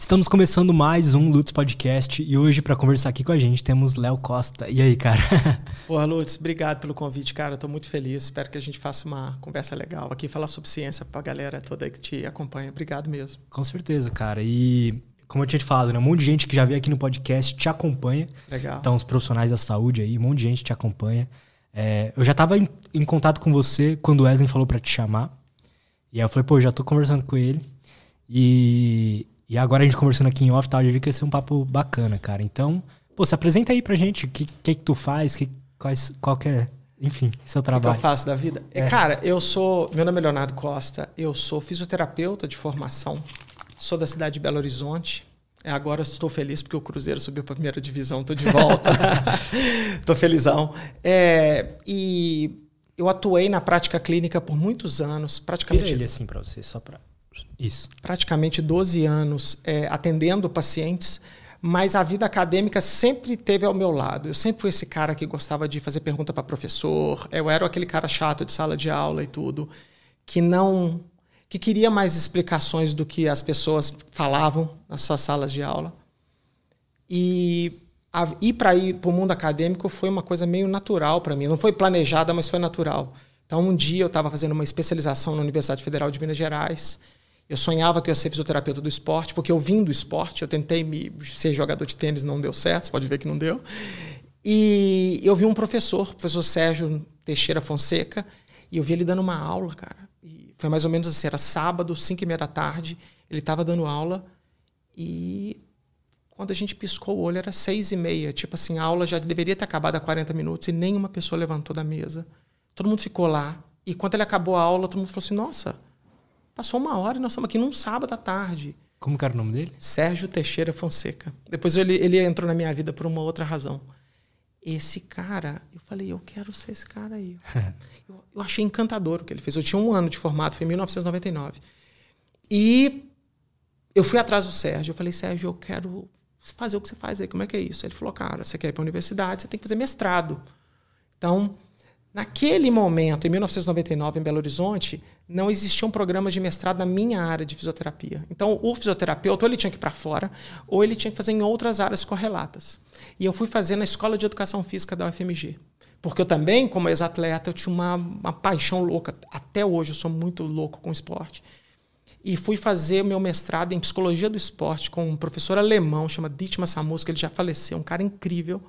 Estamos começando mais um Lutz Podcast e hoje para conversar aqui com a gente temos Léo Costa. E aí, cara? Porra, Lutz, obrigado pelo convite, cara. Estou muito feliz. Espero que a gente faça uma conversa legal aqui, falar sobre ciência para a galera toda que te acompanha. Obrigado mesmo. Com certeza, cara. E como eu tinha te falado, né? Um monte de gente que já veio aqui no podcast te acompanha. Legal. Então, os profissionais da saúde aí, um monte de gente te acompanha. É, eu já estava em, em, contato com você quando o Wesley falou para te chamar. E aí eu falei, pô, já tô conversando com ele. E, e agora a gente conversando aqui em off, tal, já vi que ia ser um papo bacana, cara. Então, pô, se apresenta aí pra gente. O que, que, que tu faz? Que, quais, qual que é, enfim, seu trabalho. O que, que eu faço da vida? É. Cara, eu sou... Meu nome é Leonardo Costa. Eu sou fisioterapeuta de formação. Sou da cidade de Belo Horizonte. É, agora estou feliz porque o Cruzeiro subiu para a primeira divisão. Estou de volta. Estou felizão. É, e eu atuei na prática clínica por muitos anos. Praticamente... Vira ele assim para você, só para... Isso. Praticamente 12 anos é, atendendo pacientes, mas a vida acadêmica sempre teve ao meu lado. Eu sempre fui esse cara que gostava de fazer pergunta para professor. Eu era aquele cara chato de sala de aula e tudo, que não que queria mais explicações do que as pessoas falavam nas suas salas de aula. E a, ir para ir para o mundo acadêmico foi uma coisa meio natural para mim. Não foi planejada, mas foi natural. Então, um dia eu estava fazendo uma especialização na Universidade Federal de Minas Gerais eu sonhava que eu ia ser fisioterapeuta do esporte, porque eu vim do esporte. Eu tentei me, ser jogador de tênis, não deu certo, você pode ver que não deu. E eu vi um professor, o professor Sérgio Teixeira Fonseca, e eu vi ele dando uma aula, cara. E foi mais ou menos assim, era sábado, 5 e meia da tarde, ele estava dando aula e quando a gente piscou o olho era seis e meia. Tipo assim, a aula já deveria ter acabado há 40 minutos e nenhuma pessoa levantou da mesa. Todo mundo ficou lá. E quando ele acabou a aula, todo mundo falou assim, nossa, Passou uma hora e nós estamos aqui num sábado à tarde. Como que era o nome dele? Sérgio Teixeira Fonseca. Depois ele, ele entrou na minha vida por uma outra razão. Esse cara, eu falei, eu quero ser esse cara aí. eu, eu achei encantador o que ele fez. Eu tinha um ano de formato, foi em 1999. E eu fui atrás do Sérgio. Eu falei, Sérgio, eu quero fazer o que você faz aí. Como é que é isso? Ele falou, cara, você quer ir para a universidade, você tem que fazer mestrado. Então, Naquele momento, em 1999, em Belo Horizonte, não existiam programas de mestrado na minha área de fisioterapia. Então, o fisioterapeuta, ou ele tinha que ir para fora, ou ele tinha que fazer em outras áreas correlatas. E eu fui fazer na Escola de Educação Física da UFMG. Porque eu também, como ex-atleta, eu tinha uma, uma paixão louca. Até hoje eu sou muito louco com esporte. E fui fazer meu mestrado em Psicologia do Esporte com um professor alemão, chama Dietmar Samus, que ele já faleceu, um cara incrível.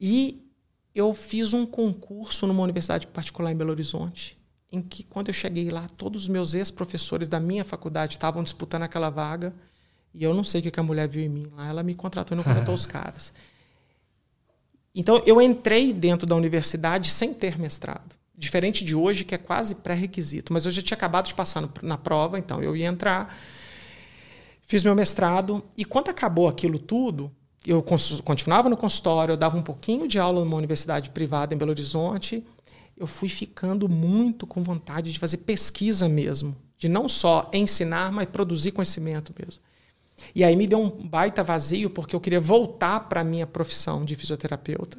E eu fiz um concurso numa universidade particular em Belo Horizonte, em que quando eu cheguei lá, todos os meus ex-professores da minha faculdade estavam disputando aquela vaga, e eu não sei o que a mulher viu em mim lá, ela me contratou e não contratou os caras. Então eu entrei dentro da universidade sem ter mestrado. Diferente de hoje, que é quase pré-requisito. Mas eu já tinha acabado de passar no, na prova, então eu ia entrar, fiz meu mestrado, e quando acabou aquilo tudo, eu continuava no consultório, eu dava um pouquinho de aula numa universidade privada em Belo Horizonte. Eu fui ficando muito com vontade de fazer pesquisa mesmo, de não só ensinar, mas produzir conhecimento mesmo. E aí me deu um baita vazio porque eu queria voltar para a minha profissão de fisioterapeuta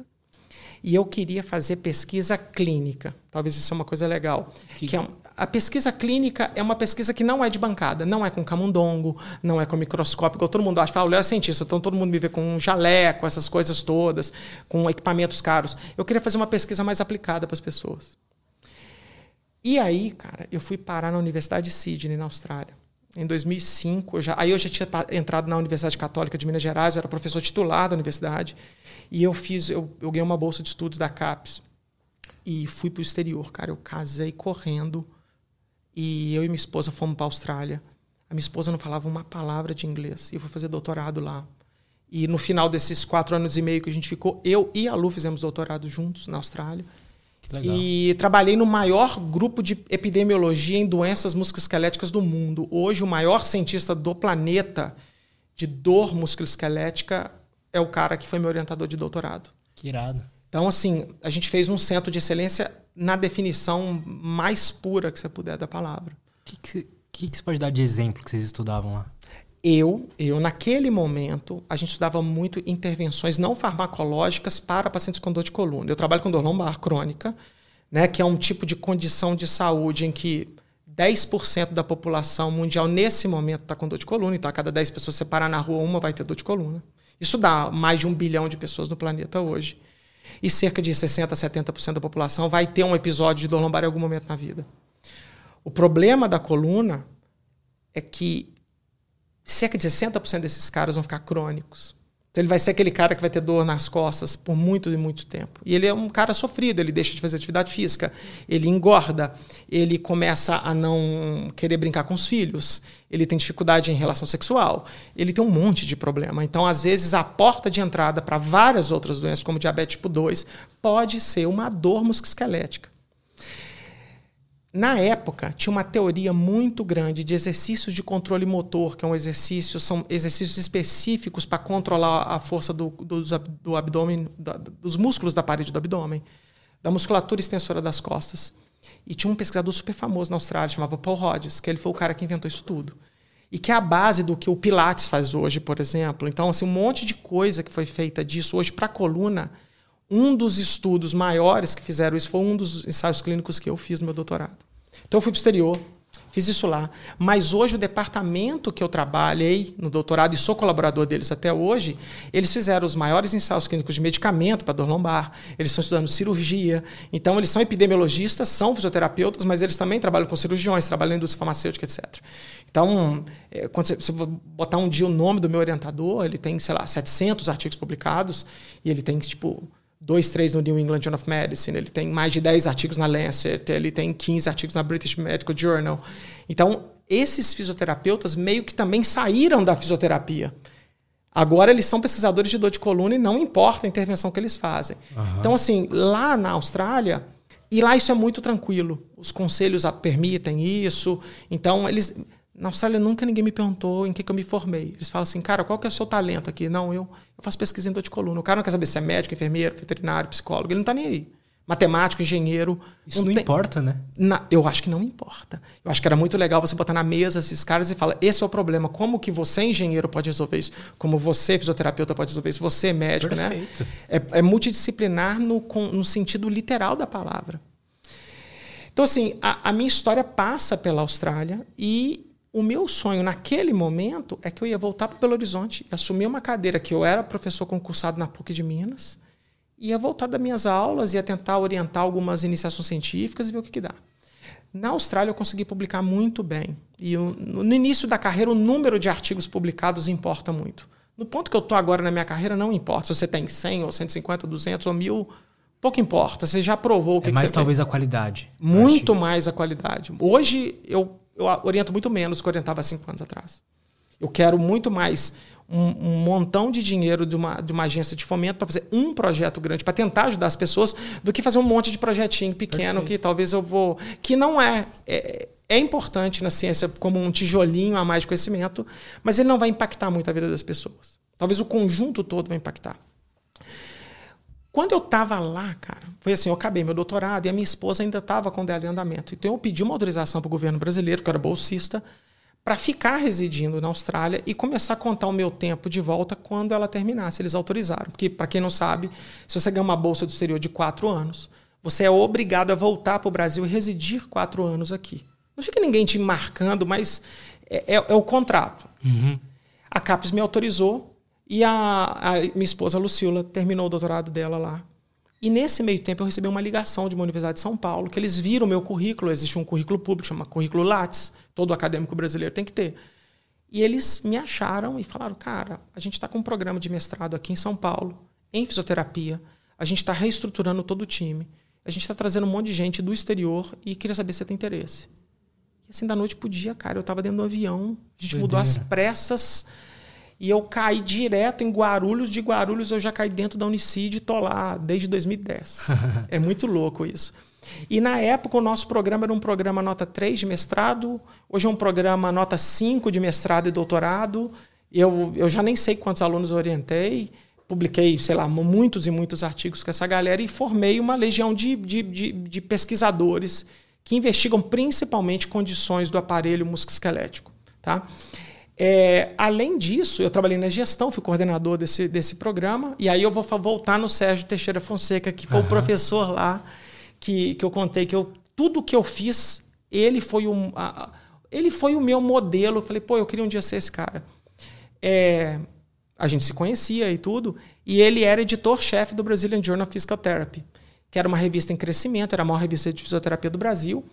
e eu queria fazer pesquisa clínica. Talvez isso seja uma coisa legal. Que, que é, a pesquisa clínica é uma pesquisa que não é de bancada, não é com camundongo, não é com microscópio, todo mundo acha, fala, o Léo é cientista, então todo mundo me vê com um jaleco, essas coisas todas, com equipamentos caros. Eu queria fazer uma pesquisa mais aplicada para as pessoas. E aí, cara, eu fui parar na Universidade de Sydney, na Austrália. Em 2005, eu já, aí eu já tinha entrado na Universidade Católica de Minas Gerais, eu era professor titular da universidade. E eu fiz, eu, eu ganhei uma bolsa de estudos da CAPES. E fui para o exterior, cara. Eu casei correndo. E eu e minha esposa fomos para a Austrália. A minha esposa não falava uma palavra de inglês. E eu fui fazer doutorado lá. E no final desses quatro anos e meio que a gente ficou, eu e a Lu fizemos doutorado juntos na Austrália. E trabalhei no maior grupo de epidemiologia em doenças musculoesqueléticas do mundo. Hoje, o maior cientista do planeta de dor musculoesquelética é o cara que foi meu orientador de doutorado. Que irado. Então, assim, a gente fez um centro de excelência na definição mais pura que você puder da palavra. O que, que, que, você pode dar de exemplo que vocês estudavam lá? Eu, eu, naquele momento, a gente estudava muito intervenções não farmacológicas para pacientes com dor de coluna. Eu trabalho com dor lombar crônica, né, que é um tipo de condição de saúde em que 10% da população mundial nesse momento está com dor de coluna, então a cada 10 pessoas você parar na rua, uma vai ter dor de coluna. Isso dá mais de um bilhão de pessoas no planeta hoje. E cerca de 60% a 70% da população vai ter um episódio de dor lombar em algum momento na vida. O problema da coluna é que cerca de 60% desses caras vão ficar crônicos. Então ele vai ser aquele cara que vai ter dor nas costas por muito e muito tempo. E ele é um cara sofrido, ele deixa de fazer atividade física, ele engorda, ele começa a não querer brincar com os filhos, ele tem dificuldade em relação sexual, ele tem um monte de problema. Então, às vezes, a porta de entrada para várias outras doenças, como diabetes tipo 2, pode ser uma dor musculoesquelética. Na época, tinha uma teoria muito grande de exercícios de controle motor, que é um exercício, são exercícios específicos para controlar a força do, do, do abdômen, da, dos músculos da parede do abdômen, da musculatura extensora das costas. E tinha um pesquisador super famoso na Austrália, chamava Paul Rogers, que ele foi o cara que inventou isso tudo. E que é a base do que o Pilates faz hoje, por exemplo. Então, assim, um monte de coisa que foi feita disso hoje para a coluna. Um dos estudos maiores que fizeram isso foi um dos ensaios clínicos que eu fiz no meu doutorado. Então eu fui para o exterior, fiz isso lá. Mas hoje o departamento que eu trabalhei no doutorado e sou colaborador deles até hoje, eles fizeram os maiores ensaios clínicos de medicamento para dor lombar, eles estão estudando cirurgia. Então eles são epidemiologistas, são fisioterapeutas, mas eles também trabalham com cirurgiões, trabalham na indústria farmacêutica, etc. Então, é, quando você botar um dia o nome do meu orientador, ele tem, sei lá, 700 artigos publicados e ele tem, tipo, dois, três no New England Journal of Medicine, ele tem mais de 10 artigos na Lancet, ele tem 15 artigos na British Medical Journal. Então, esses fisioterapeutas meio que também saíram da fisioterapia. Agora eles são pesquisadores de dor de coluna e não importa a intervenção que eles fazem. Uhum. Então, assim, lá na Austrália, e lá isso é muito tranquilo. Os conselhos permitem isso. Então, eles na Austrália nunca ninguém me perguntou em que, que eu me formei. Eles falam assim, cara, qual que é o seu talento aqui? Não, eu, eu faço pesquisa em dor de coluna. O cara não quer saber se é médico, enfermeiro, veterinário, psicólogo. Ele não está nem aí. Matemático, engenheiro. Isso não, não tem... importa, né? Na... eu acho que não importa. Eu acho que era muito legal você botar na mesa esses caras e falar: esse é o problema. Como que você, engenheiro, pode resolver isso? Como você, fisioterapeuta, pode resolver isso? Você, médico, né? Perfeito. né? É, é multidisciplinar no, no sentido literal da palavra. Então, assim, a, a minha história passa pela Austrália e o meu sonho naquele momento é que eu ia voltar para Belo Horizonte, assumir uma cadeira que eu era professor concursado na PUC de Minas, ia voltar das minhas aulas, ia tentar orientar algumas iniciações científicas e ver o que, que dá. Na Austrália eu consegui publicar muito bem. E no início da carreira o número de artigos publicados importa muito. No ponto que eu estou agora na minha carreira não importa se você tem 100 ou 150 ou 200 ou 1000, pouco importa. Você já provou o que, é que mais você talvez tem. a qualidade. Muito mais a qualidade. Hoje eu eu oriento muito menos do que eu orientava há cinco anos atrás. Eu quero muito mais um, um montão de dinheiro de uma, de uma agência de fomento para fazer um projeto grande, para tentar ajudar as pessoas, do que fazer um monte de projetinho pequeno Perfeito. que talvez eu vou. que não é, é. É importante na ciência como um tijolinho a mais de conhecimento, mas ele não vai impactar muito a vida das pessoas. Talvez o conjunto todo vai impactar. Quando eu estava lá, cara, foi assim, eu acabei meu doutorado e a minha esposa ainda estava com dela em andamento. Então eu pedi uma autorização para o governo brasileiro, que era bolsista, para ficar residindo na Austrália e começar a contar o meu tempo de volta quando ela terminasse. Eles autorizaram. Porque, para quem não sabe, se você ganha uma bolsa do exterior de quatro anos, você é obrigado a voltar para o Brasil e residir quatro anos aqui. Não fica ninguém te marcando, mas é, é, é o contrato. Uhum. A CAPES me autorizou e a, a minha esposa, Lucila, terminou o doutorado dela lá. E nesse meio tempo eu recebi uma ligação de uma universidade de São Paulo, que eles viram o meu currículo, existe um currículo público, chama currículo Lattes, todo acadêmico brasileiro tem que ter. E eles me acharam e falaram, cara, a gente está com um programa de mestrado aqui em São Paulo, em fisioterapia, a gente está reestruturando todo o time, a gente está trazendo um monte de gente do exterior e queria saber se você tem interesse. E assim, da noite pro dia, cara, eu estava dentro do avião, a gente Doideira. mudou às pressas e eu caí direto em Guarulhos. De Guarulhos eu já caí dentro da Unicid e tô lá desde 2010. é muito louco isso. E na época o nosso programa era um programa nota 3 de mestrado, hoje é um programa nota 5 de mestrado e doutorado. Eu, eu já nem sei quantos alunos orientei, publiquei, sei lá, muitos e muitos artigos com essa galera e formei uma legião de, de, de, de pesquisadores que investigam principalmente condições do aparelho musculoesquelético. Tá? É, além disso, eu trabalhei na gestão, fui coordenador desse, desse programa, e aí eu vou voltar no Sérgio Teixeira Fonseca, que foi uhum. o professor lá que, que eu contei que eu, tudo que eu fiz ele foi um, a, ele foi o meu modelo. Eu falei, pô, eu queria um dia ser esse cara. É, a gente se conhecia e tudo, e ele era editor-chefe do Brazilian Journal of Physical Therapy, que era uma revista em crescimento, era a maior revista de fisioterapia do Brasil.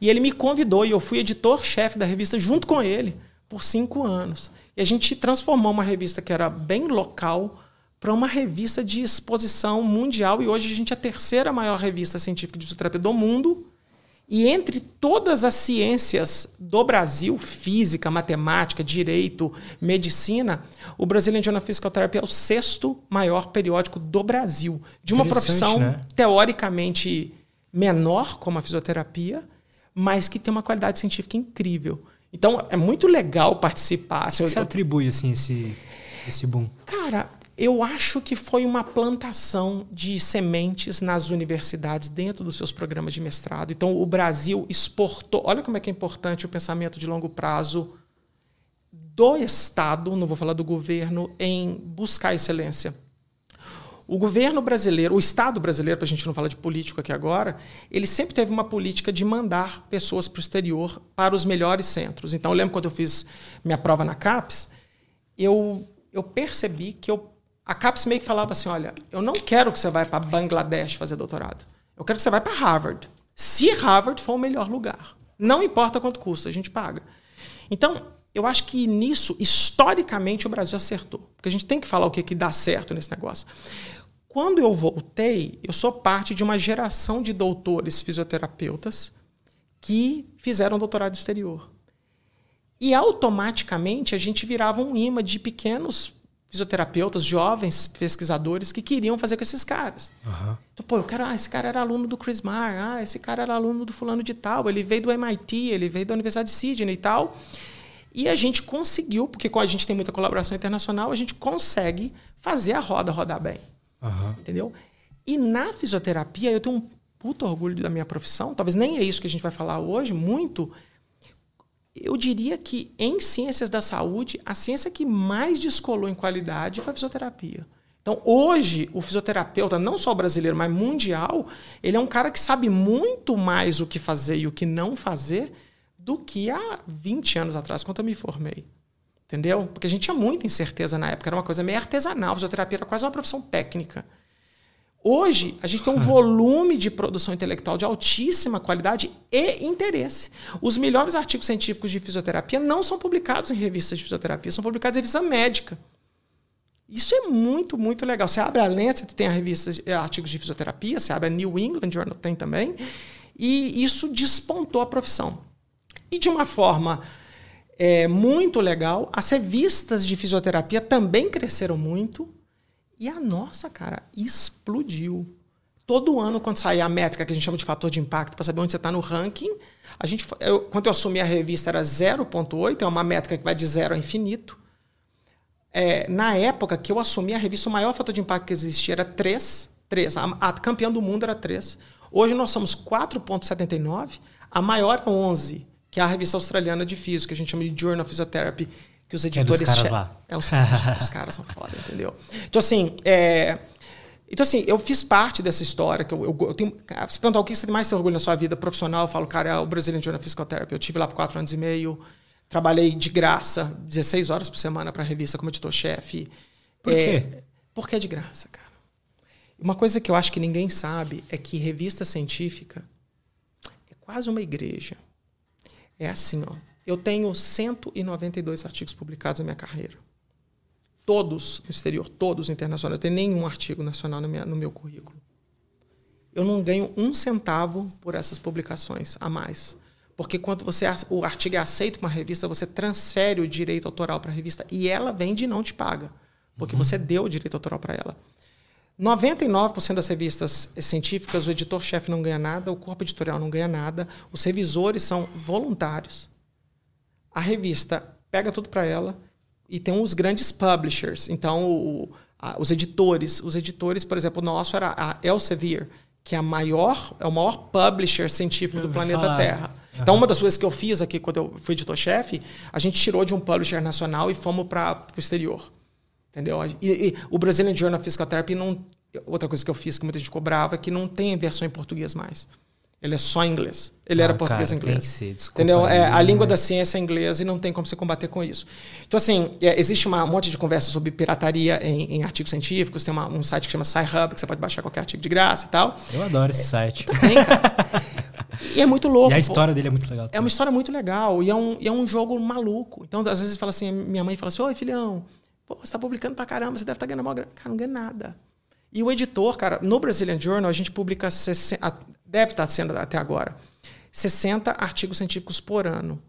E ele me convidou e eu fui editor-chefe da revista junto com ele por cinco anos. E a gente transformou uma revista que era bem local para uma revista de exposição mundial. E hoje a gente é a terceira maior revista científica de fisioterapia do mundo e entre todas as ciências do Brasil, física, matemática, direito, medicina, o Brazilian Journal of Physical Therapy é o sexto maior periódico do Brasil. De uma profissão né? teoricamente menor, como a fisioterapia, mas que tem uma qualidade científica incrível. Então é muito legal participar. Que você atribui assim, esse, esse boom? Cara, eu acho que foi uma plantação de sementes nas universidades dentro dos seus programas de mestrado. Então, o Brasil exportou. Olha como é que é importante o pensamento de longo prazo do Estado, não vou falar do governo, em buscar excelência. O governo brasileiro, o Estado brasileiro, para a gente não falar de político aqui agora, ele sempre teve uma política de mandar pessoas para o exterior para os melhores centros. Então, eu lembro quando eu fiz minha prova na CAPES, eu, eu percebi que eu a CAPES meio que falava assim: olha, eu não quero que você vá para Bangladesh fazer doutorado. Eu quero que você vá para Harvard. Se Harvard for o melhor lugar. Não importa quanto custa, a gente paga. Então, eu acho que nisso, historicamente, o Brasil acertou. Porque a gente tem que falar o que, que dá certo nesse negócio. Quando eu voltei, eu sou parte de uma geração de doutores fisioterapeutas que fizeram doutorado exterior. E automaticamente a gente virava um imã de pequenos fisioterapeutas, jovens pesquisadores que queriam fazer com esses caras. Uhum. Então, pô, eu quero, ah, esse cara era aluno do Chris Marr, ah, esse cara era aluno do fulano de tal, ele veio do MIT, ele veio da Universidade de Sydney e tal. E a gente conseguiu, porque com a gente tem muita colaboração internacional, a gente consegue fazer a roda rodar bem. Uhum. Entendeu? E na fisioterapia, eu tenho um puto orgulho da minha profissão, talvez nem é isso que a gente vai falar hoje, muito, eu diria que em ciências da saúde, a ciência que mais descolou em qualidade foi a fisioterapia. Então, hoje, o fisioterapeuta, não só brasileiro, mas mundial, ele é um cara que sabe muito mais o que fazer e o que não fazer do que há 20 anos atrás, quando eu me formei. Entendeu? Porque a gente tinha muita incerteza na época, era uma coisa meio artesanal, a fisioterapia era quase uma profissão técnica. Hoje, a gente tem um volume de produção intelectual de altíssima qualidade e interesse. Os melhores artigos científicos de fisioterapia não são publicados em revistas de fisioterapia, são publicados em revista médica. Isso é muito, muito legal. Você abre a Lancet, tem a revista eh, artigos de fisioterapia, você abre a New England Journal, tem também. E isso despontou a profissão. E de uma forma é, muito legal, as revistas de fisioterapia também cresceram muito e a nossa, cara, explodiu. Todo ano, quando saía a métrica que a gente chama de fator de impacto, para saber onde você está no ranking, a gente, eu, quando eu assumi a revista era 0,8, é uma métrica que vai de zero a infinito. É, na época que eu assumi a revista, o maior fator de impacto que existia era 3. 3. A, a campeã do mundo era 3. Hoje nós somos 4,79. A maior é 11, que é a revista australiana de física, que a gente chama de Journal of Physiotherapy, que os editores. É, dos caras lá. é os, caras, os caras são foda, entendeu? Então, assim, é... Então, assim, eu fiz parte dessa história. que eu, eu, eu tenho, Se perguntar o que você mais tem orgulho na sua vida profissional, eu falo, cara, é o Brazilian Journal of Physical Therapy. Eu tive lá por quatro anos e meio, trabalhei de graça, 16 horas por semana para a revista como editor-chefe. Por é, quê? Porque é de graça, cara. Uma coisa que eu acho que ninguém sabe é que revista científica é quase uma igreja. É assim, ó. Eu tenho 192 artigos publicados na minha carreira. Todos no exterior, todos internacionais. Não tenho nenhum artigo nacional no, minha, no meu currículo. Eu não ganho um centavo por essas publicações a mais. Porque quando você o artigo é aceito para uma revista, você transfere o direito autoral para a revista e ela vende e não te paga. Porque uhum. você deu o direito autoral para ela. 99% das revistas científicas, o editor-chefe não ganha nada, o corpo editorial não ganha nada, os revisores são voluntários a revista pega tudo para ela e tem os grandes publishers. Então, o, a, os editores, os editores, por exemplo, o nosso era a Elsevier, que é a maior, é o maior publisher científico do planeta falar. Terra. Então, uma das coisas que eu fiz aqui quando eu fui editor-chefe, a gente tirou de um publisher nacional e fomos para o exterior. Entendeu? E, e, o Brazilian Journal of Physical Therapy não. Outra coisa que eu fiz que muita gente cobrava é que não tem versão em português mais. Ele é só inglês. Ele Ah, era português cara, inglês. Tem que ser, desculpa Entendeu? É, a língua da ciência é inglesa e não tem como você combater com isso. Então, assim, é, existe uma, um monte de conversa sobre pirataria em, em artigos científicos. Tem uma- um site que chama SciHub, que você pode baixar qualquer artigo de graça e tal. Eu adoro esse site. Tem, cara. e é muito louco. E a história dele é muito legal. É uma também. história muito legal e é um, e é um jogo maluco. Então, às vezes, fala assim, minha mãe fala assim, oi, filhão, pô, você tá publicando pra caramba, você deve estar ganhando uma grana. Cara, não ganha nada. E o editor, cara, no Brazilian Journal, a gente publica, 60, deve estar sendo até agora, 60 artigos científicos por ano.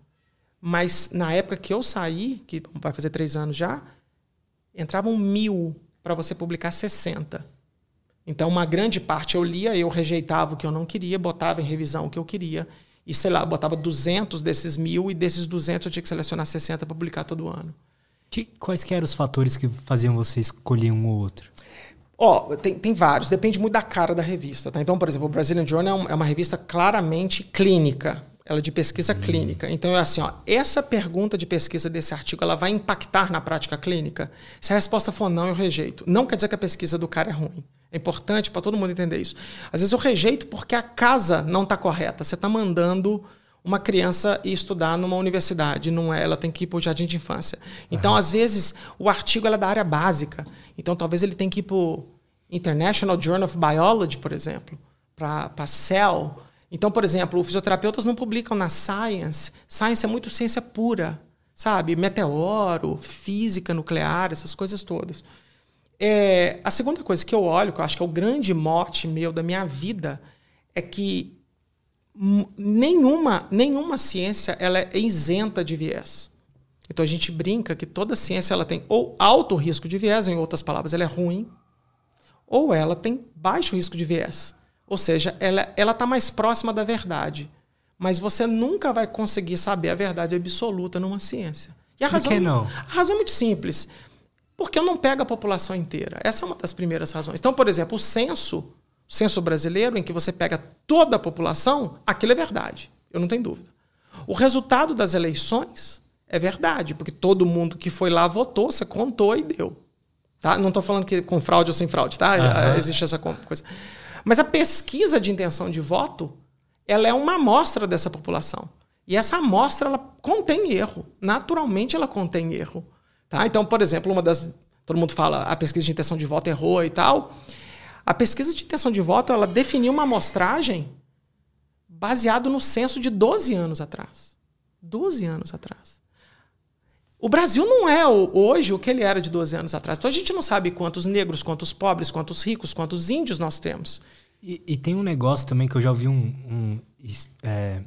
Mas na época que eu saí, que vai fazer três anos já, entravam mil para você publicar 60. Então, uma grande parte eu lia, eu rejeitava o que eu não queria, botava em revisão o que eu queria. E, sei lá, botava 200 desses mil e desses 200 eu tinha que selecionar 60 para publicar todo ano. Que, quais que eram os fatores que faziam você escolher um ou outro? Ó, tem, tem vários, depende muito da cara da revista. Tá? Então, por exemplo, o Brazilian Journal é um- é uma revista claramente clínica. Ela é de pesquisa clínica. Então, é assim, ó, essa pergunta de pesquisa desse artigo, ela vai impactar na prática clínica? Se a resposta for não, eu rejeito. Não quer dizer que a pesquisa do cara é ruim. É importante para todo mundo entender isso. Às vezes eu rejeito porque a casa não está correta. Você está mandando uma criança ir estudar numa universidade, não é? Ela tem que ir para o jardim de infância. Então, às vezes, o artigo é da área básica. Então, talvez ele tenha que ir para o International Journal of Biology, por exemplo, para a Cell. Então, por exemplo, os fisioterapeutas não publicam na Science. Science é muito ciência pura, sabe? Meteoro, física nuclear, essas coisas todas. É, a segunda coisa que eu olho, que eu acho que é o grande mote meu da minha vida, é que nenhuma, nenhuma ciência ela é isenta de viés. Então a gente brinca que toda ciência ela tem ou alto risco de viés, em outras palavras, ela é ruim, ou ela tem baixo risco de viés. Ou seja, ela ela está mais próxima da verdade. Mas você nunca vai conseguir saber a verdade absoluta numa ciência. E a Por razão, que não? A razão é muito simples. Porque eu não pego a população inteira. Essa é uma das primeiras razões. Então, por exemplo, o censo, censo brasileiro, em que você pega toda a população, aquilo é verdade. Eu não tenho dúvida. O resultado das eleições é verdade, porque todo mundo que foi lá votou, você contou e deu. Tá? Não estou falando que com fraude ou sem fraude, tá? Aham. Existe essa co- coisa. Mas a pesquisa de intenção de voto, ela é uma amostra dessa população. E essa amostra, ela contém erro. Naturalmente, ela contém erro. Tá? Então, por exemplo, uma das... Todo mundo fala, a pesquisa de intenção de voto errou e tal. A pesquisa de intenção de voto, ela definiu uma amostragem baseado no censo de 12 anos atrás. 12 anos atrás. O Brasil não é hoje o que ele era de 12 anos atrás. Então a gente não sabe quantos negros, quantos pobres, quantos ricos, quantos índios nós temos. E, e tem um negócio também que eu já ouvi um, um, é,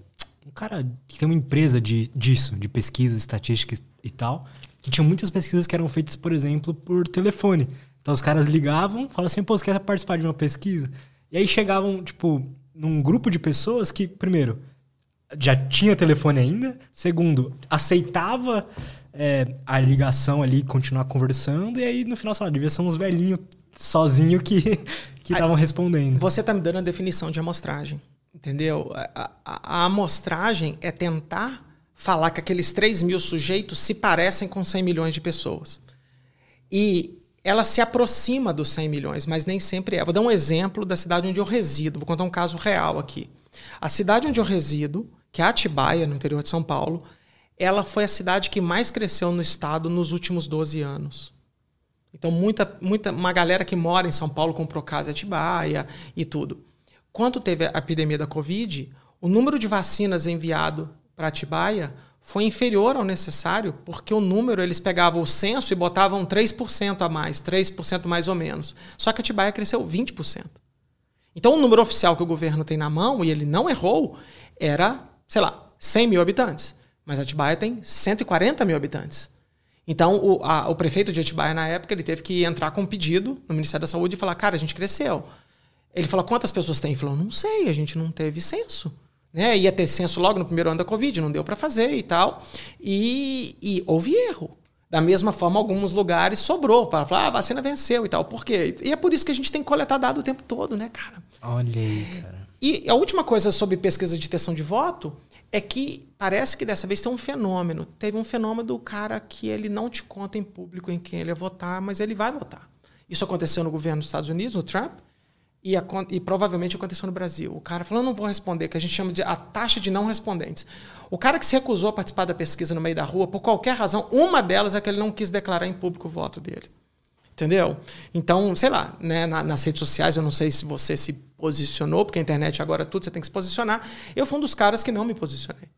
um cara que tem uma empresa de, disso, de pesquisa, estatística e tal, que tinha muitas pesquisas que eram feitas, por exemplo, por telefone. Então os caras ligavam, falavam assim, pô, você quer participar de uma pesquisa? E aí chegavam, tipo, num grupo de pessoas que, primeiro, já tinha telefone ainda, segundo, aceitava é, a ligação ali, continuar conversando, e aí no final, sei lá, devia ser uns velhinhos sozinho que que estavam respondendo. Você está me dando a definição de amostragem. Entendeu? A, a- a amostragem é tentar falar que aqueles 3 mil sujeitos se parecem com 100 milhões de pessoas. E ela se aproxima dos 100 milhões, mas nem sempre é. Vou dar um exemplo da cidade onde eu resido. Vou contar um caso real aqui. A cidade onde eu resido, que é Atibaia, no interior de São Paulo, ela foi a cidade que mais cresceu no estado nos últimos 12 anos. Então, muita, muita, uma galera que mora em São Paulo comprou casa em Atibaia e tudo. Quando teve a epidemia da Covid, o número de vacinas enviado para Atibaia foi inferior ao necessário, porque o número, eles pegavam o censo e botavam 3% a mais, 3% mais ou menos. Só que Atibaia cresceu 20%. Então, o número oficial que o governo tem na mão, e ele não errou, era, sei lá, 100 mil habitantes. Mas Atibaia tem 140 mil habitantes. Então, o, a- o prefeito de Atibaia, na época, ele teve que entrar com um pedido no Ministério da Saúde e falar: cara, a gente cresceu. Ele falou: quantas pessoas tem? Ele falou: não sei, a gente não teve censo. Né? Ia ter censo logo no primeiro ano da Covid, não deu para fazer e tal. E, e houve erro. Da mesma forma, alguns lugares sobrou para falar: ah, a vacina venceu e tal. Por quê? E é por isso que a gente tem que coletar dado o tempo todo, né, cara? Olha aí, cara. E a última coisa sobre pesquisa de intenção de voto é que parece que dessa vez tem um fenômeno. Teve um fenômeno do cara que ele não te conta em público em quem ele ia votar, mas ele vai votar. Isso aconteceu no governo dos Estados Unidos, no Trump. E, e, provavelmente aconteceu no Brasil. O cara falou: não vou responder, que a gente chama de a taxa de não respondentes. O cara que se recusou a participar da pesquisa no meio da rua, por qualquer razão, uma delas é que ele não quis declarar em público o voto dele. Entendeu? Então, sei lá, né, nas redes sociais, eu não sei se você se posicionou, porque a internet agora tudo você tem que se posicionar. Eu fui um dos caras que não me posicionei.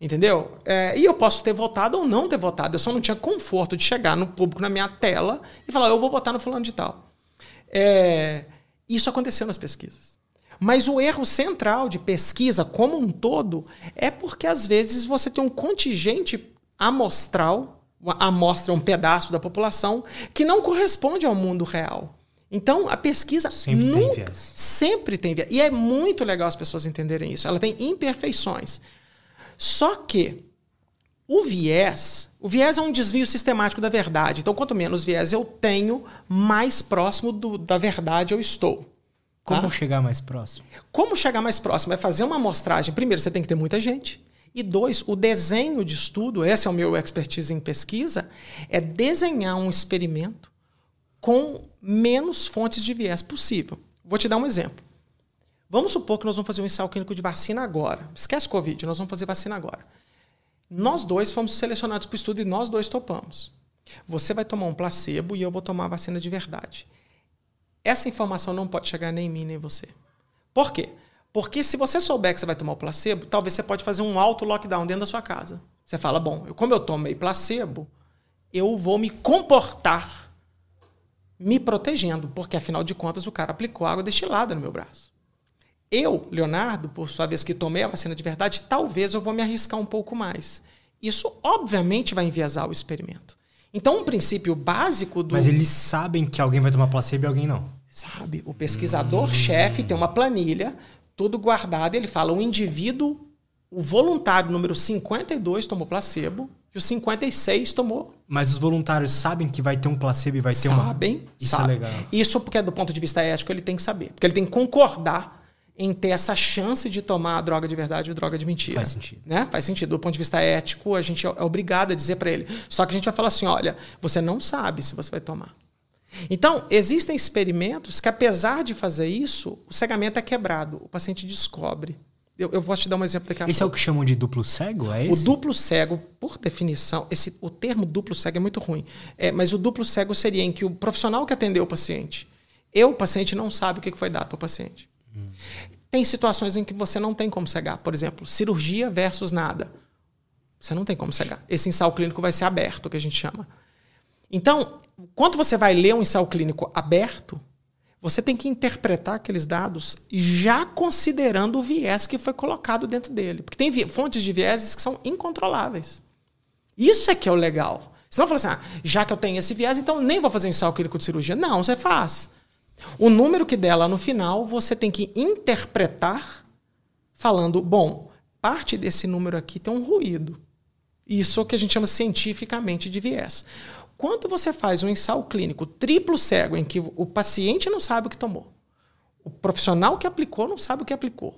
Entendeu? É, e eu posso ter votado ou não ter votado. Eu só não tinha conforto de chegar no público, na minha tela, e falar, eu vou votar no fulano de tal. É, isso aconteceu nas pesquisas. Mas o erro central de pesquisa como um todo é porque, às vezes, você tem um contingente amostral amostra um pedaço da população que não corresponde ao mundo real. Então, a pesquisa sempre nunca, tem viés. sempre tem viés. E é muito legal as pessoas entenderem isso. Ela tem imperfeições. Só que o viés, o viés é um desvio sistemático da verdade. Então, quanto menos viés eu tenho, mais próximo do, da verdade eu estou. Como tá? chegar mais próximo? Como chegar mais próximo? É fazer uma amostragem. Primeiro, você tem que ter muita gente. E dois, o desenho de estudo, esse é o meu expertise em pesquisa, é desenhar um experimento com menos fontes de viés possível. Vou te dar um exemplo. Vamos supor que nós vamos fazer um ensaio clínico de vacina agora. Esquece Covid, nós vamos fazer vacina agora. Nós dois fomos selecionados para o estudo e nós dois topamos. Você vai tomar um placebo e eu vou tomar a vacina de verdade. Essa informação não pode chegar nem em mim nem em você. Por quê? Porque se você souber que você vai tomar o placebo, talvez você pode fazer um auto lockdown dentro da sua casa. Você fala, bom, como eu tomei placebo, eu vou me comportar me protegendo, porque afinal de contas o cara aplicou água destilada no meu braço. Eu, Leonardo, por sua vez que tomei a vacina de verdade, talvez eu vou me arriscar um pouco mais. Isso obviamente vai enviesar o experimento. Então, um princípio básico do. Mas eles sabem que alguém vai tomar placebo e alguém não. Sabe? O pesquisador-chefe tem uma planilha tudo guardado. E ele fala: o indivíduo, o voluntário número 52 tomou placebo e o 56 tomou. Mas os voluntários sabem que vai ter um placebo e vai ter sabem, uma. Sabem. Isso é legal. Isso porque, do ponto de vista ético, ele tem que saber. Porque ele tem que concordar em ter essa chance de tomar a droga de verdade ou droga de mentira. Faz sentido. Né? Faz sentido. Do ponto de vista ético, a gente é obrigado a dizer para ele. Só que a gente vai falar assim: olha, você não sabe se você vai tomar. Então, existem experimentos que, apesar de fazer isso, o cegamento é quebrado, o paciente descobre. Eu, eu posso te dar um exemplo daqui a Esse pouco. é o que chamam de duplo cego? É esse? O duplo cego, por definição, esse, o termo duplo cego é muito ruim. É, mas o duplo cego seria em que o profissional que atendeu o paciente, eu, o paciente, não sabe o que foi dado para o paciente. Tem situações em que você não tem como cegar. Por exemplo, cirurgia versus nada. Você não tem como cegar. Esse ensaio clínico vai ser aberto, que a gente chama. Então, quando você vai ler um ensaio clínico aberto, você tem que interpretar aqueles dados já considerando o viés que foi colocado dentro dele. Porque tem fontes de vieses que são incontroláveis. Isso é que é o legal. Você não fala assim, ah, já que eu tenho esse viés, então nem vou fazer um ensaio clínico de cirurgia. Não, você faz. O número que der lá no final, você tem que interpretar falando, bom, parte desse número aqui tem um ruído. Isso é o que a gente chama cientificamente de viés. Quando você faz um ensaio clínico triplo cego, em que o paciente não sabe o que tomou, o profissional que aplicou não sabe o que aplicou,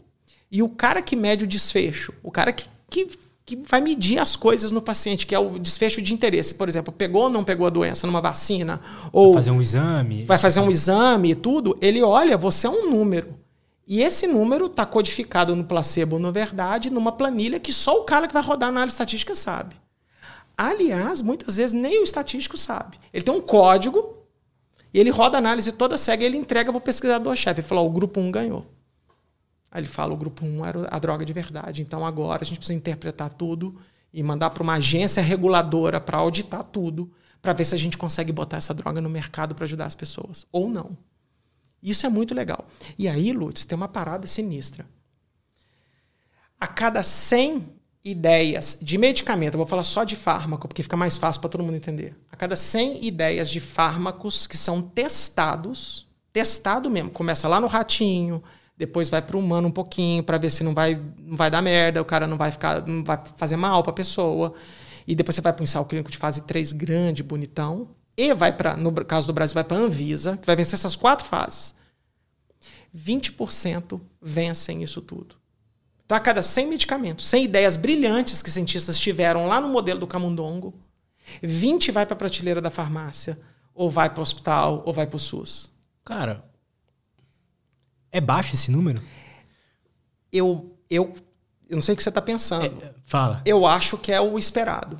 e o cara que mede o desfecho, o cara que, que, que vai medir as coisas no paciente, que é o desfecho de interesse, por exemplo, pegou ou não pegou a doença numa vacina, ou vai fazer um exame, vai fazer um exame e tudo, ele olha, você é um número. E esse número está codificado no placebo, na verdade, numa planilha que só o cara que vai rodar análise estatística sabe. Aliás, muitas vezes nem o estatístico sabe. Ele tem um código e ele roda a análise toda cega e ele entrega para o pesquisador-chefe. Ele falou: o grupo 1 ganhou. Aí ele fala: o grupo 1 era a droga de verdade. Então agora a gente precisa interpretar tudo e mandar para uma agência reguladora para auditar tudo, para ver se a gente consegue botar essa droga no mercado para ajudar as pessoas. Ou não. Isso é muito legal. E aí, Lutz, tem uma parada sinistra. A cada 100 ideias de medicamento, eu vou falar só de fármaco, porque fica mais fácil para todo mundo entender. A cada 100 ideias de fármacos que são testados, testado mesmo, começa lá no ratinho, depois vai para o humano um pouquinho para ver se não vai, não vai dar merda, o cara não vai ficar, não vai fazer mal para a pessoa. E depois você vai para um ensaio clínico de fase 3 grande, bonitão, e vai para, no caso do Brasil, vai para a Anvisa, que vai vencer essas quatro fases. 20% vencem isso tudo. Então, a cada 100 medicamentos, 100 ideias brilhantes que cientistas tiveram lá no modelo do camundongo, 20 vai para a prateleira da farmácia, ou vai para o hospital, ou vai para o SUS. Cara, É baixo esse número? Eu, eu, eu não sei o que você está pensando. É, fala. Eu acho que é o esperado.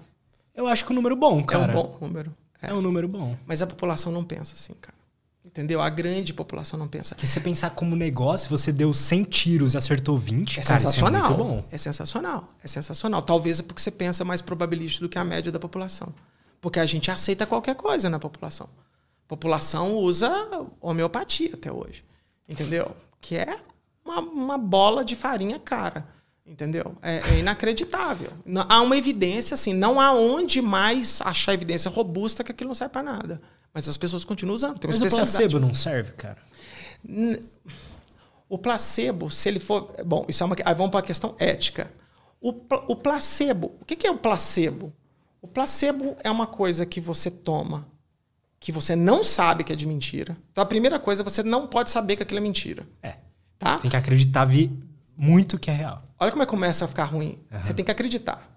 Eu acho que é um número bom, cara. É um bom número. É. é um número bom. Mas a população não pensa assim, cara. Entendeu? A grande população não pensa. Que você pensar como negócio, você deu 100 tiros e acertou 20, é cara, sensacional. é muito bom. É sensacional. É sensacional. Talvez é porque você pensa mais probabilístico do que a média da população. Porque a gente aceita qualquer coisa na população. A população usa homeopatia até hoje. Entendeu? Que é uma, uma bola de farinha cara. Entendeu? É, é, inacreditável. Há uma evidência, assim, não há onde mais achar evidência robusta que aquilo não serve para nada. Mas as pessoas continuam usando. Mas o placebo não serve, cara? O placebo, se ele for. Bom, isso é uma. Aí vamos para a questão ética. O, o placebo. O que é o placebo? O placebo é uma coisa que você toma que você não sabe que é de mentira. Então a primeira coisa, você não pode saber que aquilo é mentira. É. Tá? Tem que acreditar vi muito que é real. Olha como é que começa a ficar ruim. Uhum. Você tem que acreditar.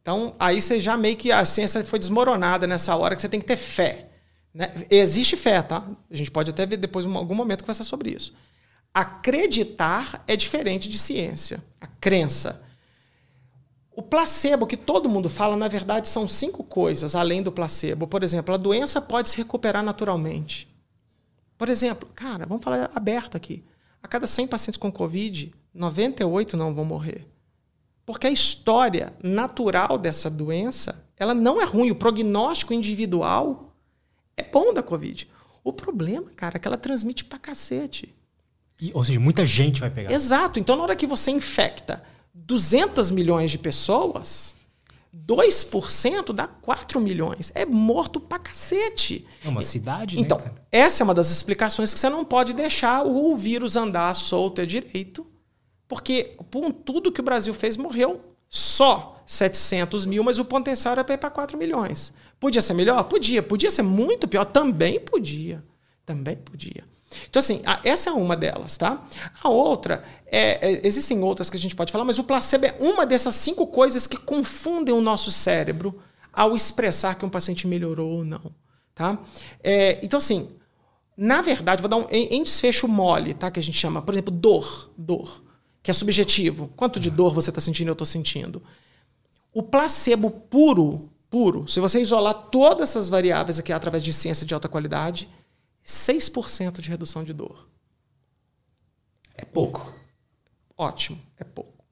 Então, aí você já meio que a ciência foi desmoronada nessa hora que você tem que ter fé. Né? Existe fé, tá? A gente pode até ver depois em algum momento conversar sobre isso. Acreditar é diferente de ciência. A crença. O placebo, que todo mundo fala, na verdade, são cinco coisas além do placebo. Por exemplo, a doença pode se recuperar naturalmente. Por exemplo, cara, vamos falar aberto aqui. A cada 100 pacientes com Covid, 98 não vão morrer. Porque a história natural dessa doença, ela não é ruim. O prognóstico individual é bom da Covid. O problema, cara, é que ela transmite pra cacete. E, ou seja, muita gente vai pegar. Exato. Então, na hora que você infecta 200 milhões de pessoas, 2% dá 4 milhões. É morto pra cacete. É uma cidade, então, né, Então, essa é uma das explicações que você não pode deixar o vírus andar solto é direito, porque por tudo que o Brasil fez, morreu só 700 mil, mas o potencial era para ir para 4 milhões. Podia ser melhor? Podia. Podia ser muito pior? Também podia. Também podia. Então, assim, essa é uma delas, tá? A outra, é, é, existem outras que a gente pode falar, mas o placebo é uma dessas cinco coisas que confundem o nosso cérebro ao expressar que um paciente melhorou ou não, tá? É, então, assim, na verdade, vou dar um em, em desfecho mole, tá? Que a gente chama, por exemplo, dor, dor, que é subjetivo. Quanto de dor você está sentindo? Eu estou sentindo. O placebo puro, puro, se você isolar todas essas variáveis aqui através de ciência de alta qualidade, 6% de redução de dor. É pouco. Ótimo, é pouco.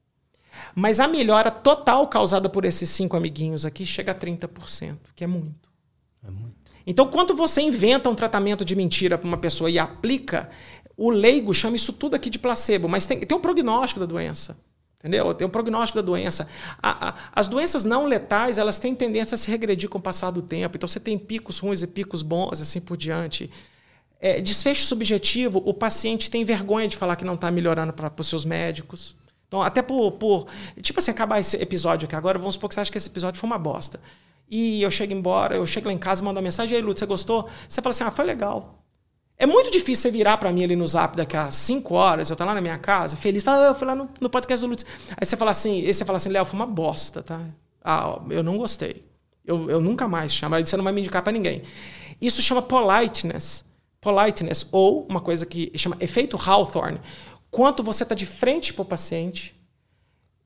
Mas a melhora total causada por esses cinco amiguinhos aqui chega a 30%, que é muito. É muito. Então, quando você inventa um tratamento de mentira para uma pessoa e aplica, o leigo chama isso tudo aqui de placebo, mas tem, tem um prognóstico da doença. Entendeu? Tem um prognóstico da doença. A, a, as doenças não letais, elas têm tendência a se regredir com o passar do tempo. Então, você tem picos ruins e picos bons, assim por diante. É, desfecho subjetivo, o paciente tem vergonha de falar que não está melhorando para os seus médicos. Então, até por, por. Tipo assim, acabar esse episódio aqui agora, vamos supor que você acha que esse episódio foi uma bosta. E eu chego embora, eu chego lá em casa, mando uma mensagem, aí, Lúcio, você gostou? Você fala assim, ah, foi legal. É muito difícil você virar para mim ali no zap daqui a 5 horas, eu estou lá na minha casa, feliz, fala, ah, eu fui lá no, no podcast do Lúcio. Aí você fala assim, aí você fala assim, Léo, foi uma bosta, tá? Ah, eu não gostei. Eu, eu nunca mais chamo, você não vai me indicar para ninguém. Isso chama politeness politeness, ou uma coisa que chama efeito Hawthorne. Quanto você está de frente para o paciente.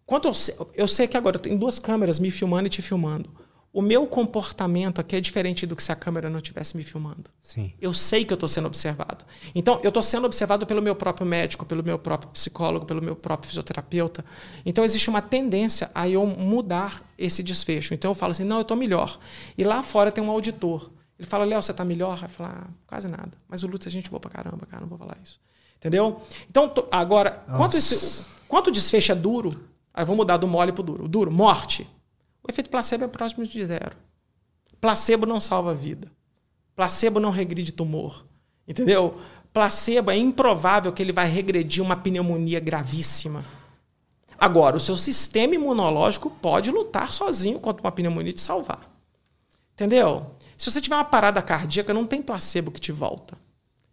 Quanto eu sei, eu sei que agora tem duas câmeras me filmando e te filmando. O meu comportamento aqui é diferente do que se a câmera não estivesse me filmando. Sim. Eu sei que eu estou sendo observado. Então, eu estou sendo observado pelo meu próprio médico, pelo meu próprio psicólogo, pelo meu próprio fisioterapeuta. Então, existe uma tendência a eu mudar esse desfecho. Então, eu falo assim: não, eu estou melhor. E lá fora tem um auditor. Ele fala, Léo, você tá melhor? Vai falar, ah, quase nada. Mas o Lutz é gente boa pra caramba, cara, não vou falar isso. Entendeu? Então, agora, quanto, esse, quanto desfecho é duro, aí vou mudar do mole pro duro. O duro, morte. O efeito placebo é próximo de zero. Placebo não salva a vida. Placebo não regride tumor. Entendeu? Placebo é improvável que ele vai regredir uma pneumonia gravíssima. Agora, o seu sistema imunológico pode lutar sozinho contra uma pneumonia e te salvar. Entendeu? Se você tiver uma parada cardíaca, não tem placebo que te volta.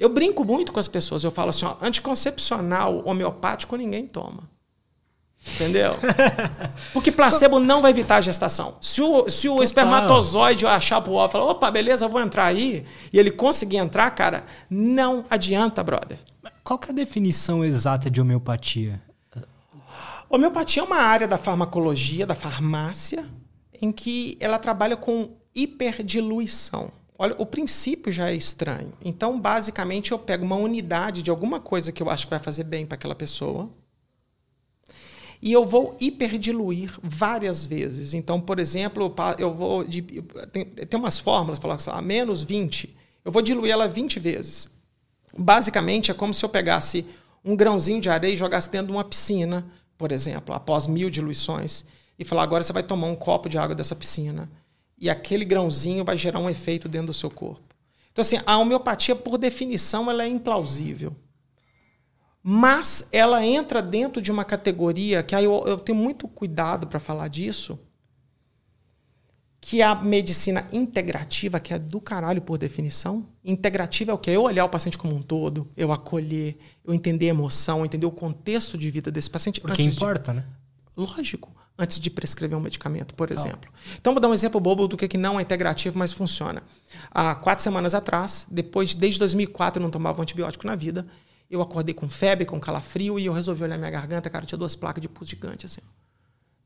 Eu brinco muito com as pessoas. Eu falo assim: ó, anticoncepcional homeopático ninguém toma. Entendeu? Porque placebo não vai evitar a gestação. Se o, se o espermatozoide achar pro ó, falar, opa, beleza, eu vou entrar aí, e ele conseguir entrar, cara, não adianta, brother. Qual que é a definição exata de homeopatia? Homeopatia é uma área da farmacologia, da farmácia, em que ela trabalha com hiperdiluição. Olha, o princípio já é estranho. Então, basicamente, eu pego uma unidade de alguma coisa que eu acho que vai fazer bem para aquela pessoa e eu vou hiperdiluir várias vezes. Então, por exemplo, eu vou. De, tem, tem umas fórmulas, falar assim, menos 20. Eu vou diluir ela 20 vezes. Basicamente, é como se eu pegasse um grãozinho de areia e jogasse dentro de uma piscina, por exemplo, após mil diluições, e falar: agora você vai tomar um copo de água dessa piscina. E aquele grãozinho vai gerar um efeito dentro do seu corpo. Então, assim, a homeopatia, por definição, ela é implausível. Mas ela entra dentro de uma categoria que aí eu, eu tenho muito cuidado para falar disso, que é a medicina integrativa, que é do caralho por definição. Integrativa é o que? Eu olhar o paciente como um todo, eu acolher, eu entender a emoção, entender o contexto de vida desse paciente. Porque importa, de... né? Lógico. Antes de prescrever um medicamento, por exemplo. Então, vou dar um exemplo bobo do que não é integrativo, mas funciona. Há quatro semanas atrás, depois, desde 2004, eu não tomava antibiótico na vida. Eu acordei com febre, com calafrio, e eu resolvi olhar minha garganta, cara, tinha duas placas de pus gigante, assim.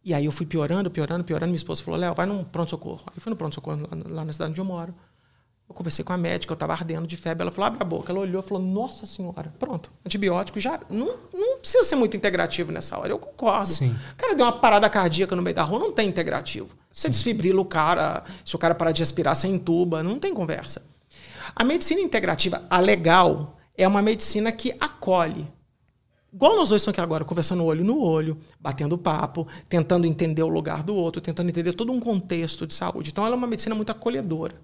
E aí eu fui piorando, piorando, piorando. Minha esposa falou, Léo, vai no pronto-socorro. Aí eu fui no pronto-socorro lá, na cidade onde eu moro. Eu conversei com a médica, eu estava ardendo de febre. Ela falou, abre a boca. Ela olhou e falou, nossa senhora, pronto, antibiótico já. Não, não precisa ser muito integrativo nessa hora. Eu concordo. Sim. O cara deu uma parada cardíaca no meio da rua, não tem integrativo. Você Sim. desfibrila o cara, se o cara parar de respirar, você entuba, não tem conversa. A medicina integrativa, a legal, é uma medicina que acolhe. Igual nós dois estamos aqui agora, conversando olho no olho, batendo papo, tentando entender o lugar do outro, tentando entender todo um contexto de saúde. Então, ela é uma medicina muito acolhedora.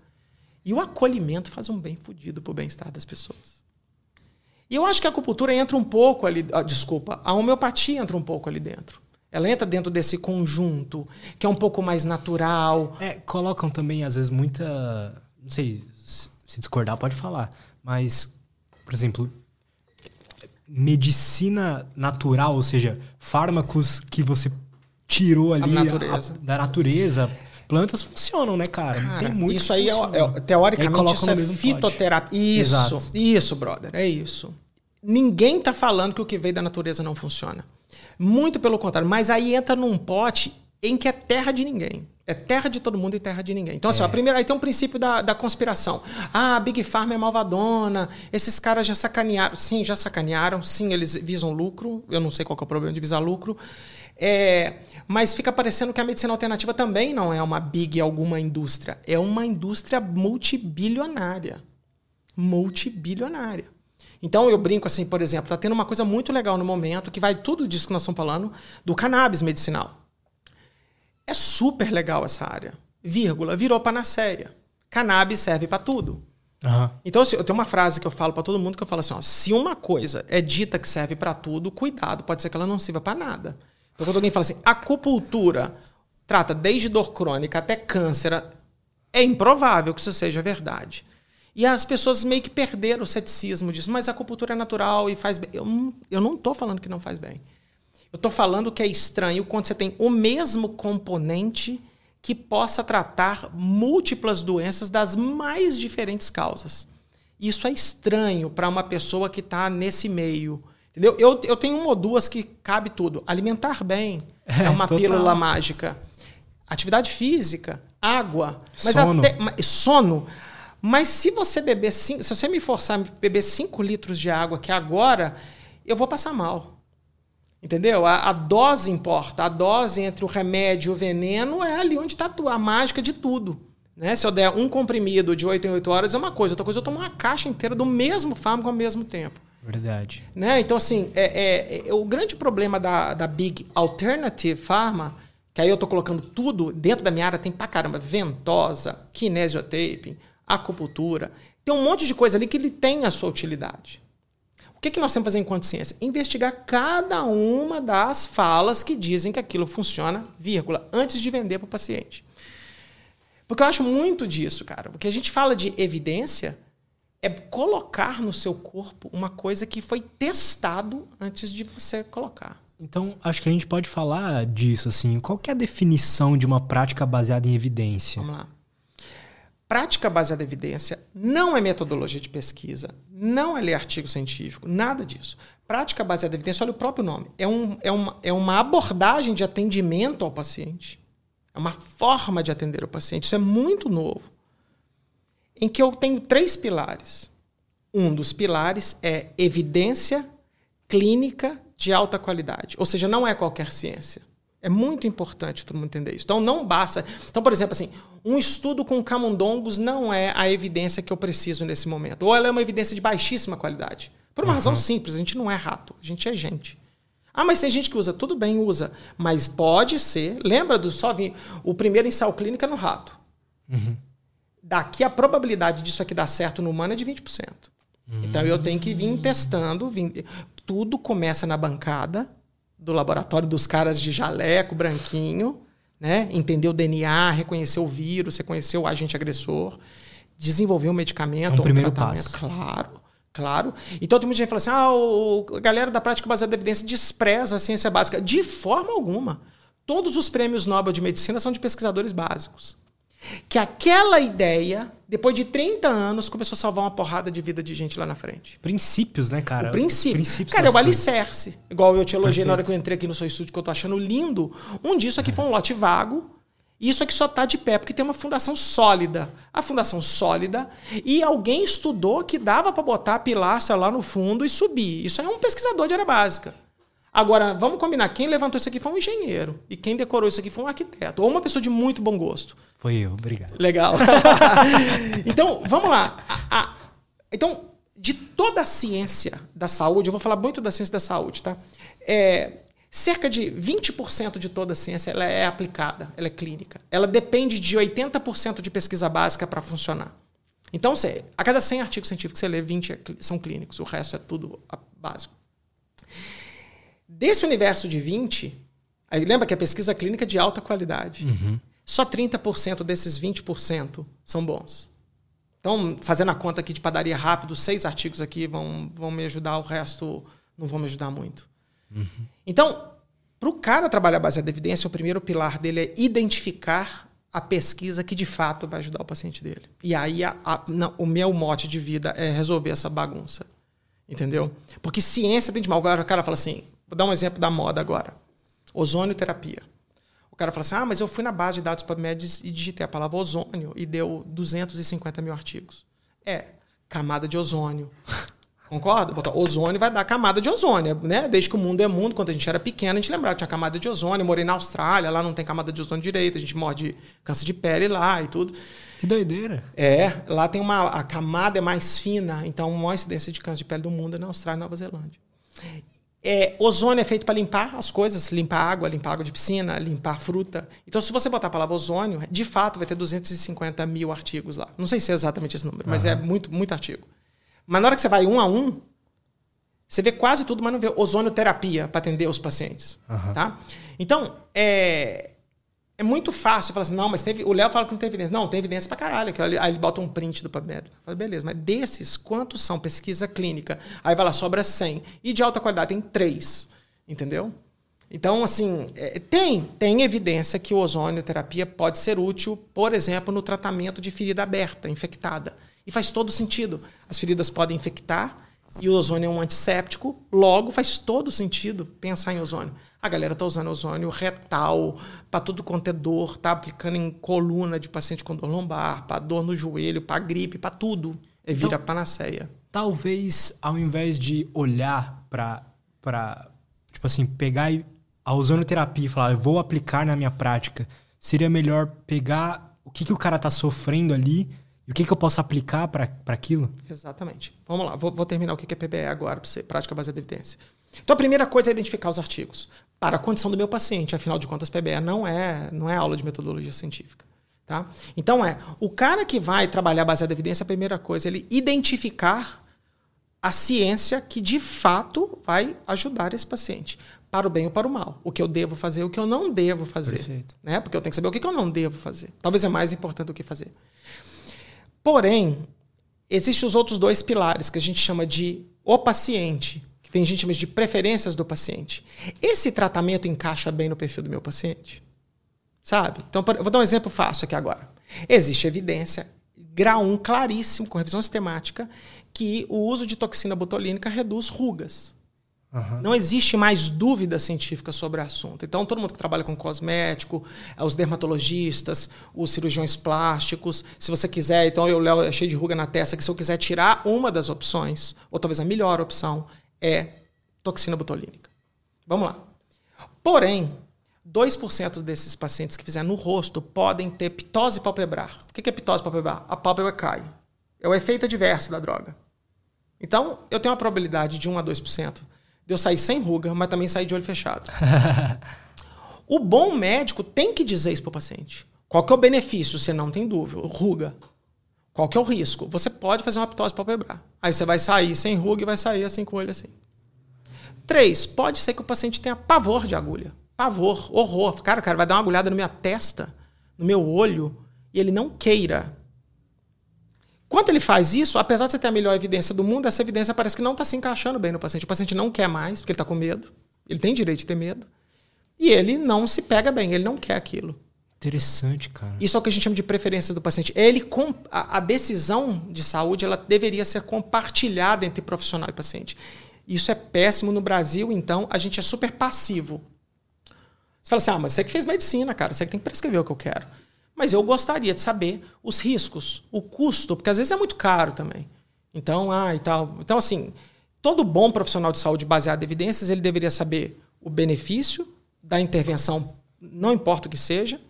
E o acolhimento faz um bem fodido para o bem-estar das pessoas. E eu acho que a acupuntura entra um pouco ali, ah, desculpa, a homeopatia entra um pouco ali dentro. Ela entra dentro desse conjunto, que é um pouco mais natural. É, colocam também, às vezes, muita. Não sei, se discordar, pode falar. Mas por exemplo, medicina natural, ou seja, fármacos que você tirou ali natureza. A, da natureza. Plantas funcionam, né, cara? cara Tem muito isso aí, é, é, teoricamente, isso é fitoterapia. Isso, Exato. isso, brother, é isso. Ninguém tá falando que o que veio da natureza não funciona. Muito pelo contrário. Mas aí entra num pote em que é terra de ninguém. É terra de todo mundo e terra de ninguém. Então, assim, é. ó, primeiro, aí tem um princípio da, da conspiração. Ah, a Big Pharma é malvadona, esses caras já sacanearam. Sim, já sacanearam. Sim, eles visam lucro. Eu não sei qual é o problema de visar lucro. É, mas fica parecendo que a medicina alternativa também não é uma big alguma indústria. É uma indústria multibilionária. Multibilionária. Então eu brinco assim, por exemplo, está tendo uma coisa muito legal no momento que vai tudo disso que nós estamos falando do cannabis medicinal. É super legal essa área. Vírgula, virou panaceia. Cannabis serve para tudo. Uhum. Então, eu tenho uma frase que eu falo para todo mundo que eu falo assim: ó, se uma coisa é dita que serve para tudo, cuidado, pode ser que ela não sirva para nada. Então, quando alguém fala assim, acupuntura trata desde dor crônica até câncer, é improvável que isso seja verdade. E as pessoas meio que perderam o ceticismo disso, mas a acupuntura é natural e faz bem. Eu, eu não estou falando que não faz bem. Eu estou falando que é estranho quando você tem o mesmo componente que possa tratar múltiplas doenças das mais diferentes causas. Isso é estranho para uma pessoa que está nesse meio. Entendeu? Eu, eu tenho uma ou duas que cabe tudo. Alimentar bem é, é uma pílula mágica. Atividade física, água, mas sono. Até, mas, sono. Mas se você beber cinco, se você me forçar a beber 5 litros de água que agora, eu vou passar mal. Entendeu? A, a, dose importa. A dose entre o remédio e o veneno é ali onde está a mágica de tudo. Né? Se eu der um comprimido de 8 em 8 horas é uma coisa, outra coisa eu tomo uma caixa inteira do mesmo fármaco ao mesmo tempo. Verdade. Né? Então, assim, é, é, é, o grande problema da, da Big Alternative Pharma, que aí eu estou colocando tudo dentro da minha área, tem pra caramba, ventosa, kinesiotaping, acupuntura, tem um monte de coisa ali que ele tem a sua utilidade. O que, que nós temos que fazer enquanto ciência? Investigar cada uma das falas que dizem que aquilo funciona, vírgula, antes de vender para o paciente. Porque eu acho muito disso, cara. Porque a gente fala de evidência, é colocar no seu corpo uma coisa que foi testado antes de você colocar. Então, acho que a gente pode falar disso, assim. Qual é a definição de uma prática baseada em evidência? Vamos lá. Prática baseada em evidência não é metodologia de pesquisa, não é ler artigo científico, nada disso. Prática baseada em evidência, olha o próprio nome, é, um, é, uma, é uma abordagem de atendimento ao paciente. É uma forma de atender o paciente. Isso é muito novo. Em que eu tenho três pilares. Um dos pilares é evidência clínica de alta qualidade. Ou seja, não é qualquer ciência. É muito importante todo mundo entender isso. Então, não basta. Então, por exemplo, assim, um estudo com camundongos não é a evidência que eu preciso nesse momento. Ou ela é uma evidência de baixíssima qualidade. Por uma uhum. razão simples: a gente não é rato, a gente é gente. Ah, mas tem gente que usa. Tudo bem, usa. Mas pode ser. Lembra do só vir. O primeiro ensaio clínico é no rato. Uhum. Daqui a probabilidade disso aqui dar certo no humano é de 20%. Uhum. Então eu tenho que vir testando. Vir... Tudo começa na bancada do laboratório dos caras de jaleco, branquinho, né? Entender o DNA, reconhecer o vírus, reconhecer o agente agressor, desenvolver um medicamento, é um, um primeiro tratamento. Passo. Claro. Claro. Então tem muita gente que fala assim: ah, o, a galera da prática baseada em evidência despreza a ciência básica. De forma alguma. Todos os prêmios Nobel de Medicina são de pesquisadores básicos. Que aquela ideia, depois de 30 anos, começou a salvar uma porrada de vida de gente lá na frente. Princípios, né, cara? O princípio. Princípios cara, é o alicerce. Igual eu te elogiei Perfeito. na hora que eu entrei aqui no seu estúdio, que eu tô achando lindo. Um disso aqui é. foi um lote vago isso aqui só está de pé porque tem uma fundação sólida. A fundação sólida e alguém estudou que dava para botar a pilastra lá no fundo e subir. Isso é um pesquisador de área básica. Agora, vamos combinar, quem levantou isso aqui foi um engenheiro e quem decorou isso aqui foi um arquiteto ou uma pessoa de muito bom gosto. Foi eu, obrigado. Legal. então, vamos lá. A, a, então, de toda a ciência da saúde, eu vou falar muito da ciência da saúde, tá? É, Cerca de 20% de toda a ciência ela é aplicada, ela é clínica. Ela depende de 80% de pesquisa básica para funcionar. Então, você, a cada 100 artigos científicos que você lê, 20 é são clínicos, o resto é tudo básico. Desse universo de 20, aí lembra que a pesquisa clínica é de alta qualidade. Uhum. Só 30% desses 20% são bons. Então, fazendo a conta aqui de padaria rápido, seis artigos aqui vão, vão me ajudar, o resto não vão me ajudar muito. Uhum. Então, para o cara trabalhar baseado em evidência, o primeiro pilar dele é identificar a pesquisa que de fato vai ajudar o paciente dele. E aí a, a, não, o meu mote de vida é resolver essa bagunça. Entendeu? Porque ciência tem de mal. Agora o cara fala assim: vou dar um exemplo da moda agora. Ozônio terapia. O cara fala assim: ah, mas eu fui na base de dados PubMed e digitei a palavra ozônio e deu 250 mil artigos. É, camada de ozônio, Concorda? Botar ozônio vai dar camada de ozônio, né? Desde que o mundo é mundo, quando a gente era pequeno, a gente lembrava que tinha camada de ozônio. Eu morei na Austrália, lá não tem camada de ozônio direito, a gente morre de câncer de pele lá e tudo. Que doideira. É, lá tem uma. A camada é mais fina, então a maior incidência de câncer de pele do mundo é na Austrália e Nova Zelândia. É, ozônio é feito para limpar as coisas, limpar água, limpar água de piscina, limpar fruta. Então, se você botar a palavra ozônio, de fato vai ter 250 mil artigos lá. Não sei se é exatamente esse número, mas uhum. é muito, muito artigo. Mas na hora que você vai um a um, você vê quase tudo, mas não vê ozonioterapia para atender os pacientes. Uhum. Tá? Então, é, é muito fácil falar assim, não, mas teve, o Léo fala que não tem evidência. Não, tem evidência para caralho. Aí ele bota um print do PubMed. Fala, beleza, mas desses, quantos são pesquisa clínica? Aí vai lá, sobra 100. E de alta qualidade tem 3. Entendeu? Então, assim, é, tem, tem evidência que o ozonioterapia pode ser útil, por exemplo, no tratamento de ferida aberta, infectada. E faz todo sentido. As feridas podem infectar e o ozônio é um antisséptico, logo faz todo sentido pensar em ozônio. A galera está usando ozônio retal para tudo quanto é dor, tá aplicando em coluna de paciente com dor lombar, para dor no joelho, para gripe, para tudo. É então, vira panaceia. Talvez ao invés de olhar para para tipo assim, pegar a ozonoterapia e falar, eu vou aplicar na minha prática, seria melhor pegar o que, que o cara está sofrendo ali e o que, que eu posso aplicar para aquilo? Exatamente. Vamos lá, vou, vou terminar o que é PBE agora para você, prática baseada em evidência. Então a primeira coisa é identificar os artigos para a condição do meu paciente. Afinal de contas, PBE não é, não é aula de metodologia científica. Tá? Então é, o cara que vai trabalhar baseado em evidência, a primeira coisa é ele identificar a ciência que de fato vai ajudar esse paciente. Para o bem ou para o mal. O que eu devo fazer, o que eu não devo fazer. Perfeito. Né? Porque eu tenho que saber o que eu não devo fazer. Talvez é mais importante do que fazer. Porém, existem os outros dois pilares que a gente chama de o paciente, que tem gente chama de preferências do paciente. Esse tratamento encaixa bem no perfil do meu paciente? Sabe? Então, eu vou dar um exemplo fácil aqui agora. Existe evidência grau 1 claríssimo, com revisão sistemática, que o uso de toxina botulínica reduz rugas. Uhum. Não existe mais dúvida científica sobre o assunto. Então, todo mundo que trabalha com cosmético, é, os dermatologistas, os cirurgiões plásticos, se você quiser, então eu, Léo, é cheio de ruga na testa, que se eu quiser tirar uma das opções, ou talvez a melhor opção, é toxina botulínica. Vamos lá. Porém, 2% desses pacientes que fizeram no rosto podem ter ptose palpebrar. O que é ptose palpebrar? A pálpebra cai. É o efeito adverso da droga. Então, eu tenho uma probabilidade de 1 a 2% de eu sair sem ruga, mas também sair de olho fechado. o bom médico tem que dizer isso para o paciente. Qual que é o benefício? Você não tem dúvida. Ruga. Qual que é o risco? Você pode fazer uma ptose palpebrar. Aí você vai sair sem ruga e vai sair assim com o olho assim. Três, pode ser que o paciente tenha pavor de agulha. Pavor, horror. Cara, cara, vai dar uma agulhada na minha testa, no meu olho, e ele não queira. Quando ele faz isso, apesar de você ter a melhor evidência do mundo, essa evidência parece que não está se encaixando bem no paciente. O paciente não quer mais, porque ele está com medo. Ele tem direito de ter medo. E ele não se pega bem, ele não quer aquilo. Interessante, cara. Isso é o que a gente chama de preferência do paciente. Ele a, a decisão de saúde ela deveria ser compartilhada entre profissional e paciente. Isso é péssimo no Brasil, então a gente é super passivo. Você fala assim: ah, mas você que fez medicina, cara, você que tem que prescrever o que eu quero. Mas eu gostaria de saber os riscos, o custo, porque às vezes é muito caro também. Então, ah, e tal. Então, assim, todo bom profissional de saúde baseado em evidências, ele deveria saber o benefício da intervenção, não importa o que seja,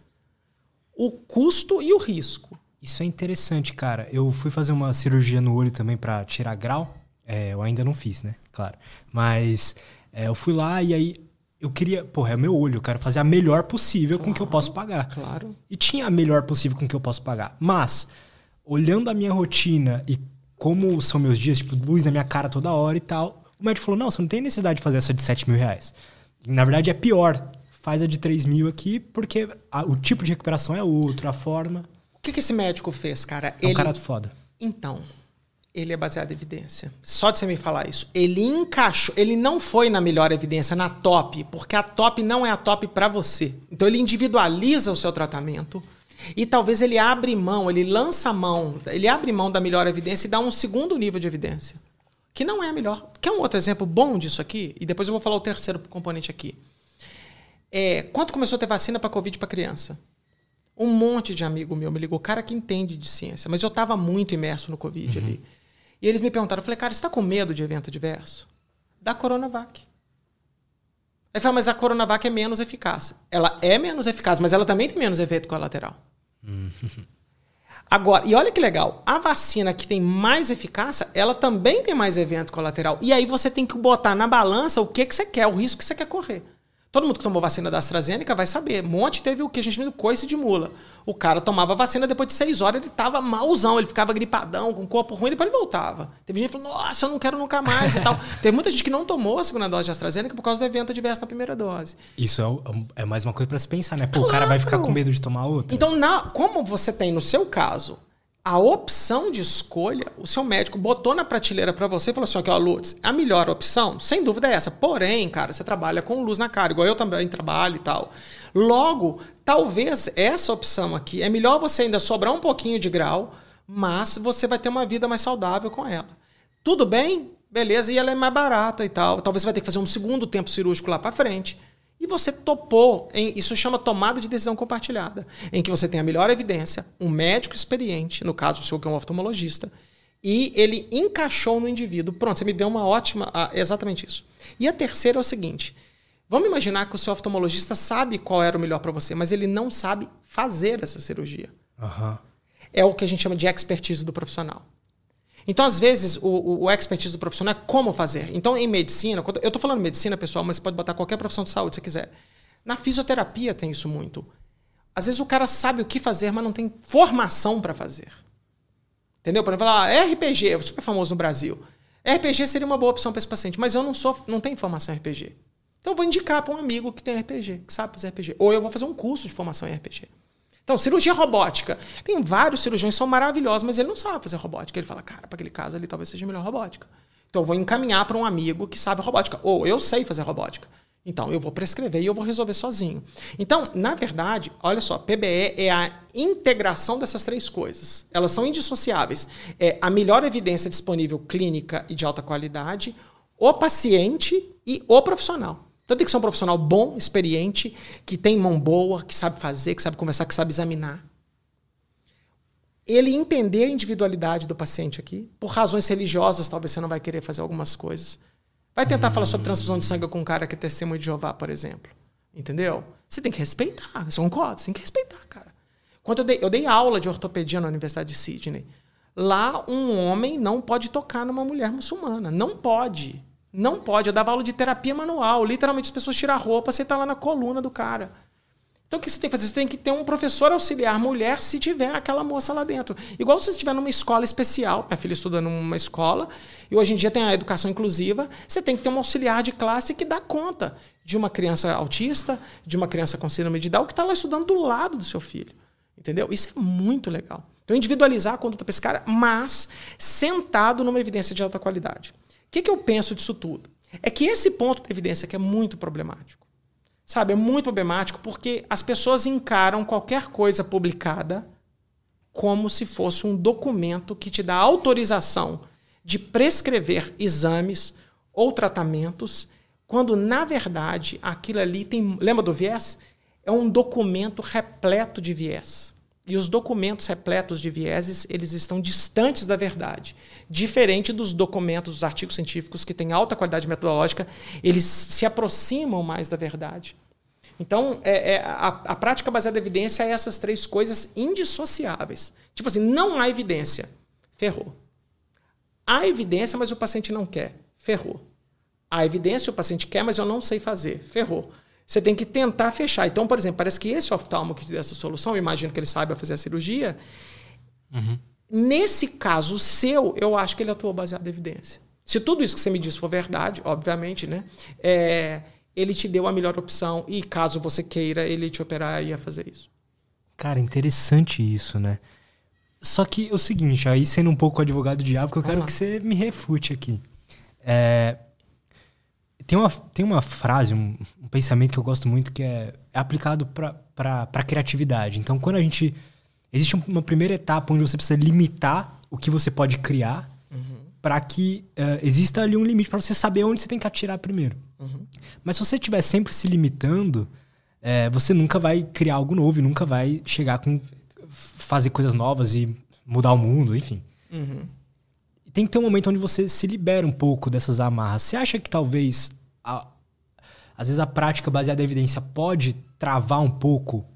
o custo e o risco. Isso é interessante, cara. Eu fui fazer uma cirurgia no olho também para tirar grau. É, eu ainda não fiz, né? Claro. Mas é, eu fui lá e aí eu queria, porra, é meu olho, eu quero fazer a melhor possível claro, com que eu posso pagar. Claro. E tinha a melhor possível com que eu posso pagar. Mas, olhando a minha rotina e como são meus dias, tipo, luz na minha cara toda hora e tal, o médico falou: não, você não tem necessidade de fazer essa de 7 mil reais. Na verdade, é pior. Faz a de 3 mil aqui, porque a, o tipo de recuperação é outro, a forma. O que, que esse médico fez, cara? É um Ele... cara foda. Então, ele é baseado em evidência. Só de você me falar isso. Ele encaixou, ele não foi na melhor evidência, na top, porque a top não é a top para você. Então ele individualiza o seu tratamento e talvez ele abre mão, ele lança a mão, ele abre mão da melhor evidência e dá um segundo nível de evidência, que não é a melhor. Quer um outro exemplo bom disso aqui? E depois eu vou falar o terceiro componente aqui. É, quando começou a ter vacina para Covid para criança? Um monte de amigo meu me ligou, cara que entende de ciência, mas eu estava muito imerso no Covid uhum. ali. E eles me perguntaram, eu falei, cara, você está com medo de evento adverso? Da Coronavac. Aí fala, mas a Coronavac é menos eficaz. Ela é menos eficaz, mas ela também tem menos efeito colateral. Agora, e olha que legal, a vacina que tem mais eficácia, ela também tem mais evento colateral. E aí você tem que botar na balança o que, que você quer, o risco que você quer correr. Todo mundo que tomou vacina da AstraZeneca vai saber. Monte teve o que a gente chama de coice de mula. O cara tomava vacina, depois de seis horas ele tava malzão, ele ficava gripadão, com o corpo ruim, depois ele voltava. Teve gente que falou, nossa, eu não quero nunca mais e tal. Teve muita gente que não tomou a segunda dose de AstraZeneca por causa do evento adverso na primeira dose. Isso é, é mais uma coisa para se pensar, né? Pô, claro. o cara vai ficar com medo de tomar outra. Então, na, como você tem no seu caso a opção de escolha, o seu médico botou na prateleira para você e falou assim: ó, Lutz, a melhor opção, sem dúvida é essa. Porém, cara, você trabalha com luz na cara, igual eu também trabalho e tal. Logo, talvez essa opção aqui é melhor você ainda sobrar um pouquinho de grau, mas você vai ter uma vida mais saudável com ela. Tudo bem? Beleza, e ela é mais barata e tal. Talvez você vai ter que fazer um segundo tempo cirúrgico lá para frente. E você topou, em, isso chama tomada de decisão compartilhada, em que você tem a melhor evidência, um médico experiente, no caso o senhor que é um oftalmologista, e ele encaixou no indivíduo. Pronto, você me deu uma ótima. Ah, exatamente isso. E a terceira é o seguinte: vamos imaginar que o seu oftalmologista sabe qual era o melhor para você, mas ele não sabe fazer essa cirurgia. Uhum. É o que a gente chama de expertise do profissional. Então, às vezes, o, o expertise do profissional é como fazer. Então, em medicina, eu estou falando medicina, pessoal, mas você pode botar qualquer profissão de saúde se você quiser. Na fisioterapia tem isso muito. Às vezes o cara sabe o que fazer, mas não tem formação para fazer. Entendeu? Por exemplo, ah, RPG, é super famoso no Brasil. RPG seria uma boa opção para esse paciente, mas eu não sou, não tenho formação em RPG. Então eu vou indicar para um amigo que tem RPG, que sabe fazer RPG. Ou eu vou fazer um curso de formação em RPG. Então, cirurgia robótica. Tem vários cirurgiões que são maravilhosos, mas ele não sabe fazer robótica. Ele fala, cara, para aquele caso ali talvez seja melhor robótica. Então, eu vou encaminhar para um amigo que sabe robótica. Ou eu sei fazer robótica. Então, eu vou prescrever e eu vou resolver sozinho. Então, na verdade, olha só, PBE é a integração dessas três coisas. Elas são indissociáveis. É a melhor evidência disponível clínica e de alta qualidade, o paciente e o profissional. Então tem que ser um profissional bom, experiente, que tem mão boa, que sabe fazer, que sabe conversar, que sabe examinar. Ele entender a individualidade do paciente aqui. Por razões religiosas, talvez você não vai querer fazer algumas coisas. Vai tentar falar sobre transfusão de sangue com um cara que é testemunho de Jeová, por exemplo. Entendeu? Você tem que respeitar. Você concorda? Você tem que respeitar, cara. Quando eu dei, eu dei aula de ortopedia na Universidade de Sydney, lá um homem não pode tocar numa mulher muçulmana. Não pode. Não pode. Eu dava aula de terapia manual. Literalmente as pessoas tiram a roupa, você está lá na coluna do cara. Então o que você tem que fazer? Você tem que ter um professor auxiliar mulher se tiver aquela moça lá dentro. Igual se você estiver numa escola especial, minha filha estuda numa escola, e hoje em dia tem a educação inclusiva, você tem que ter um auxiliar de classe que dá conta de uma criança autista, de uma criança com síndrome de Down, que está lá estudando do lado do seu filho. Entendeu? Isso é muito legal. Então, individualizar a conduta cara, mas sentado numa evidência de alta qualidade. O que, que eu penso disso tudo? É que esse ponto da evidência que é muito problemático. Sabe, é muito problemático porque as pessoas encaram qualquer coisa publicada como se fosse um documento que te dá autorização de prescrever exames ou tratamentos, quando na verdade aquilo ali tem. Lembra do viés? É um documento repleto de viés. E os documentos repletos de vieses, eles estão distantes da verdade. Diferente dos documentos, dos artigos científicos que têm alta qualidade metodológica, eles se aproximam mais da verdade. Então, é, é, a, a, prática baseada em evidência é essas três coisas indissociáveis. Tipo assim, não há evidência. Ferrou. Há evidência, mas o paciente não quer. Ferrou. Há evidência, o paciente quer, mas eu não sei fazer. Ferrou. Você tem que tentar fechar. Então, por exemplo, parece que esse oftalmo que te deu essa solução, imagino que ele saiba fazer a cirurgia. Uhum. Nesse caso seu, eu acho que ele atuou baseado em evidência. Se tudo isso que você me disse for verdade, obviamente, né? É, ele te deu a melhor opção e caso você queira, ele te operar ia fazer isso. Cara, interessante isso, né? Só que é o seguinte, aí sendo um pouco advogado do diabo, que eu quero que você me refute aqui. É, tem uma, tem uma frase, um, um, pensamento que eu gosto muito que é, é aplicado para criatividade. Então, quando a gente. Existe uma primeira etapa onde você precisa limitar o que você pode criar uhum. para que uh, exista ali um limite para você saber onde você tem que atirar primeiro. Uhum. Mas se você estiver sempre se limitando, é, você nunca vai criar algo novo e nunca vai chegar com. fazer coisas novas e mudar o mundo, enfim. Uhum tem que ter um momento onde você se libera um pouco dessas amarras. Você acha que talvez, a, às vezes, a prática baseada em evidência pode travar um pouco?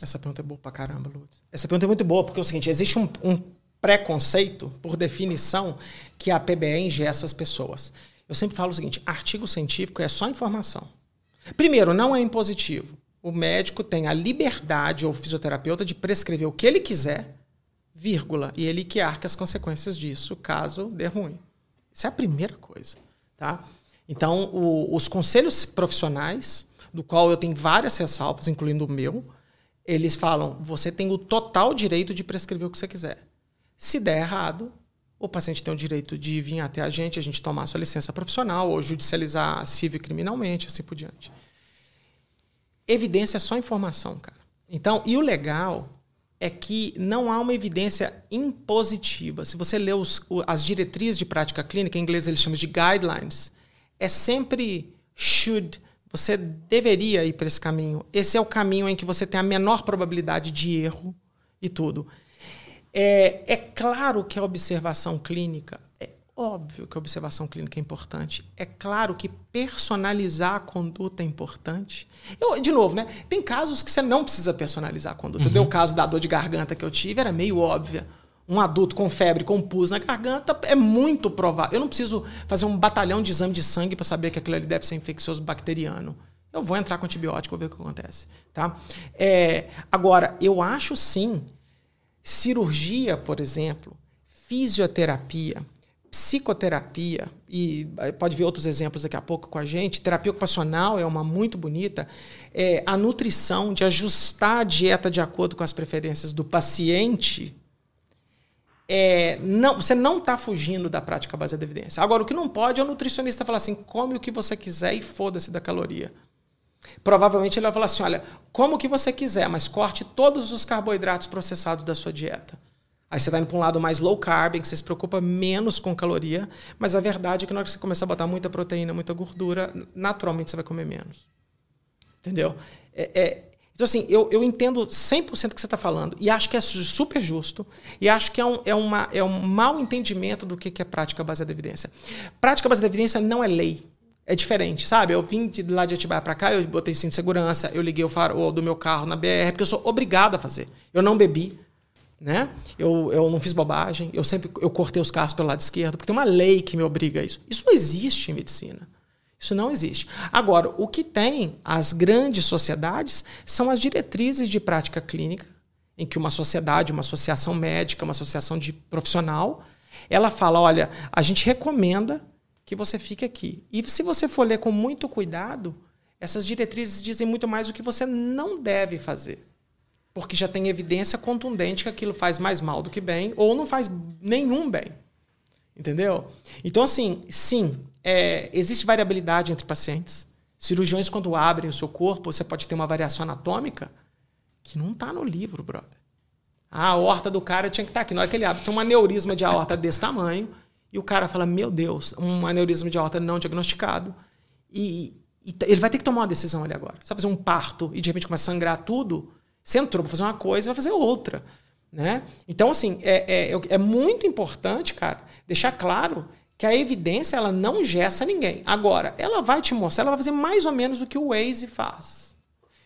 Essa pergunta é boa pra caramba, Lutz. Essa pergunta é muito boa, porque é o seguinte: existe um, um preconceito, por definição, que a PBE ingessa as pessoas. Eu sempre falo o seguinte: artigo científico é só informação. Primeiro, não é impositivo. O médico tem a liberdade, ou fisioterapeuta, de prescrever o que ele quiser vírgula, e ele que arca as consequências disso, caso dê ruim. Isso é a primeira coisa. Tá? Então, o, os conselhos profissionais, do qual eu tenho várias ressalvas, incluindo o meu, eles falam: você tem o total direito de prescrever o que você quiser. Se der errado, o paciente tem o direito de vir até a gente, a gente tomar sua licença profissional ou judicializar civil e criminalmente, assim por diante. Evidência é só informação, cara. Então, e o legal é que não há uma evidência impositiva. Se você lê os, as diretrizes de prática clínica, em inglês eles chamam de guidelines, é sempre should. Você deveria ir para esse caminho. Esse é o caminho em que você tem a menor probabilidade de erro e tudo. É, é claro que a observação clínica Óbvio que a observação clínica é importante. É claro que personalizar a conduta é importante. Eu, de novo, né? Tem casos que você não precisa personalizar a conduta. Uhum. Deu o caso da dor de garganta que eu tive, era meio óbvia. Um adulto com febre, com pus na garganta, é muito provável. Eu não preciso fazer um batalhão de exame de sangue para saber que aquilo ali deve ser infeccioso bacteriano. Eu vou entrar com antibiótico, vou ver o que acontece. Tá? É, agora, eu acho sim, cirurgia, por exemplo, fisioterapia, psicoterapia, e pode ver outros exemplos daqui a pouco com a gente, terapia ocupacional é uma muito bonita, é, a nutrição, de ajustar a dieta de acordo com as preferências do paciente, é, não, você não está fugindo da prática baseada em evidência. Agora, o que não pode é o nutricionista falar assim, come o que você quiser e foda-se da caloria. Provavelmente ele vai falar assim: olha, como que você quiser, mas corte todos os carboidratos processados da sua dieta. Aí você está indo para um lado mais low carb, em que você se preocupa menos com caloria, mas a verdade é que na hora que você começar a botar muita proteína, muita gordura, naturalmente você vai comer menos. Entendeu? É, é, então, assim, eu, eu entendo 100% o que você está falando e acho que é super justo e acho que é um, é uma, é um mau entendimento do que é prática baseada em evidência. Prática baseada em evidência não é lei. É diferente, sabe? Eu vim de lá de Atibaia para cá, eu botei cinto de segurança, eu liguei o farol do meu carro na BR, porque eu sou obrigado a fazer. Eu não bebi, né? Eu, eu não fiz bobagem, eu sempre eu cortei os carros pelo lado esquerdo, porque tem uma lei que me obriga a isso. Isso não existe em medicina. Isso não existe. Agora, o que tem as grandes sociedades são as diretrizes de prática clínica, em que uma sociedade, uma associação médica, uma associação de profissional, ela fala: olha, a gente recomenda que você fique aqui. E se você for ler com muito cuidado, essas diretrizes dizem muito mais o que você não deve fazer. Porque já tem evidência contundente que aquilo faz mais mal do que bem, ou não faz nenhum bem. Entendeu? Então, assim, sim, é, existe variabilidade entre pacientes. Cirurgiões, quando abrem o seu corpo, você pode ter uma variação anatômica que não está no livro, brother. a aorta do cara tinha que estar tá aqui. Na hora que ele abre, tem um aneurisma de aorta desse tamanho e o cara fala: Meu Deus, um aneurisma de aorta não diagnosticado. E, e, ele vai ter que tomar uma decisão ali agora. Você vai fazer um parto e de repente começa a sangrar tudo. Você entrou para fazer uma coisa e vai fazer outra. Né? Então, assim, é, é, é muito importante, cara, deixar claro que a evidência ela não gessa ninguém. Agora, ela vai te mostrar, ela vai fazer mais ou menos o que o Waze faz.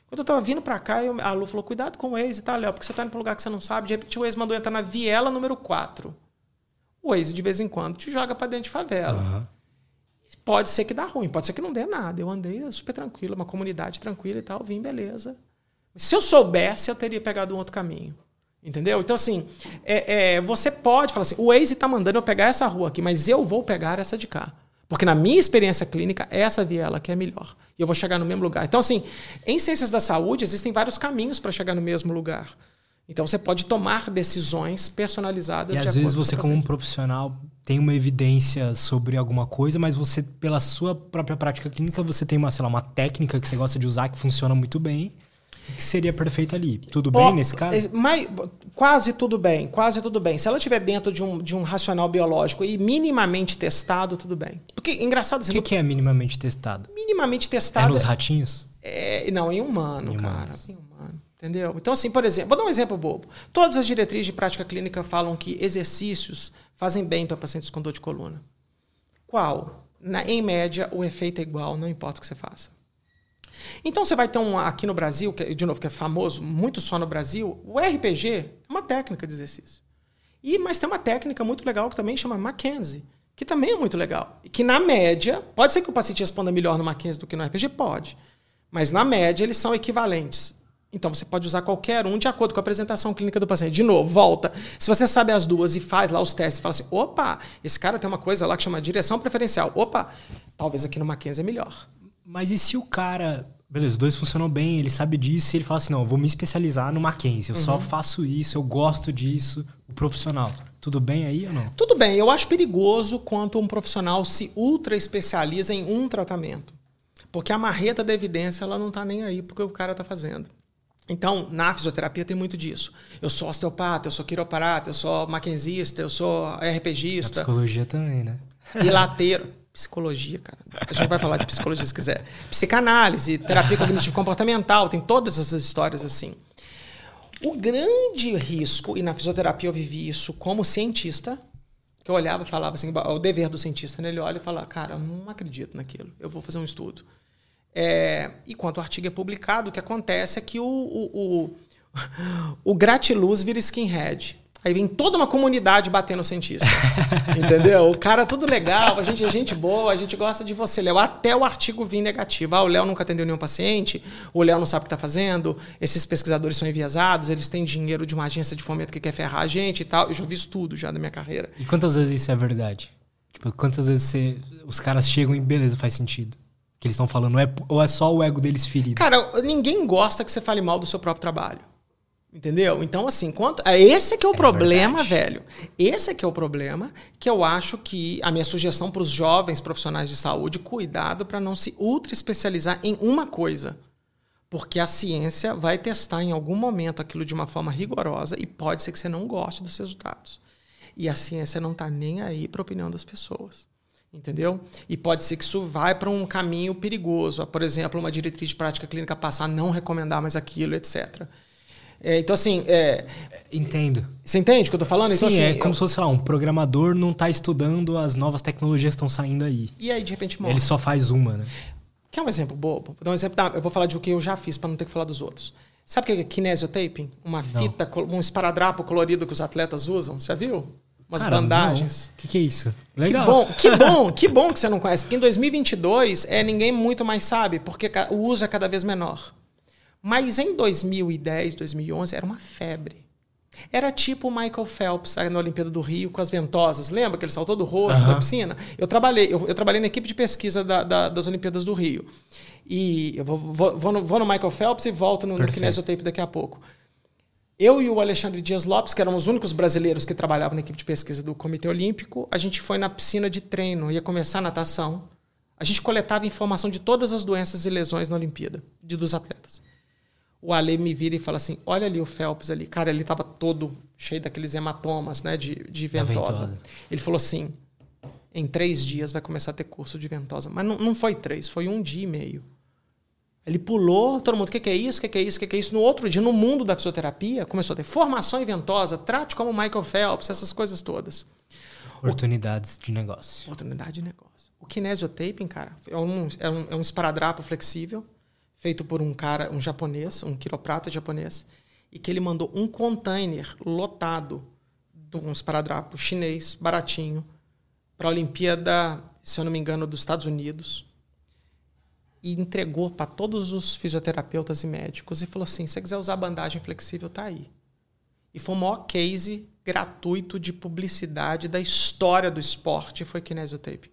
Quando eu estava vindo para cá, eu, a Lu falou: cuidado com o Waze, tá, Léo? Porque você está indo para um lugar que você não sabe. De repente, o Waze mandou entrar na viela número 4 o Waze de vez em quando te joga para dentro de favela. Uhum. Pode ser que dá ruim, pode ser que não dê nada. Eu andei super tranquilo, uma comunidade tranquila e tal, vim, beleza. Se eu soubesse, eu teria pegado um outro caminho. Entendeu? Então, assim, é, é, você pode falar assim: o Waze está mandando eu pegar essa rua aqui, mas eu vou pegar essa de cá. Porque na minha experiência clínica, essa viela que é melhor. E eu vou chegar no mesmo lugar. Então, assim, em ciências da saúde, existem vários caminhos para chegar no mesmo lugar. Então você pode tomar decisões personalizadas. E de às vezes você, como um profissional, tem uma evidência sobre alguma coisa, mas você, pela sua própria prática clínica, você tem uma, sei lá, uma técnica que você gosta de usar que funciona muito bem, que seria perfeita ali. Tudo bem oh, nesse caso? Mas, quase tudo bem, quase tudo bem. Se ela estiver dentro de um, de um racional biológico e minimamente testado, tudo bem. Porque, engraçado... Assim, o que, no... que é minimamente testado? Minimamente testado... É nos ratinhos? É, não, em humano, em cara. Em humano. Entendeu? Então, assim, por exemplo, vou dar um exemplo bobo. Todas as diretrizes de prática clínica falam que exercícios fazem bem para pacientes com dor de coluna. Qual? Na, em média, o efeito é igual, não importa o que você faça. Então você vai ter um aqui no Brasil, que, de novo, que é famoso, muito só no Brasil, o RPG é uma técnica de exercício. E, mas tem uma técnica muito legal que também chama Mackenzie, que também é muito legal. E que na média, pode ser que o paciente responda melhor no Mackenzie do que no RPG? Pode. Mas na média eles são equivalentes. Então você pode usar qualquer um de acordo com a apresentação clínica do paciente. De novo, volta. Se você sabe as duas e faz lá os testes e fala assim: opa, esse cara tem uma coisa lá que chama direção preferencial. Opa, talvez aqui no Mackenzie é melhor. Mas e se o cara. Beleza, os dois funcionam bem, ele sabe disso e ele fala assim: não, eu vou me especializar no Mackenzie, eu uhum. só faço isso, eu gosto disso, o profissional. Tudo bem aí ou não? Tudo bem, eu acho perigoso quando um profissional se ultra especializa em um tratamento. Porque a marreta da evidência ela não está nem aí porque o cara está fazendo. Então, na fisioterapia tem muito disso. Eu sou osteopata, eu sou quiroprata, eu sou maquenzista, eu sou RPGista. Psicologia também, né? E lateiro. Psicologia, cara. A gente vai falar de psicologia se quiser. Psicanálise, terapia cognitivo comportamental, tem todas essas histórias assim. O grande risco, e na fisioterapia eu vivi isso como cientista, que eu olhava e falava assim, o dever do cientista, né? ele olha e fala, cara, eu não acredito naquilo, eu vou fazer um estudo. É, e quando o artigo é publicado, o que acontece é que o, o, o, o gratiluz vira skinhead. Aí vem toda uma comunidade batendo o cientista. entendeu? O cara tudo legal, a gente é gente boa, a gente gosta de você, Léo. Até o artigo vir negativo. Ah, o Léo nunca atendeu nenhum paciente, o Léo não sabe o que está fazendo, esses pesquisadores são enviesados, eles têm dinheiro de uma agência de fomento que quer ferrar a gente e tal. Eu já vi isso tudo já da minha carreira. E quantas vezes isso é verdade? Tipo, quantas vezes você, os caras chegam e beleza, faz sentido? que eles estão falando? É, ou é só o ego deles ferido? Cara, ninguém gosta que você fale mal do seu próprio trabalho. Entendeu? Então, assim, quanto, é esse é que é o É problema, verdade. velho. Esse é que é o problema, que eu acho que a minha sugestão para os jovens profissionais de saúde, cuidado para não se ultra especializar em uma coisa. Porque a ciência vai testar em algum momento aquilo de uma forma rigorosa e pode ser que você não goste dos resultados. E a ciência não está nem aí para a opinião das pessoas. Entendeu? E pode ser que isso vai para um caminho perigoso. Por exemplo, uma diretriz de prática clínica passar a não recomendar mais aquilo, etc. É, então, assim, é, Entendo. você entende o que eu tô falando? Sim, então, assim, é como eu- se fosse, sei lá, um programador não tá estudando as novas tecnologias que estão saindo aí. E aí, de repente, morre. Ele só faz uma, né? Quer um exemplo bobo? Vou dar um exemplo. tá, eu vou falar de o que eu já fiz para não ter que falar dos outros. Sabe o que é kinesiotaping? Uma fita, um esparadrapo colorido que os atletas usam. Você já viu? Umas Cara, bandagens. O que, que é isso? Que bom, que bom, que bom que você não conhece. Porque em 2022 é, ninguém muito mais sabe, porque o uso é cada vez menor. Mas em 2010, 2011 era uma febre. Era tipo o Michael Phelps na Olimpíada do Rio com as ventosas. Lembra que ele saltou do rosto Aham. da piscina? Eu trabalhei, eu, eu trabalhei na equipe de pesquisa da- da- das Olimpíadas do Rio. E eu vou, vou- vou no, vou no Michael Phelps e volto no, no. Kinesiotape daqui a pouco. Eu e o Alexandre Dias Lopes, que eram os únicos brasileiros que trabalhavam na equipe de pesquisa do Comitê Olímpico, a gente foi na piscina de treino, ia começar a natação. A gente coletava informação de todas as doenças e lesões na Olimpíada, de, dos atletas. O Ale me vira e fala assim: olha ali o Phelps ali. Cara, ele estava todo cheio daqueles hematomas, né, de, de ventosa. ventosa. Ele falou assim: em três dias vai começar a ter curso de ventosa. Mas não, não foi três, foi um dia e meio. Ele pulou, todo mundo, o que, que é isso? O que, que é isso? O que, que é isso? No outro dia, no mundo da fisioterapia, começou a ter formação em ventosa, trate como Michael Phelps, essas coisas todas. Oportunidades de negócio. Oportunidade de negócio. O kinesiotaping, cara, é um, é um, é um esparadrapo flexível, feito por um cara, um japonês, um quiroprata japonês, e que ele mandou um container lotado de um esparadrapo chinês, baratinho, para a Olimpíada, se eu não me engano, dos Estados Unidos. E entregou para todos os fisioterapeutas e médicos e falou assim: se você quiser usar bandagem flexível, tá aí. E foi o maior case gratuito de publicidade da história do esporte, foi Kinesiotape. O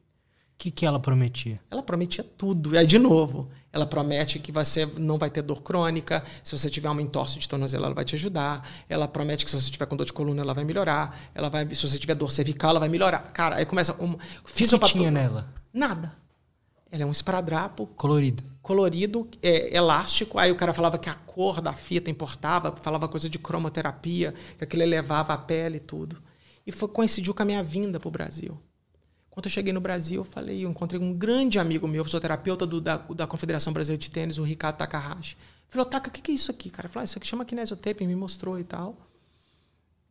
que, que ela prometia? Ela prometia tudo. E aí, de novo, ela promete que você não vai ter dor crônica. Se você tiver uma entorse de tornozelo, ela vai te ajudar. Ela promete que se você tiver com dor de coluna, ela vai melhorar. Ela vai, se você tiver dor cervical, ela vai melhorar. Cara, aí começa... Um, O que, fisiopato- tinha nela? Nada. Ela é um esparadrapo Colorido. colorido, é, elástico. Aí o cara falava que a cor da fita importava, falava coisa de cromoterapia, que aquilo elevava a pele e tudo. E foi, coincidiu com a minha vinda para o Brasil. Quando eu cheguei no Brasil, eu falei, eu encontrei um grande amigo meu, fisioterapeuta do, da, da Confederação Brasileira de Tênis, o Ricardo Takahashi. Falou, Taka, o que, que é isso aqui, cara? Falou, ah, isso aqui chama kinesiotaping, me mostrou e tal.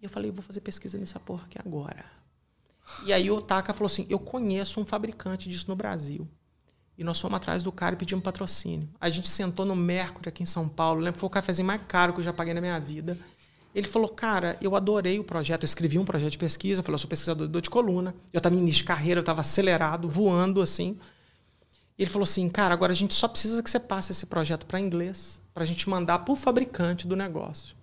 E eu falei, eu vou fazer pesquisa nessa porra aqui agora. E aí o Taka falou assim, eu conheço um fabricante disso no Brasil. E nós fomos atrás do cara e pedimos patrocínio. A gente sentou no Mercury aqui em São Paulo. Lembro que foi o cafezinho mais caro que eu já paguei na minha vida. Ele falou, cara, eu adorei o projeto. Eu escrevi um projeto de pesquisa. Eu falei, eu sou pesquisador de coluna. Eu estava em início de carreira, eu estava acelerado, voando assim. Ele falou assim, cara, agora a gente só precisa que você passe esse projeto para inglês, para a gente mandar para o fabricante do negócio.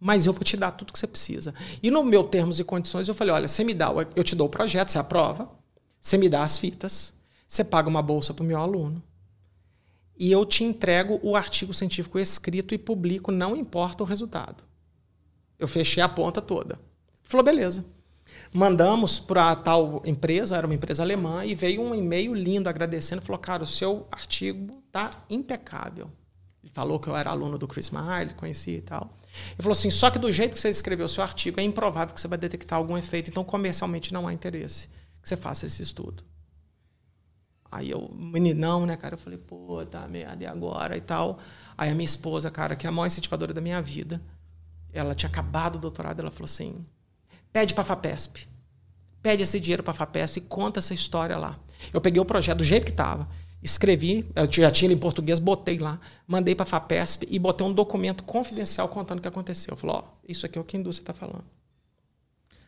Mas eu vou te dar tudo que você precisa. E no meu termos e condições, eu falei, olha, você me dá, eu te dou o projeto, você aprova, você me dá as fitas, você paga uma bolsa para o meu aluno. E eu te entrego o artigo científico escrito e publico, não importa o resultado. Eu fechei a ponta toda. Ele falou, beleza. Mandamos para tal empresa, era uma empresa alemã, e veio um e-mail lindo agradecendo. Falou, cara, o seu artigo tá impecável. Ele falou que eu era aluno do Chris Marley, conhecia e tal. Ele falou assim, só que do jeito que você escreveu o seu artigo, é improvável que você vai detectar algum efeito, então comercialmente não há interesse que você faça esse estudo. Aí eu, meninão, né, cara? Eu falei, pô, tá merda, e agora e tal. Aí a minha esposa, cara, que é a maior incentivadora da minha vida, ela tinha acabado o doutorado, ela falou assim: pede pra FAPESP. Pede esse dinheiro pra FAPESP e conta essa história lá. Eu peguei o projeto do jeito que estava, escrevi, eu já tinha ele em português, botei lá, mandei pra FAPESP e botei um documento confidencial contando o que aconteceu. Eu falei: ó, isso aqui é o que a indústria está falando.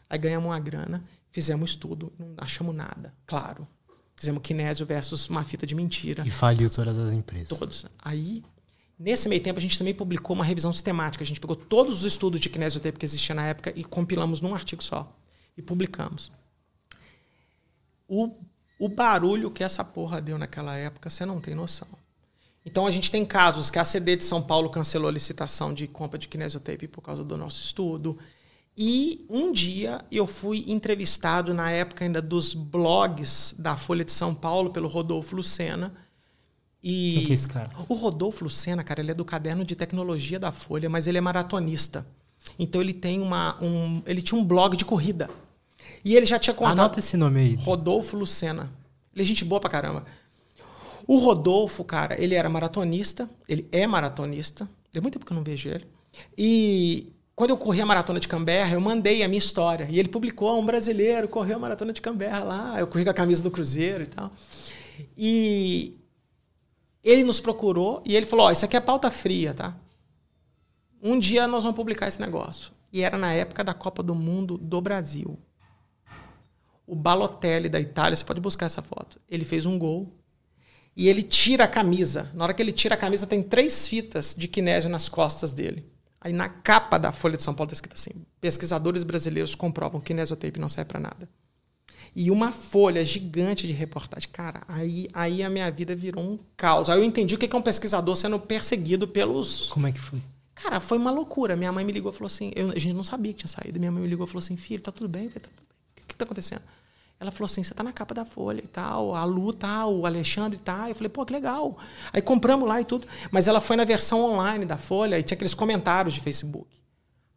Aí ganhamos uma grana, fizemos estudo, não achamos nada, claro. Fizemos kinésio versus uma fita de mentira. E faliu todas as empresas. Todos. Aí, nesse meio tempo, a gente também publicou uma revisão sistemática. A gente pegou todos os estudos de kinesioterapia que existiam na época e compilamos num artigo só. E publicamos. O, o barulho que essa porra deu naquela época, você não tem noção. Então a gente tem casos que a CD de São Paulo cancelou a licitação de compra de kinesiotape por causa do nosso estudo. E um dia eu fui entrevistado, na época ainda dos blogs da Folha de São Paulo, pelo Rodolfo Lucena. E Quem que é esse cara? O Rodolfo Lucena, cara, ele é do caderno de tecnologia da Folha, mas ele é maratonista. Então ele tem uma. Um, ele tinha um blog de corrida. E ele já tinha contado. Anota esse nome aí. Rodolfo Lucena. Ele é gente boa pra caramba. O Rodolfo, cara, ele era maratonista, ele é maratonista. Tem muito tempo que eu não vejo ele. E quando eu corri a maratona de Canberra, eu mandei a minha história. E ele publicou, um brasileiro correu a maratona de Canberra lá. Eu corri com a camisa do Cruzeiro e tal. E ele nos procurou e ele falou: Ó, oh, isso aqui é pauta fria, tá? Um dia nós vamos publicar esse negócio. E era na época da Copa do Mundo do Brasil. O Balotelli da Itália, você pode buscar essa foto. Ele fez um gol e ele tira a camisa. Na hora que ele tira a camisa, tem três fitas de kinésio nas costas dele. Aí na capa da Folha de São Paulo está escrito assim: pesquisadores brasileiros comprovam que kinesiotape não serve para nada. E uma folha gigante de reportagem. Cara, aí, aí a minha vida virou um caos. Aí eu entendi o que é um pesquisador sendo perseguido pelos. Como é que foi? Cara, foi uma loucura. Minha mãe me ligou e falou assim: eu, a gente não sabia que tinha saído. Minha mãe me ligou e falou assim: filho, tá tudo bem? Tá tudo bem. O que, que tá acontecendo? Ela falou assim: você tá na capa da Folha e tal, a Lu tá, o Alexandre tá. Eu falei, pô, que legal. Aí compramos lá e tudo. Mas ela foi na versão online da Folha e tinha aqueles comentários de Facebook.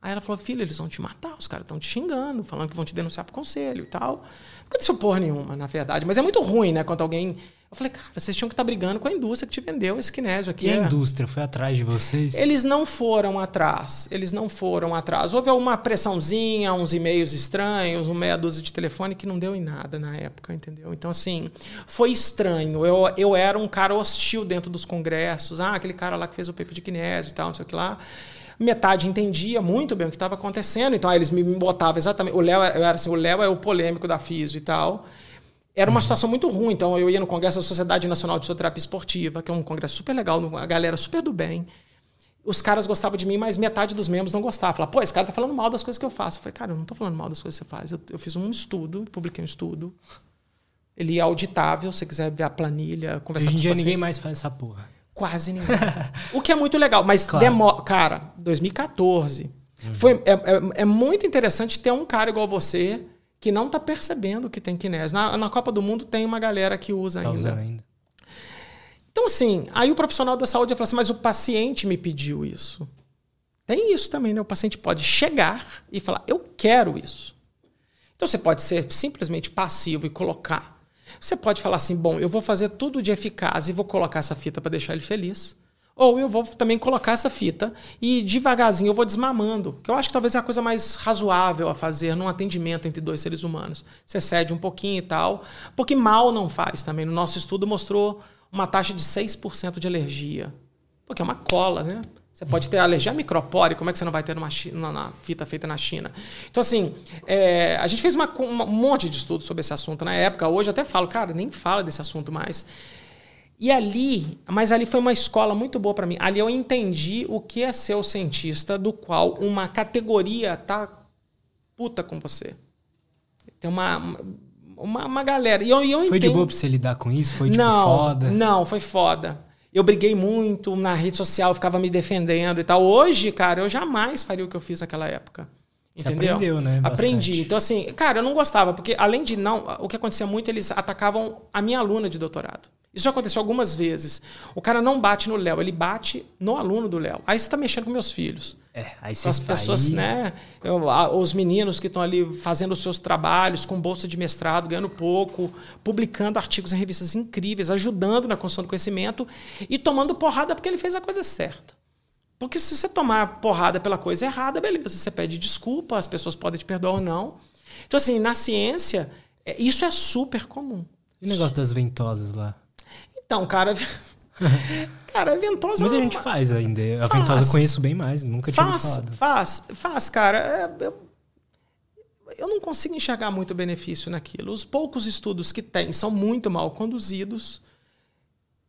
Aí ela falou, filho, eles vão te matar, os caras estão te xingando, falando que vão te denunciar pro conselho e tal. Não aconteceu porra nenhuma, na verdade. Mas é muito ruim, né, quando alguém eu falei, cara, vocês tinham que estar tá brigando com a indústria que te vendeu esse kinésio aqui. E a é. indústria foi atrás de vocês? Eles não foram atrás. Eles não foram atrás. Houve uma pressãozinha, uns e-mails estranhos, uma meia dúzia de telefone que não deu em nada na época, entendeu? Então, assim, foi estranho. Eu, eu era um cara hostil dentro dos congressos. Ah, aquele cara lá que fez o paper de kinésio e tal, não sei o que lá metade entendia muito bem o que estava acontecendo, então aí eles me botavam exatamente. O Léo era assim, o Léo é o polêmico da FISO e tal. Era uma situação muito ruim. Então, eu ia no Congresso da Sociedade Nacional de Fisioterapia Esportiva, que é um congresso super legal, a galera super do bem. Os caras gostavam de mim, mas metade dos membros não gostava. Falava, pô, esse cara tá falando mal das coisas que eu faço. Eu falei, cara, eu não tô falando mal das coisas que você faz. Eu, eu fiz um estudo, publiquei um estudo. Ele é auditável, se você quiser ver a planilha, conversar Hoje em dia ninguém mais faz essa porra. Quase ninguém. o que é muito legal, mas claro. demora. Cara, 2014. Uhum. Foi, é, é, é muito interessante ter um cara igual você que não está percebendo que tem kinésio. Na, na, Copa do Mundo tem uma galera que usa tá ainda. ainda. Então, assim, aí o profissional da saúde fala assim, mas o paciente me pediu isso. Tem isso também, né? O paciente pode chegar e falar, eu quero isso. Então você pode ser simplesmente passivo e colocar. Você pode falar assim, bom, eu vou fazer tudo de eficaz e vou colocar essa fita para deixar ele feliz. Ou eu vou também colocar essa fita e devagarzinho eu vou desmamando, que eu acho que talvez é a coisa mais razoável a fazer num atendimento entre dois seres humanos. Você cede um pouquinho e tal, porque mal não faz também. No nosso estudo mostrou uma taxa de 6% de alergia, porque é uma cola, né? Você pode ter alergia micropore, como é que você não vai ter numa, numa fita feita na China? Então, assim, é, a gente fez uma, uma, um monte de estudos sobre esse assunto na época. Hoje até falo, cara, nem fala desse assunto mais. E ali, mas ali foi uma escola muito boa para mim. Ali eu entendi o que é ser o cientista do qual uma categoria tá puta com você. Tem uma uma, uma galera. E eu, eu foi entendo... de boa pra você lidar com isso? Foi tipo não, foda? Não, foi foda. Eu briguei muito na rede social, ficava me defendendo e tal. Hoje, cara, eu jamais faria o que eu fiz naquela época. Entendeu? Você aprendeu, né? Bastante. Aprendi. Então, assim, cara, eu não gostava, porque além de não. O que acontecia muito, eles atacavam a minha aluna de doutorado. Isso já aconteceu algumas vezes. O cara não bate no Léo, ele bate no aluno do Léo. Aí você está mexendo com meus filhos. É, aí você As pessoas, né? Eu, os meninos que estão ali fazendo os seus trabalhos com bolsa de mestrado, ganhando pouco, publicando artigos em revistas incríveis, ajudando na construção do conhecimento e tomando porrada porque ele fez a coisa certa. Porque se você tomar porrada pela coisa errada, beleza, você pede desculpa, as pessoas podem te perdoar ou não. Então, assim, na ciência, é, isso é super comum. E o negócio das ventosas lá? Então, cara. cara, a ventosa. Muita gente faz ainda. A faz. ventosa eu conheço bem mais, nunca tinha faz, falado. Faz, faz, cara. É, eu, eu não consigo enxergar muito benefício naquilo. Os poucos estudos que tem são muito mal conduzidos.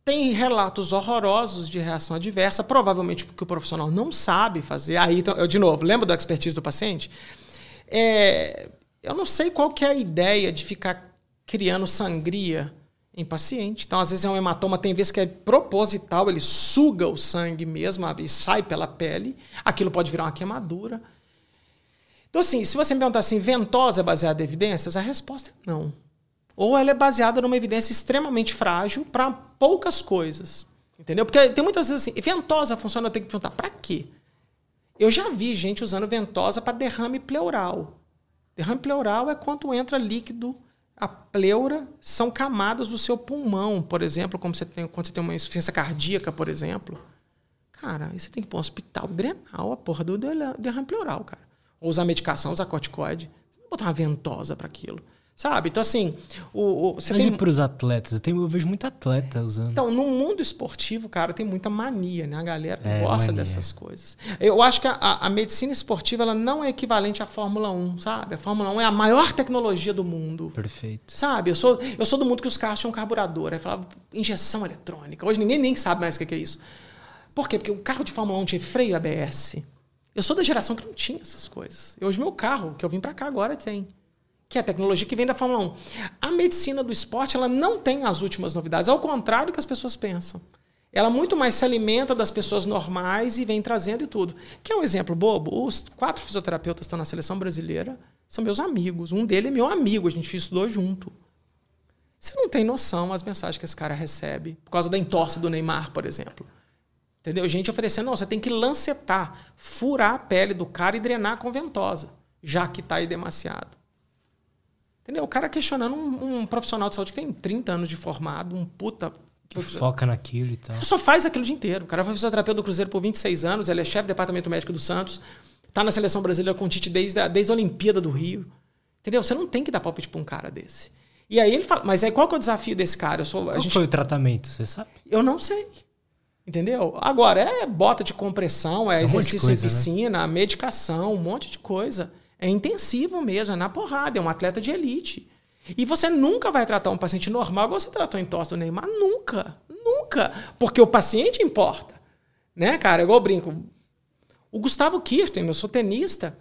Tem relatos horrorosos de reação adversa, provavelmente porque o profissional não sabe fazer. Aí, então, eu, de novo, lembra da expertise do paciente? É, eu não sei qual que é a ideia de ficar criando sangria em paciente. Então, às vezes é um hematoma, tem vezes que é proposital, ele suga o sangue mesmo e sai pela pele. Aquilo pode virar uma queimadura. Então, assim, se você me perguntar assim, ventosa é baseada em evidências, a resposta é não. Ou ela é baseada numa evidência extremamente frágil para poucas coisas. Entendeu? Porque tem muitas vezes assim, ventosa funciona, eu tenho que perguntar, para quê? Eu já vi gente usando ventosa para derrame pleural. Derrame pleural é quando entra líquido. A pleura são camadas do seu pulmão, por exemplo, como você tem, quando você tem uma insuficiência cardíaca, por exemplo. Cara, você tem que ir para um hospital drenar a porra do derrame pleural, cara. Ou usar medicação, usar corticoide. Você não botar uma ventosa para aquilo. Sabe? Então, assim. O, o, você Mas tem... e para os atletas? Eu, tenho, eu vejo muito atleta usando. Então, no mundo esportivo, cara, tem muita mania, né? A galera é, gosta mania. dessas coisas. Eu acho que a, a, medicina esportiva ela não é equivalente à Fórmula 1, sabe? A Fórmula 1 é a maior tecnologia do mundo. Perfeito. Sabe? Eu sou, eu sou do mundo que os carros tinham carburador. Aí falava injeção eletrônica. Hoje ninguém nem sabe mais o que é isso. Por quê? Porque o carro de Fórmula 1 tinha freio ABS. Eu sou da geração que não tinha essas coisas. E hoje meu carro, que eu vim para cá agora, tem que é a tecnologia que vem da Fórmula 1. A medicina do esporte ela não tem as últimas novidades, ao contrário do que as pessoas pensam. Ela muito mais se alimenta das pessoas normais e vem trazendo e tudo. Que é um exemplo bobo. Os quatro fisioterapeutas que estão na seleção brasileira são meus amigos. Um deles é meu amigo, a gente estudou junto. Você não tem noção as mensagens que esse cara recebe por causa da entorse do Neymar, por exemplo. Entendeu? Gente oferecendo, não, você tem que lancetar, furar a pele do cara e drenar com ventosa, já que está aí demasiado. Entendeu? O cara questionando um, um, profissional de saúde que tem 30 anos de formado, um puta. Que foca naquilo e tal. Ele só faz aquilo o dia inteiro. O cara foi fisioterapeuta do Cruzeiro por 26 anos, ele é chefe do departamento médico do Santos, tá na seleção brasileira com o Tite desde a, desde a Olimpíada do Rio. Entendeu? Você não tem que dar palpite pra um cara desse. E aí ele fala, mas aí qual que é o desafio desse cara? Eu sou, qual gente, foi o tratamento, você sabe? Eu não sei. Entendeu? Agora, é bota de compressão, é, é exercício coisa, em né? piscina, né? medicação, um monte de coisa. É intensivo mesmo, é na porrada, é um atleta de elite. E você nunca vai tratar um paciente normal igual você tratou em tosse do Neymar. Nunca. Nunca. Porque o paciente importa. Né, cara? Igual eu brinco. O Gustavo Kirsten, eu sou tenista,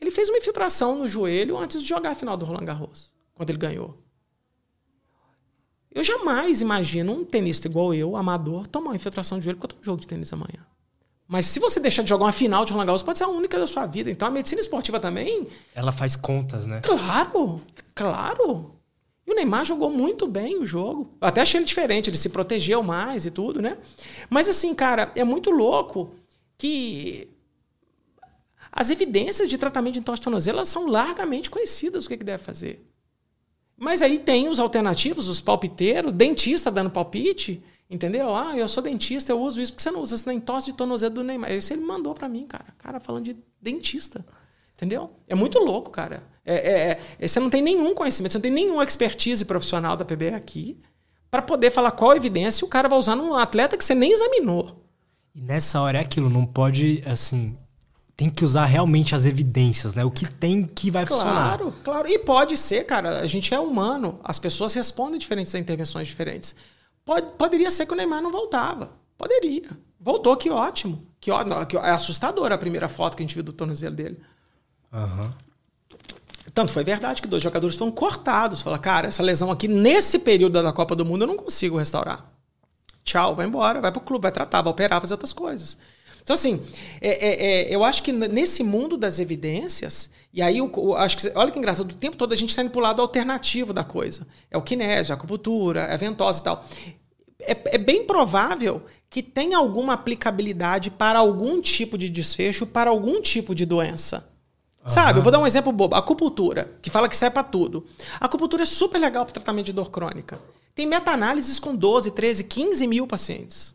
ele fez uma infiltração no joelho antes de jogar a final do Roland Garros, quando ele ganhou. Eu jamais imagino um tenista igual eu, amador, tomar uma infiltração de joelho porque eu tenho um jogo de tênis amanhã. Mas se você deixar de jogar uma final de Roland Garros, pode ser a única da sua vida. Então a medicina esportiva também. Ela faz contas, né? Claro, claro. E o Neymar jogou muito bem o jogo. Eu até achei ele diferente, ele se protegeu mais e tudo, né? Mas assim, cara, é muito louco que as evidências de tratamento de entorse tornozelo são largamente conhecidas o que, que deve fazer. Mas aí tem os alternativos, os palpiteiros, dentista dando palpite, Entendeu? Ah, eu sou dentista, eu uso isso. porque você não usa? Você nem tosse de tornozelo do Neymar. Isso ele mandou para mim, cara. Cara falando de dentista. Entendeu? É muito louco, cara. É, é, é, você não tem nenhum conhecimento, você não tem nenhuma expertise profissional da PBE aqui para poder falar qual evidência o cara vai usar num atleta que você nem examinou. E nessa hora é aquilo, não pode, assim, tem que usar realmente as evidências, né? O que tem que vai claro, funcionar. Claro, claro. E pode ser, cara, a gente é humano, as pessoas respondem diferentes a intervenções diferentes. Pode, poderia ser que o Neymar não voltava. Poderia. Voltou, que ótimo. Que, ó, que é assustador a primeira foto que a gente viu do tornozelo dele. Uhum. Tanto foi verdade que dois jogadores foram cortados. Fala, cara, essa lesão aqui, nesse período da Copa do Mundo, eu não consigo restaurar. Tchau, vai embora, vai pro clube, vai tratar, vai operar, fazer outras coisas. Então, assim, é, é, é, eu acho que nesse mundo das evidências, e aí eu, eu acho que, olha que engraçado, o tempo todo a gente está indo para o lado alternativo da coisa. É o kinésio, a acupuntura, é a ventosa e tal. É, é bem provável que tenha alguma aplicabilidade para algum tipo de desfecho, para algum tipo de doença. Uhum. Sabe? Eu vou dar um exemplo bobo. A acupuntura, que fala que serve para tudo. A acupuntura é super legal para tratamento de dor crônica. Tem meta-análises com 12, 13, 15 mil pacientes.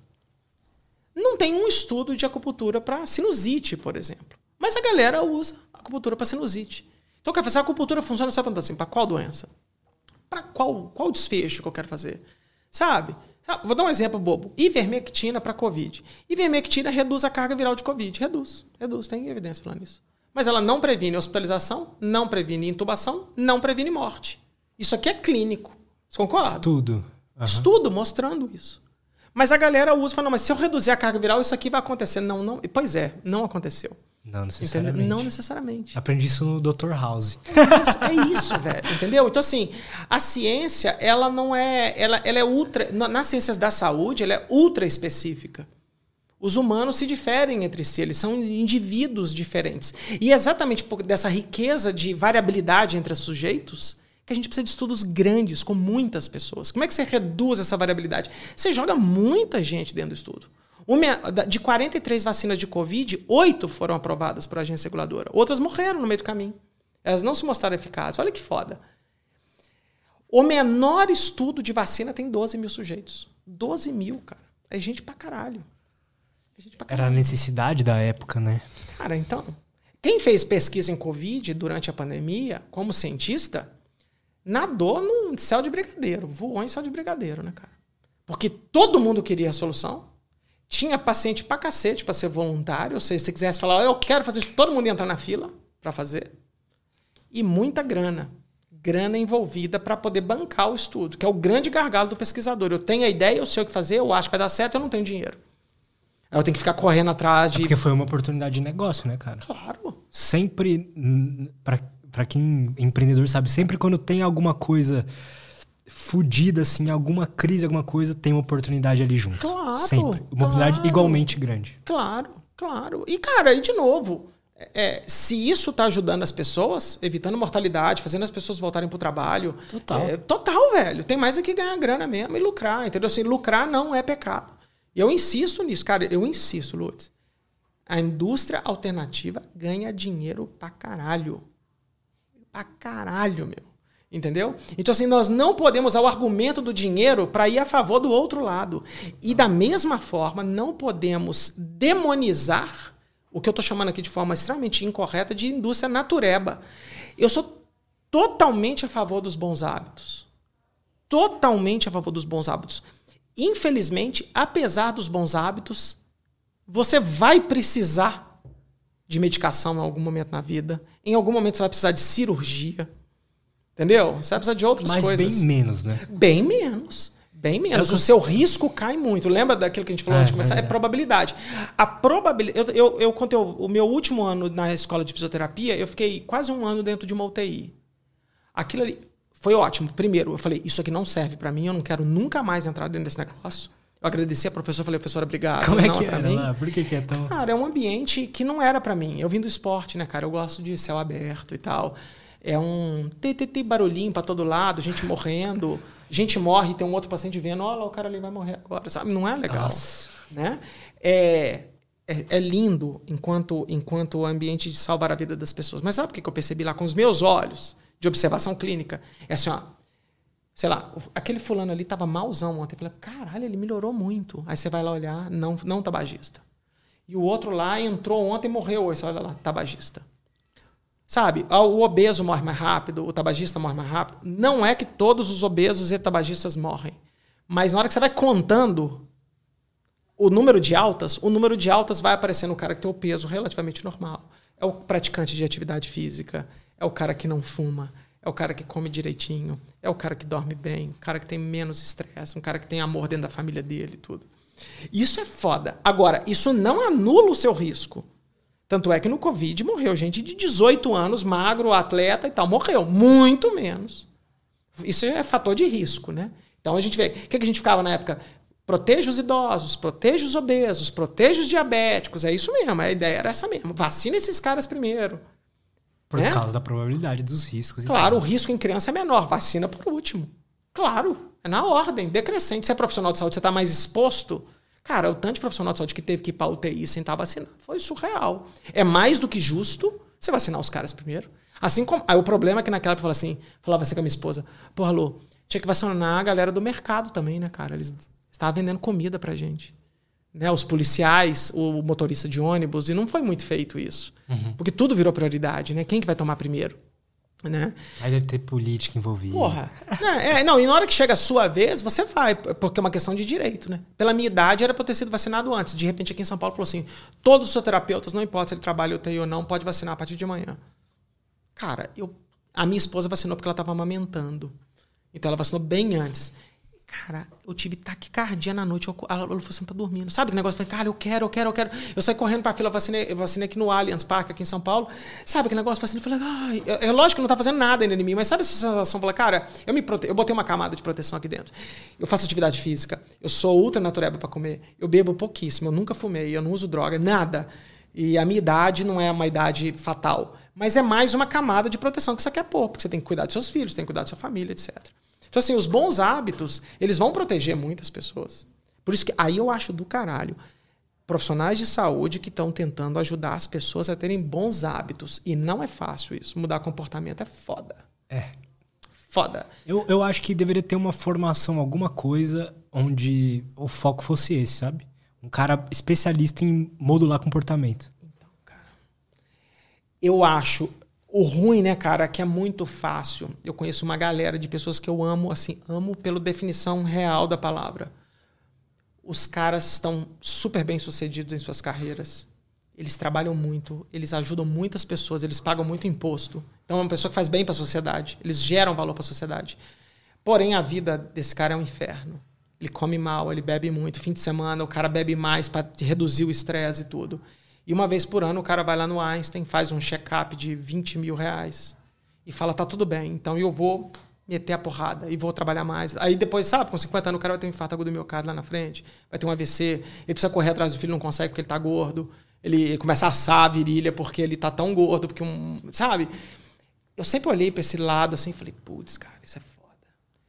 Não tem um estudo de acupuntura para sinusite, por exemplo. Mas a galera usa acupuntura para sinusite. Então, quer fazer a acupuntura funciona só para assim, para qual doença? Para qual, qual desfecho que eu quero fazer? Sabe? Vou dar um exemplo bobo. Ivermectina para Covid. Ivermectina reduz a carga viral de Covid. Reduz. Reduz. Tem evidência falando isso. Mas ela não previne hospitalização, não previne intubação, não previne morte. Isso aqui é clínico. Você concorda? Estudo. Uhum. Estudo mostrando isso. Mas a galera usa e fala, não, mas se eu reduzir a carga viral, isso aqui vai acontecer. Não, não. Pois é, não aconteceu. Não necessariamente. Entendeu? Não necessariamente. Aprendi isso no Dr. House. É isso, velho. Entendeu? Então, assim, a ciência, ela não é. Ela, ela é ultra. Nas ciências da saúde, ela é ultra específica. Os humanos se diferem entre si, eles são indivíduos diferentes. E é exatamente por dessa riqueza de variabilidade entre os sujeitos que a gente precisa de estudos grandes, com muitas pessoas. Como é que você reduz essa variabilidade? Você joga muita gente dentro do estudo. Uma, de 43 vacinas de Covid, oito foram aprovadas por agência reguladora. Outras morreram no meio do caminho. Elas não se mostraram eficazes. Olha que foda. O menor estudo de vacina tem 12 mil sujeitos. 12 mil, cara. É gente pra caralho. É gente pra caralho. Era a necessidade da época, né? Cara, então. Quem fez pesquisa em Covid durante a pandemia, como cientista, nadou no céu de brigadeiro, voou em céu de brigadeiro, né, cara? Porque todo mundo queria a solução. Tinha paciente pra cacete pra ser voluntário, ou seja, se você quisesse falar, eu quero fazer isso, todo mundo ia entrar na fila para fazer. E muita grana. Grana envolvida para poder bancar o estudo, que é o grande gargalo do pesquisador. Eu tenho a ideia, eu sei o que fazer, eu acho que vai dar certo, eu não tenho dinheiro. Aí eu tenho que ficar correndo atrás de. É porque foi uma oportunidade de negócio, né, cara? Claro. Sempre, para quem é empreendedor sabe, sempre quando tem alguma coisa fudida, assim, alguma crise, alguma coisa, tem uma oportunidade ali junto. Claro. Sempre. Uma oportunidade claro. igualmente grande. Claro, claro. E, cara, e de novo, é, se isso está ajudando as pessoas, evitando mortalidade, fazendo as pessoas voltarem para o trabalho. Total. É, total, velho. Tem mais é que ganhar grana mesmo e lucrar, entendeu? Assim, lucrar não é pecado. E eu insisto nisso, cara. Eu insisto, Lutz. A indústria alternativa ganha dinheiro pra caralho. Pra caralho, meu. Entendeu? Então, assim, nós não podemos usar o argumento do dinheiro para ir a favor do outro lado. E, da mesma forma, não podemos demonizar o que eu estou chamando aqui de forma extremamente incorreta de indústria natureba. Eu sou totalmente a favor dos bons hábitos. Totalmente a favor dos bons hábitos. Infelizmente, apesar dos bons hábitos, você vai precisar de medicação em algum momento na vida. Em algum momento você vai precisar de cirurgia. Entendeu? Você vai precisar de outras Mas coisas. Mas bem menos, né? Bem menos. Bem menos. O seu risco cai muito. Lembra daquilo que a gente falou é, antes de começar? É, é probabilidade. A probabilidade. Eu, eu, eu, quando eu, o meu último ano na escola de fisioterapia, eu fiquei quase um ano dentro de uma UTI. Aquilo ali foi ótimo. Primeiro, eu falei, isso aqui não serve para mim, eu não quero nunca mais entrar dentro desse negócio. Eu agradeci a professora, falei, professora, obrigado. Como é que era mim. lá? Por que, que é tão. Cara, é um ambiente que não era para mim. Eu vim do esporte, né, cara? Eu gosto de céu aberto e tal é um TTT barulhinho para todo lado, gente morrendo, gente morre, tem um outro paciente vendo, olha o cara ali vai morrer agora, sabe? Não é legal, Nossa. né? É, é, é, lindo enquanto enquanto ambiente de salvar a vida das pessoas. Mas sabe o que eu percebi lá com os meus olhos de observação clínica? É assim, ó, sei lá, aquele fulano ali tava malzão ontem. Falei, caralho, ele melhorou muito. Aí você vai lá olhar, não, não tabagista. E o outro lá entrou ontem e morreu. Você olha lá, tabagista. Sabe, o obeso morre mais rápido, o tabagista morre mais rápido. Não é que todos os obesos e tabagistas morrem. Mas na hora que você vai contando o número de altas, o número de altas vai aparecer no cara que tem o peso relativamente normal. É o praticante de atividade física, é o cara que não fuma, é o cara que come direitinho, é o cara que dorme bem, o cara que tem menos estresse, um cara que tem amor dentro da família dele tudo. Isso é foda. Agora, isso não anula o seu risco. Tanto é que no Covid morreu gente de 18 anos, magro, atleta e tal. Morreu. Muito menos. Isso é fator de risco, né? Então a gente vê. O que a gente ficava na época? Proteja os idosos, proteja os obesos, proteja os diabéticos. É isso mesmo. A ideia era essa mesmo. Vacina esses caras primeiro. Por né? causa da probabilidade dos riscos. Claro, o risco em criança é menor. Vacina por último. Claro. É na ordem, decrescente. Se é profissional de saúde, você está mais exposto Cara, o tanto de profissional de saúde que teve que ir para UTI sem estar vacinado foi surreal. É mais do que justo você vacinar os caras primeiro. Assim como. Aí o problema é que naquela época falava assim, falava assim com a minha esposa, porra, Lu, tinha que vacinar a galera do mercado também, né, cara? Eles estavam vendendo comida pra gente. Né, os policiais, o motorista de ônibus, e não foi muito feito isso. Uhum. Porque tudo virou prioridade, né? Quem que vai tomar primeiro? Né? Aí deve ter política envolvida. Porra. É, é, não, e na hora que chega a sua vez, você vai, porque é uma questão de direito, né? Pela minha idade, era para ter sido vacinado antes. De repente, aqui em São Paulo, falou assim: todos os terapeutas, não importa se ele trabalha UTI ou não, pode vacinar a partir de amanhã. Cara, eu, a minha esposa vacinou porque ela estava amamentando. Então ela vacinou bem antes. Cara, eu tive taquicardia na noite. Eu, ela falou assim, tá dormindo. Sabe que negócio? Eu falei, cara, eu quero, eu quero, eu quero. Eu saí correndo pra fila, vacinei, vacinei aqui no Allianz Parque, aqui em São Paulo. Sabe que negócio? Eu falei, ai, é, é lógico que não tá fazendo nada ainda em mim, mas sabe essa sensação? Falei, cara, eu me prote... eu botei uma camada de proteção aqui dentro. Eu faço atividade física, eu sou ultra natureba para comer, eu bebo pouquíssimo, eu nunca fumei, eu não uso droga, nada. E a minha idade não é uma idade fatal, mas é mais uma camada de proteção que você quer pôr, porque você tem que cuidar dos seus filhos, tem que cuidar da sua família, etc. Então, assim, os bons hábitos, eles vão proteger muitas pessoas. Por isso que aí eu acho do caralho profissionais de saúde que estão tentando ajudar as pessoas a terem bons hábitos. E não é fácil isso. Mudar comportamento é foda. É. Foda. Eu, eu acho que deveria ter uma formação, alguma coisa onde o foco fosse esse, sabe? Um cara especialista em modular comportamento. Então, cara. Eu acho. O ruim, né, cara, é que é muito fácil. Eu conheço uma galera de pessoas que eu amo, assim, amo pela definição real da palavra. Os caras estão super bem sucedidos em suas carreiras. Eles trabalham muito, eles ajudam muitas pessoas, eles pagam muito imposto. Então é uma pessoa que faz bem para a sociedade, eles geram valor para a sociedade. Porém, a vida desse cara é um inferno. Ele come mal, ele bebe muito. Fim de semana, o cara bebe mais para reduzir o estresse e tudo. E uma vez por ano o cara vai lá no Einstein, faz um check-up de 20 mil reais e fala: tá tudo bem, então eu vou meter a porrada e vou trabalhar mais. Aí depois, sabe, com 50 anos o cara vai ter um infarto agudo do miocárdio lá na frente, vai ter um AVC, ele precisa correr atrás do filho, não consegue porque ele tá gordo, ele começa a assar a virilha porque ele tá tão gordo, porque um. Sabe? Eu sempre olhei para esse lado assim e falei: putz, cara, isso é foda.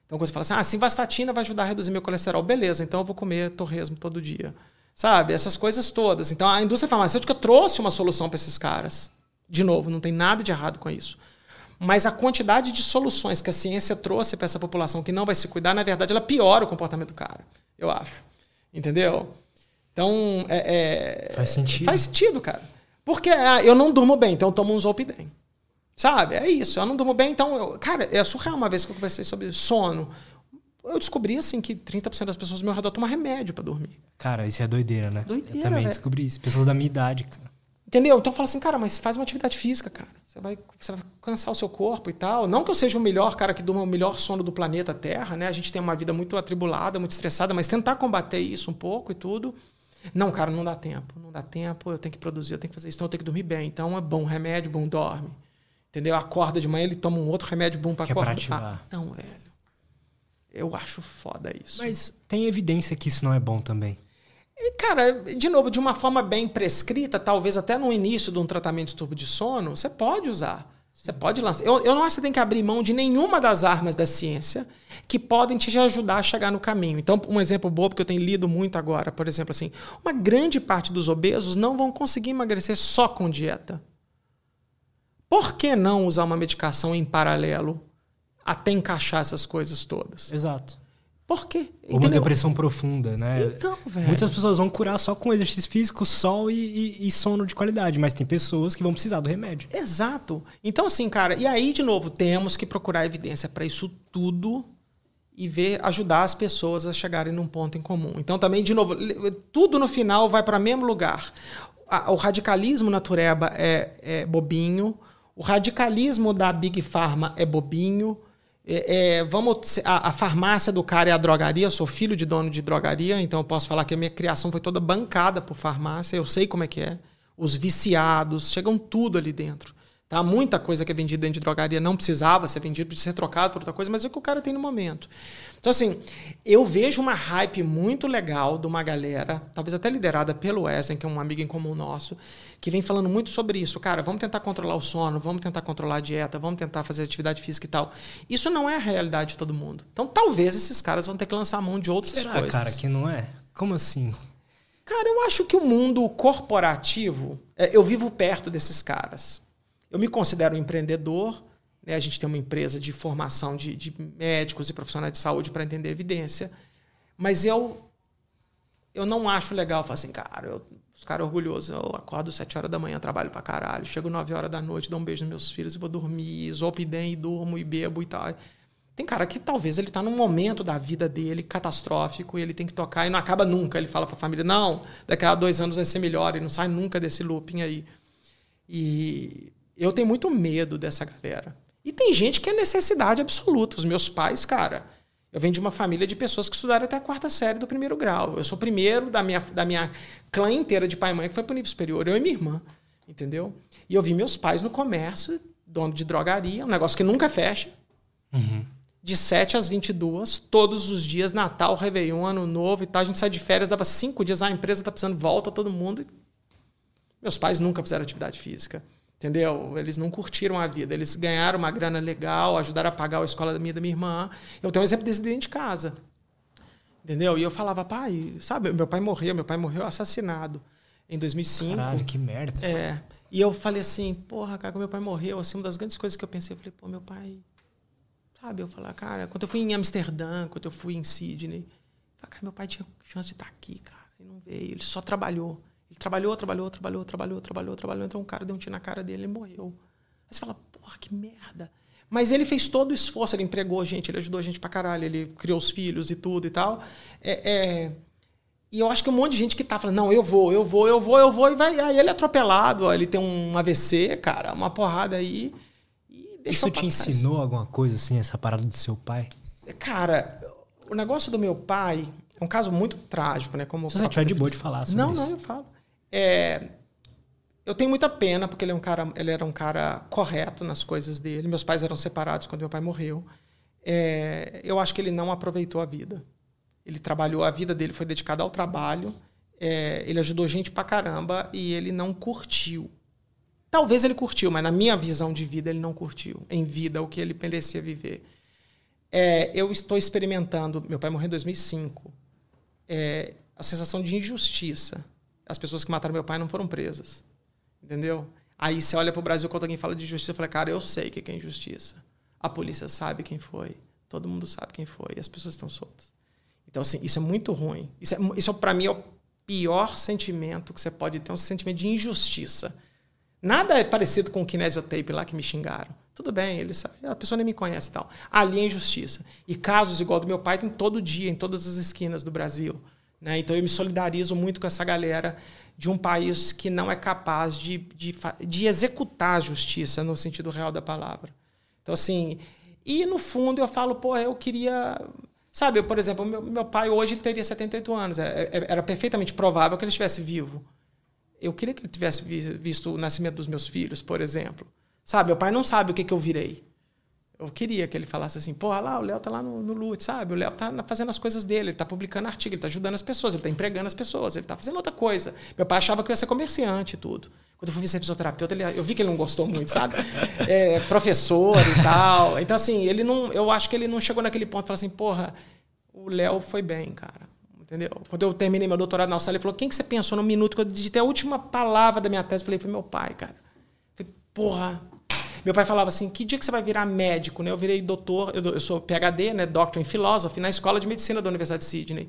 Então quando você fala assim: ah, simvastatina vai ajudar a reduzir meu colesterol, beleza, então eu vou comer torresmo todo dia. Sabe? Essas coisas todas. Então a indústria farmacêutica trouxe uma solução para esses caras. De novo, não tem nada de errado com isso. Mas a quantidade de soluções que a ciência trouxe para essa população que não vai se cuidar, na verdade, ela piora o comportamento do cara. Eu acho. Entendeu? Então, é, é, faz sentido. Faz sentido, cara. Porque ah, eu não durmo bem, então eu tomo um Zolpidem. Sabe? É isso. Eu não durmo bem, então. Eu, cara, é surreal uma vez que eu conversei sobre sono eu descobri assim que 30% das pessoas do meu redor tomam remédio para dormir. Cara, isso é doideira, né? Doideira. Eu também véio. descobri isso. Pessoas da minha idade, cara. Entendeu? Então fala assim, cara, mas faz uma atividade física, cara. Você vai, você vai cansar o seu corpo e tal. Não que eu seja o melhor cara que durma o melhor sono do planeta Terra, né? A gente tem uma vida muito atribulada, muito estressada, mas tentar combater isso um pouco e tudo. Não, cara, não dá tempo. Não dá tempo, eu tenho que produzir, eu tenho que fazer isso, então eu tenho que dormir bem. Então é bom remédio, bom dorme. Entendeu? Acorda de manhã, ele toma um outro remédio bom para acordar. É pra ativar. Ah, não, velho. Eu acho foda isso. Mas tem evidência que isso não é bom também. E, cara, de novo, de uma forma bem prescrita, talvez até no início de um tratamento de distúrbio de sono, você pode usar. Você pode lançar. Eu, eu não acho que você tem que abrir mão de nenhuma das armas da ciência que podem te ajudar a chegar no caminho. Então, um exemplo bobo que eu tenho lido muito agora, por exemplo, assim, uma grande parte dos obesos não vão conseguir emagrecer só com dieta. Por que não usar uma medicação em paralelo até encaixar essas coisas todas. Exato. Por quê? Ou uma depressão profunda, né? Então, velho. Muitas pessoas vão curar só com exercício físico, sol e, e, e, sono de qualidade, mas tem pessoas que vão precisar do remédio. Exato. Então, assim, cara, e aí, de novo, temos que procurar evidência para isso tudo e ver, ajudar as pessoas a chegarem num ponto em comum. Então, também, de novo, tudo no final vai para o mesmo lugar. O radicalismo natureba é, é bobinho, o radicalismo da Big Pharma é bobinho, é, é, vamos a, a, farmácia do cara é a drogaria. Eu sou filho de dono de drogaria, então eu posso falar que a minha criação foi toda bancada por farmácia. Eu sei como é que é. Os viciados chegam tudo ali dentro. Tá? Muita coisa que é vendida dentro de drogaria não precisava ser vendida, podia ser trocado por outra coisa, mas é o que o cara tem no momento. Então, assim, eu vejo uma hype muito legal de uma galera, talvez até liderada pelo Wesley, que é um amigo em comum nosso, que vem falando muito sobre isso. Cara, vamos tentar controlar o sono, vamos tentar controlar a dieta, vamos tentar fazer atividade física e tal. Isso não é a realidade de todo mundo. Então, talvez esses caras vão ter que lançar a mão de outras Será, coisas. cara, que não é? Como assim? Cara, eu acho que o mundo corporativo, é, eu vivo perto desses caras. Eu me considero um empreendedor, né? a gente tem uma empresa de formação de, de médicos e profissionais de saúde para entender evidência, mas eu eu não acho legal falar assim, cara, eu, os caras orgulhosos, eu acordo às 7 horas da manhã, trabalho para caralho, chego 9 horas da noite, dou um beijo nos meus filhos e vou dormir, zolpidem e durmo e bebo e tal. Tem cara que talvez ele está num momento da vida dele catastrófico e ele tem que tocar e não acaba nunca. Ele fala para a família: não, daqui a dois anos vai ser melhor e não sai nunca desse looping aí. E eu tenho muito medo dessa galera. E tem gente que é necessidade absoluta. Os meus pais, cara, Eu venho de uma família de pessoas que estudaram até a quarta série do primeiro grau. Eu sou o primeiro da minha, da minha clã inteira de pai e mãe que foi para o nível superior. Eu e minha irmã, entendeu? E eu vi meus pais no comércio, dono de drogaria, um negócio que nunca fecha. Uhum. De 7 às 22, todos os dias, Natal, Réveillon, Ano Novo e tal. A gente sai de férias, dava cinco dias, a empresa está precisando, volta todo mundo. Meus pais nunca fizeram atividade física. Entendeu? Eles não curtiram a vida. Eles ganharam uma grana legal, ajudaram a pagar a escola da minha da minha irmã. Eu tenho um exemplo desse dentro de casa. Entendeu? E eu falava, pai, sabe, meu pai morreu, meu pai morreu assassinado em 2005. Caralho, que merda. É. E eu falei assim, porra, cara, quando meu pai morreu, assim, uma das grandes coisas que eu pensei, eu falei, pô, meu pai. Sabe, eu falei, cara, quando eu fui em Amsterdã, quando eu fui em Sydney, eu falei, cara, meu pai tinha chance de estar aqui, cara. Ele não veio, ele só trabalhou. Ele trabalhou, trabalhou, trabalhou, trabalhou, trabalhou, trabalhou. Então um cara deu um tiro na cara dele e morreu. Aí você fala, porra, que merda. Mas ele fez todo o esforço, ele empregou gente, ele ajudou a gente pra caralho, ele criou os filhos e tudo e tal. É, é... E eu acho que um monte de gente que tá falando, não, eu vou, eu vou, eu vou, eu vou, e vai. Aí ele é atropelado, ó, ele tem um AVC, cara, uma porrada aí. Isso te ensinou alguma coisa, assim, essa parada do seu pai? Cara, o negócio do meu pai é um caso muito trágico, né? Como Se você tiver de boa de falar sobre não, isso. Não, não, eu falo. É, eu tenho muita pena porque ele, é um cara, ele era um cara correto nas coisas dele. Meus pais eram separados quando meu pai morreu. É, eu acho que ele não aproveitou a vida. Ele trabalhou, a vida dele foi dedicada ao trabalho. É, ele ajudou gente pra caramba e ele não curtiu. Talvez ele curtiu, mas na minha visão de vida ele não curtiu. Em vida, o que ele merecia viver. É, eu estou experimentando. Meu pai morreu em 2005. É, a sensação de injustiça as pessoas que mataram meu pai não foram presas. Entendeu? Aí você olha para o Brasil quando alguém fala de justiça, fala, cara, eu sei o que é injustiça. A polícia sabe quem foi. Todo mundo sabe quem foi. E as pessoas estão soltas. Então, assim, isso é muito ruim. Isso, é, isso para mim, é o pior sentimento que você pode ter, um sentimento de injustiça. Nada é parecido com o kinesiotape lá que me xingaram. Tudo bem, ele sabe, a pessoa nem me conhece e tal. Ali é injustiça. E casos igual do meu pai tem todo dia, em todas as esquinas do Brasil. Né? Então eu me solidarizo muito com essa galera de um país que não é capaz de, de, de executar a justiça no sentido real da palavra. Então, assim, e no fundo eu falo, pô, eu queria. Sabe, por exemplo, meu, meu pai hoje ele teria 78 anos. Era, é, é, era perfeitamente provável que ele estivesse vivo. Eu queria que ele tivesse visto o nascimento dos meus filhos, por exemplo. Sabe, meu pai não sabe o que, que eu virei. Eu queria que ele falasse assim, pô, lá, o Léo tá lá no, no LUT, sabe? O Léo tá fazendo as coisas dele, ele tá publicando artigo, ele tá ajudando as pessoas, ele tá empregando as pessoas, ele tá fazendo outra coisa. Meu pai achava que eu ia ser comerciante e tudo. Quando eu fui ser fisioterapeuta, ele, eu vi que ele não gostou muito, sabe? É, professor e tal. Então, assim, ele não. Eu acho que ele não chegou naquele ponto e falou assim, porra, o Léo foi bem, cara. Entendeu? Quando eu terminei meu doutorado na Austrália, ele falou: quem que você pensou no minuto que eu digitei a última palavra da minha tese? Eu falei, foi meu pai, cara. Eu falei, porra, meu pai falava assim: que dia que você vai virar médico? Né? Eu virei doutor, eu, sou PhD, né, Doctor em Philosophy, na Escola de Medicina da Universidade de Sydney.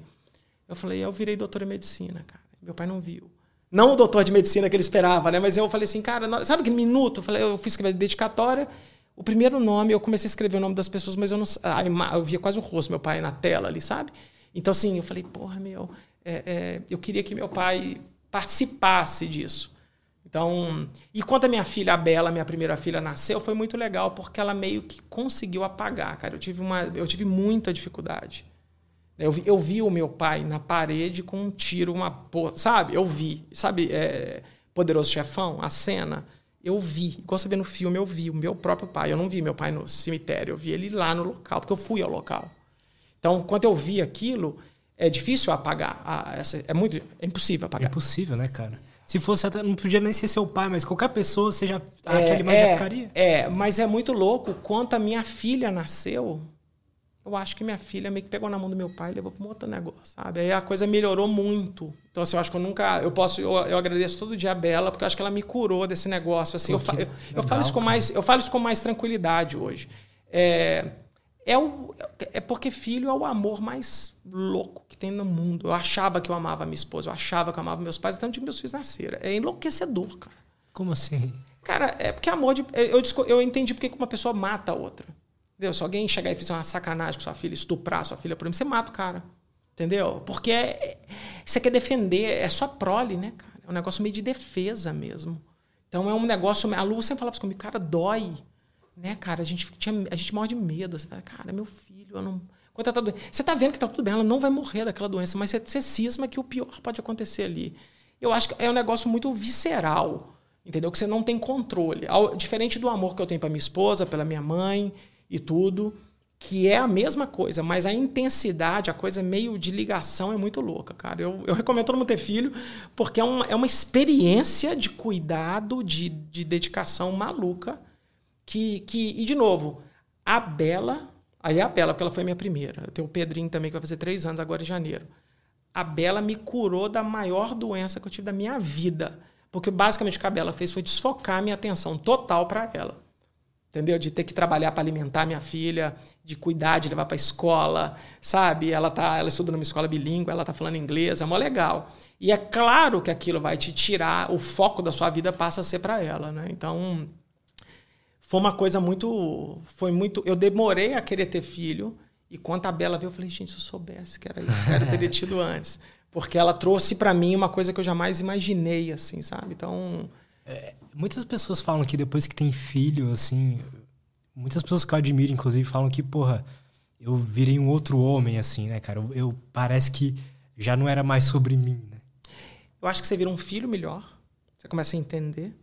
Eu falei: eu virei doutor em medicina, cara. Meu pai não viu. Não o doutor de medicina que ele esperava, né? Mas eu falei assim, cara, sabe que minuto? Eu falei, eu fui escrever dedicatória. O primeiro nome, eu comecei a escrever o nome das pessoas, mas eu não. Eu via quase o rosto, meu pai na tela ali, sabe? Então, assim, eu falei, porra, meu, é, é, eu queria que meu pai participasse disso. Então, e quando a minha filha, a Bela, minha primeira filha, nasceu, foi muito legal, porque ela meio que conseguiu apagar, cara. Eu tive, uma, eu tive muita dificuldade. Eu vi, eu vi o meu pai na parede com um tiro, uma porra, sabe? Eu vi, sabe? É, Poderoso Chefão, a cena. Eu vi, igual você vê no filme, eu vi o meu próprio pai. Eu não vi meu pai no cemitério, eu vi ele lá no local, porque eu fui ao local. Então, quando eu vi aquilo, é difícil apagar. Ah, essa, é muito, é impossível apagar. É impossível, né, cara? Se fosse até, não podia nem ser seu pai, mas qualquer pessoa, você já, é, aquela imagem é, já ficaria. É, mas é muito louco. Quando a minha filha nasceu, eu acho que minha filha meio que pegou na mão do meu pai e levou para um outro negócio, sabe? Aí a coisa melhorou muito. Então, assim, eu acho que eu nunca. Eu posso. Eu, eu agradeço todo dia a Bela, porque eu acho que ela me curou desse negócio. Assim, eu, eu, eu, falo isso com mais, eu falo isso com mais tranquilidade hoje. É, é, o, é porque filho é o amor mais louco que tem no mundo. Eu achava que eu amava minha esposa, eu achava que eu amava meus pais, tanto de meus filhos nasceram. É enlouquecedor, cara. Como assim? Cara, é porque amor de. Eu, eu entendi porque uma pessoa mata a outra. Entendeu? Se alguém chegar e fizer uma sacanagem com sua filha, estuprar sua filha, por exemplo, você mata o cara. Entendeu? Porque é, é, você quer defender, é só prole, né, cara? É um negócio meio de defesa mesmo. Então é um negócio. A Lu sempre falava comigo, cara, dói né, cara? A gente, tinha, a gente morre de medo. Você fala, cara, meu filho, eu não. Quando tá doente. Você tá vendo que tá tudo bem, ela não vai morrer daquela doença, mas você, você cisma que o pior pode acontecer ali. Eu acho que é um negócio muito visceral, entendeu? Que você não tem controle. Diferente do amor que eu tenho para minha esposa, pela minha mãe e tudo, que é a mesma coisa, mas a intensidade, a coisa meio de ligação é muito louca, cara. Eu, eu recomendo todo mundo ter filho, porque é uma, é uma experiência de cuidado, de, de dedicação maluca. Que, que, e, de novo, a Bela, aí é a Bela, porque ela foi minha primeira. Eu tenho o Pedrinho também, que vai fazer três anos agora em janeiro. A Bela me curou da maior doença que eu tive da minha vida. Porque basicamente o que a Bela fez foi desfocar minha atenção total para ela entendeu? De ter que trabalhar para alimentar minha filha, de cuidar, de levar para escola, sabe? Ela tá, ela estuda numa escola bilíngue, ela tá falando inglês, é mó legal. E é claro que aquilo vai te tirar, o foco da sua vida passa a ser para ela, né? Então, foi uma coisa muito, foi muito, eu demorei a querer ter filho, e quando a Bela veio, eu falei, gente, se eu soubesse que era isso, eu teria tido antes. Porque ela trouxe para mim uma coisa que eu jamais imaginei, assim, sabe? Então, é, muitas pessoas falam que depois que tem filho, assim. Muitas pessoas que eu admiro, inclusive, falam que, porra, eu virei um outro homem, assim, né, cara? Eu, eu parece que já não era mais sobre mim, né? Eu acho que você vira um filho melhor. Você começa a entender.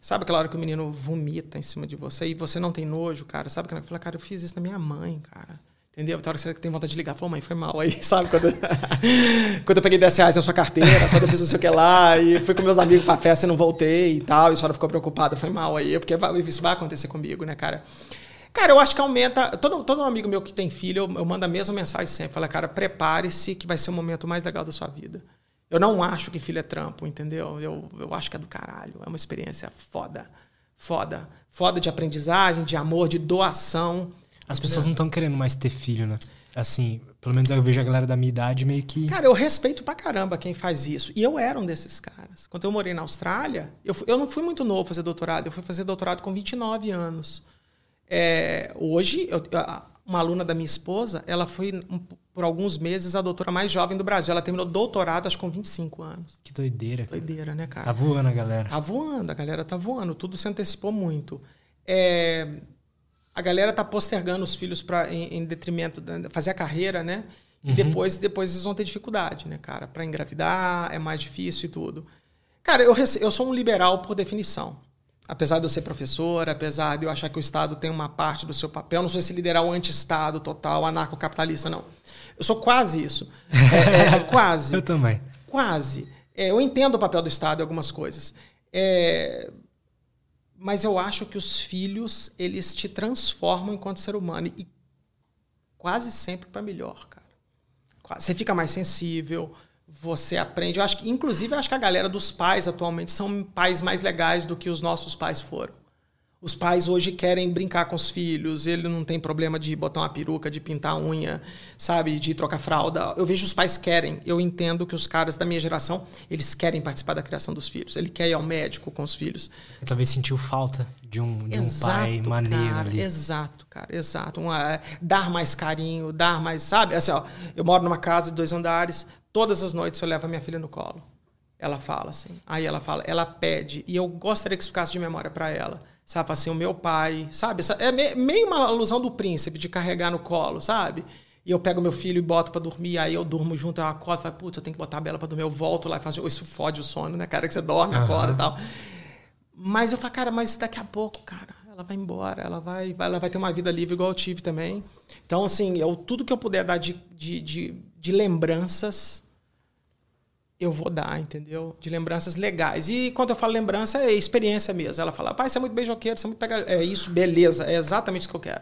Sabe aquela hora que o menino vomita em cima de você e você não tem nojo, cara? Sabe que ela fala, cara, eu fiz isso na minha mãe, cara. Entendeu? Então, hora que você tem vontade de ligar, falou, mãe, foi mal aí, sabe? Quando, quando eu peguei 10 reais na sua carteira, quando eu fiz não sei o que lá, e fui com meus amigos pra festa e não voltei e tal, e a senhora ficou preocupada, foi mal aí, porque isso vai acontecer comigo, né, cara? Cara, eu acho que aumenta. Todo, todo amigo meu que tem filho, eu, eu mando a mesma mensagem sempre. Fala, cara, prepare-se que vai ser o momento mais legal da sua vida. Eu não acho que filho é trampo, entendeu? Eu, eu acho que é do caralho. É uma experiência foda. Foda. Foda de aprendizagem, de amor, de doação. As pessoas não estão querendo mais ter filho, né? Assim, pelo menos eu vejo a galera da minha idade meio que. Cara, eu respeito pra caramba quem faz isso. E eu era um desses caras. Quando eu morei na Austrália, eu, eu não fui muito novo fazer doutorado. Eu fui fazer doutorado com 29 anos. É, hoje, eu, uma aluna da minha esposa, ela foi por alguns meses a doutora mais jovem do Brasil. Ela terminou doutorado acho com 25 anos. Que doideira. Cara. Doideira, né, cara? Tá voando a galera. Tá voando, a galera tá voando. Tudo se antecipou muito. É, a galera tá postergando os filhos para em, em, detrimento de fazer a carreira, né? E uhum. depois, depois eles vão ter dificuldade, né, cara? Para engravidar é mais difícil e tudo. Cara, eu, eu sou um liberal por definição. Apesar de eu ser professor, apesar de eu achar que o Estado tem uma parte do seu papel, não sou esse lideral anti-Estado total, anarcocapitalista, não. Eu sou quase isso. É, é, quase. eu também. Quase. É, eu entendo o papel do Estado em algumas coisas. É, mas eu acho que os filhos eles te transformam enquanto ser humano e quase sempre para melhor, cara. Você fica mais sensível, você aprende. Eu acho que, inclusive, eu acho que a galera dos pais atualmente são pais mais legais do que os nossos pais foram. Os pais hoje querem brincar com os filhos, ele não tem problema de botar uma peruca, de pintar a unha, sabe, de trocar fralda. Eu vejo os pais querem. Eu entendo que os caras da minha geração, eles querem participar da criação dos filhos. Ele quer ir ao médico com os filhos. talvez sentiu falta de um, de exato, um pai maneiro cara, ali. Exato, cara, exato. Uma, é, dar mais carinho, dar mais, sabe? Assim, ó, eu moro numa casa de dois andares, todas as noites eu levo a minha filha no colo. Ela fala assim. Aí ela fala, ela pede, e eu gostaria que isso ficasse de memória para ela Sabe, assim, o meu pai, sabe? É meio uma alusão do príncipe de carregar no colo, sabe? E eu pego meu filho e boto para dormir, aí eu durmo junto, eu acordo, falo, putz, eu tenho que botar a Bela para dormir, eu volto lá e faço, isso fode o sono, né, cara? Que você dorme, uhum. acorda e tal. Mas eu falo, cara, mas daqui a pouco, cara, ela vai embora, ela vai, ela vai ter uma vida livre igual eu tive também. Então, assim, eu, tudo que eu puder dar de, de, de, de lembranças, eu vou dar, entendeu? De lembranças legais. E quando eu falo lembrança, é experiência mesmo. Ela fala, pai, você é muito beijoqueiro, você é muito pega... É isso, beleza, é exatamente isso que eu quero.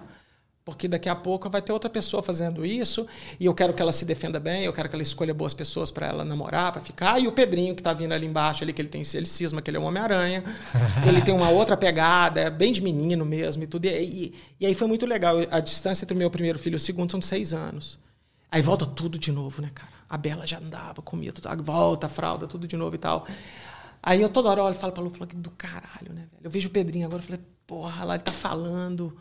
Porque daqui a pouco vai ter outra pessoa fazendo isso, e eu quero que ela se defenda bem, eu quero que ela escolha boas pessoas para ela namorar, para ficar. E o Pedrinho, que está vindo ali embaixo, ali, que ele tem ele cisma, que ele é um Homem-Aranha. ele tem uma outra pegada, é bem de menino mesmo e tudo. E, e, e aí foi muito legal. A distância entre o meu primeiro filho e o segundo são de seis anos. Aí volta tudo de novo, né, cara? A Bela já andava, comia tudo, volta fralda, tudo de novo e tal. Aí eu toda hora olho e falo pra Lu, falo que do caralho, né, velho? Eu vejo o Pedrinho agora, eu falei, porra, lá ele tá falando,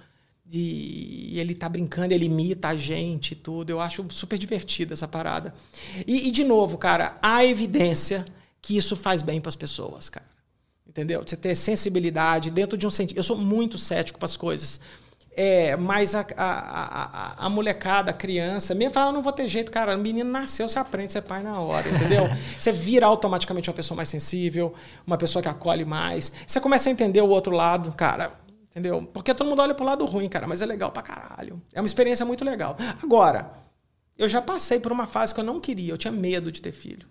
de, ele tá brincando, ele imita a gente e tudo. Eu acho super divertido essa parada. E, e de novo, cara, há evidência que isso faz bem para as pessoas, cara. Entendeu? Você ter sensibilidade dentro de um sentido. Eu sou muito cético para as coisas É, mas a, a, a, a, molecada, a criança, mesmo fala, não vou ter jeito, cara. O menino nasceu, você aprende, você é pai na hora, entendeu? você vira automaticamente uma pessoa mais sensível, uma pessoa que acolhe mais. Você começa a entender o outro lado, cara. Entendeu? Porque todo mundo olha pro lado ruim, cara, mas é legal pra caralho. É uma experiência muito legal. Agora, eu já passei por uma fase que eu não queria, eu tinha medo de ter filho.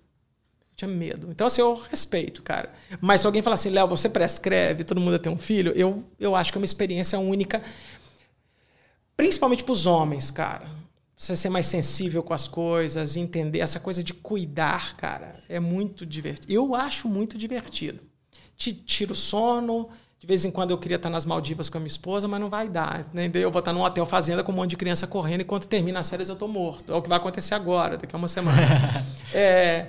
Eu tinha medo. Então, assim, eu respeito, cara. Mas se alguém falar assim, Léo, você prescreve, todo mundo tem um filho, eu, eu acho que é uma experiência única Principalmente para os homens, cara. Você ser mais sensível com as coisas, entender essa coisa de cuidar, cara, é muito divertido. Eu acho muito divertido. Te tiro sono, de vez em quando eu queria estar nas Maldivas com a minha esposa, mas não vai dar. Entendeu? Eu vou estar num hotel fazenda com um monte de criança correndo e quando termina as férias eu tô morto. É o que vai acontecer agora, daqui a uma semana. é,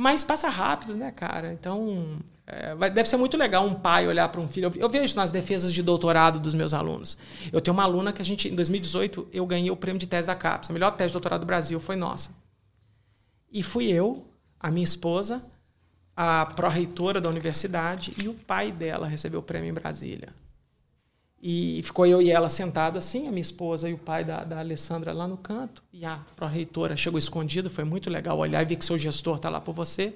mas passa rápido, né, cara? Então, é, deve ser muito legal um pai olhar para um filho. Eu, eu, vejo nas defesas de doutorado dos meus alunos. Eu tenho uma aluna que a gente, em 2018, eu ganhei o prêmio de tese da CAPES. A melhor tese de doutorado do Brasil foi nossa. E fui eu, a minha esposa, a pró-reitora da universidade e o pai dela recebeu o prêmio em Brasília. E ficou eu e ela sentado assim, a minha esposa e o pai da, da Alessandra lá no canto. E a pró-reitora chegou escondido, foi muito legal olhar e ver que seu gestor está lá por você.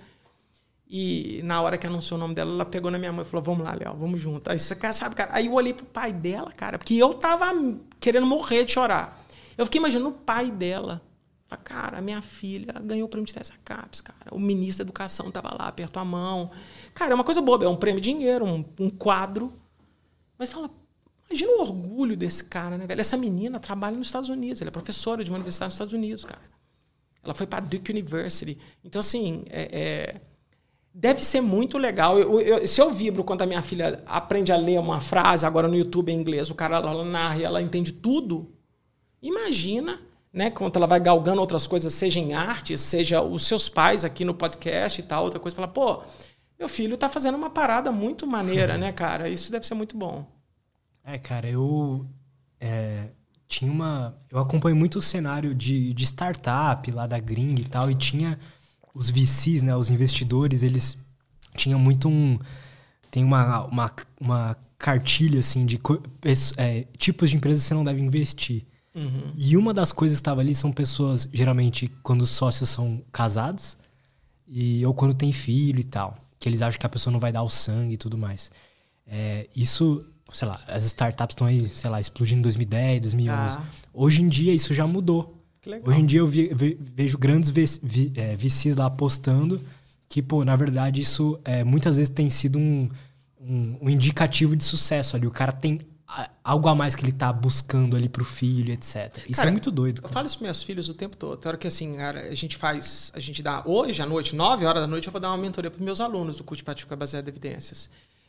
E na hora que anunciou o nome dela, ela pegou na minha mão e falou: Vamos lá, Léo, vamos junto. Aí você sabe, cara. Aí eu olhei pro pai dela, cara, porque eu tava querendo morrer de chorar. Eu fiquei imaginando o pai dela. Falei, cara, minha filha ganhou o prêmio de Tessa Caps, cara. O ministro da Educação tava lá, apertou a mão. Cara, é uma coisa boa, é um prêmio de dinheiro, um, um quadro. Mas fala, imagina o orgulho desse cara, né, velho? Essa menina trabalha nos Estados Unidos, ela é professora de uma universidade nos Estados Unidos, cara. Ela foi para Duke University. Então, assim, é, é Deve ser muito legal. Eu, eu, se eu vibro quando a minha filha aprende a ler uma frase, agora no YouTube em inglês, o cara ela narra e ela entende tudo, imagina né, quando ela vai galgando outras coisas, seja em arte, seja os seus pais aqui no podcast e tal, outra coisa, fala, pô, meu filho tá fazendo uma parada muito maneira, né, cara? Isso deve ser muito bom. É, cara, eu é, tinha uma. Eu acompanho muito o cenário de, de startup lá da Gring e tal, e tinha os VCs, né, os investidores, eles tinham muito um tem uma, uma, uma cartilha assim de é, tipos de empresas que você não deve investir. Uhum. E uma das coisas que estava ali são pessoas, geralmente, quando os sócios são casados, e, ou quando tem filho e tal, que eles acham que a pessoa não vai dar o sangue e tudo mais. É, isso, sei lá, as startups estão aí, sei lá, explodindo em 2010, 2011. Ah. Hoje em dia isso já mudou. Hoje em dia eu vi, ve, vejo grandes vi, é, VCs lá apostando que, pô, na verdade, isso é, muitas vezes tem sido um, um, um, indicativo de sucesso ali. O cara tem algo a mais que ele tá buscando ali pro filho, etc. Isso é cara, é muito doido. Cara. Eu falo isso pros meus filhos o tempo todo. Tem hora que assim, a gente faz, a gente dá hoje à noite, 9 horas da noite, eu vou dar uma mentoria pros meus alunos do curso de prática baseada em evidências.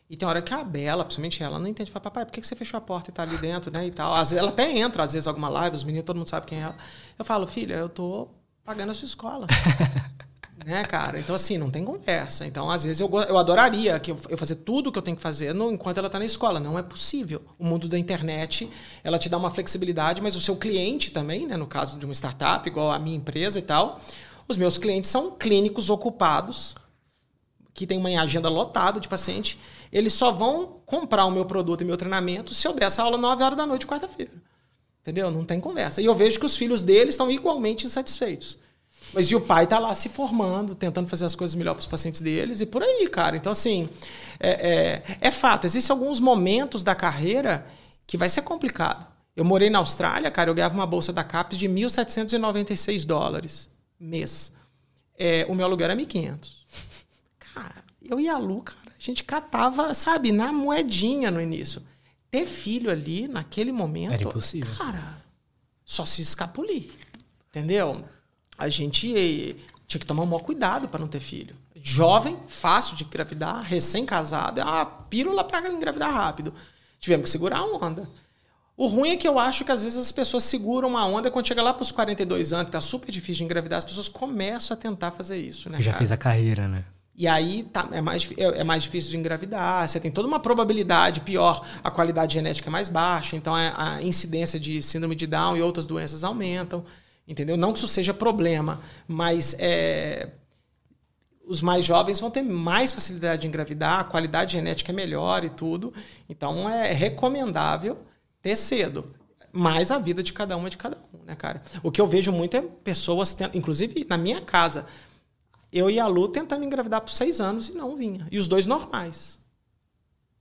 E tem hora que a Bela, principalmente ela, não entende. Fala, papai, por que você fechou a porta e tá ali dentro, né? E tal. Às vezes, ela até entra, às vezes, alguma live, os meninos, todo mundo sabe quem é ela. Eu falo, filha, eu tô pagando a sua escola. né, cara? Então, assim, não tem conversa. Então, às vezes, eu, eu adoraria que eu, eu fazer tudo o que eu tenho que fazer no, enquanto ela está na escola. Não é possível. O mundo da internet, ela te dá uma flexibilidade, mas o seu cliente também, né? No caso de uma startup, igual a minha empresa e tal, os meus clientes são clínicos ocupados, que tem uma agenda lotada de paciente eles só vão comprar o meu produto e meu treinamento se eu der essa aula 9 horas da noite, quarta-feira. Entendeu? Não tem conversa. E eu vejo que os filhos deles estão igualmente insatisfeitos. Mas e o pai está lá se formando, tentando fazer as coisas melhor para os pacientes deles e por aí, cara. Então, assim, é, é, é fato. Existem alguns momentos da carreira que vai ser complicado. Eu morei na Austrália, cara, eu ganhava uma bolsa da CAPES de 1.796 dólares mês. É, o meu aluguel era 1.500. Cara, eu e a Lu, cara, a gente catava, sabe, na moedinha no início. Ter filho ali, naquele momento. Era impossível. Cara, só se escapulir. Entendeu? A gente tinha que tomar um maior cuidado para não ter filho. Jovem, fácil de engravidar, recém-casado, é uma pílula para engravidar rápido. Tivemos que segurar a onda. O ruim é que eu acho que às vezes as pessoas seguram a onda quando chega lá para os 42 anos, que tá super difícil de engravidar, as pessoas começam a tentar fazer isso, né? Já cara? fez a carreira, né? E aí tá, é, mais, é, é, mais difícil de engravidar, você tem toda uma probabilidade pior, a qualidade genética é mais baixa, então a, é, a incidência de síndrome de Down e outras doenças aumentam, entendeu? Não que isso seja problema, mas é, os mais jovens vão ter mais facilidade de engravidar, a qualidade genética é melhor e tudo, então é recomendável ter cedo. Mas a vida de cada um é de cada um, né, cara? O que eu vejo muito é pessoas, tendo, inclusive na minha casa, eu e a Lu tentando engravidar por seis anos e não vinha. E os dois normais.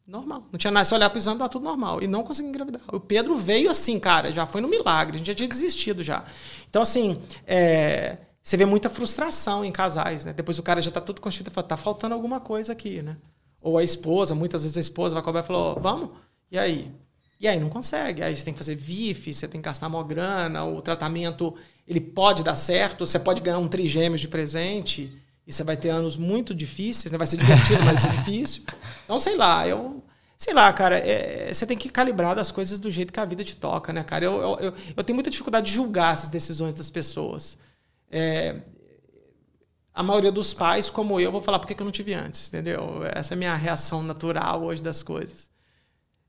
Normal. Não tinha nada. Se olhar pro exame, tá tudo normal. E não consegui engravidar. O Pedro veio assim, cara, já foi no milagre. A gente já tinha desistido já. Então, assim, é, você vê muita frustração em casais, né? Depois o cara já tá tudo constituído e fala, tá faltando alguma coisa aqui, né? Ou a esposa, muitas vezes a esposa vai cobrar e fala, vamos? E aí? E aí não consegue. Aí você tem que fazer VIF, você tem que gastar maior grana, o tratamento ele pode dar certo, você pode ganhar um trigêmeos de presente e você vai ter anos muito difíceis, né? Vai ser divertido, mas vai ser difícil. Então, sei lá, eu. Sei lá, cara, é, você tem que calibrar as coisas do jeito que a vida te toca, né, cara? Eu, eu, eu, eu tenho muita dificuldade de julgar essas decisões das pessoas. É, a maioria dos pais, como eu, vou falar por que eu não tive antes, entendeu? Essa é a minha reação natural hoje das coisas.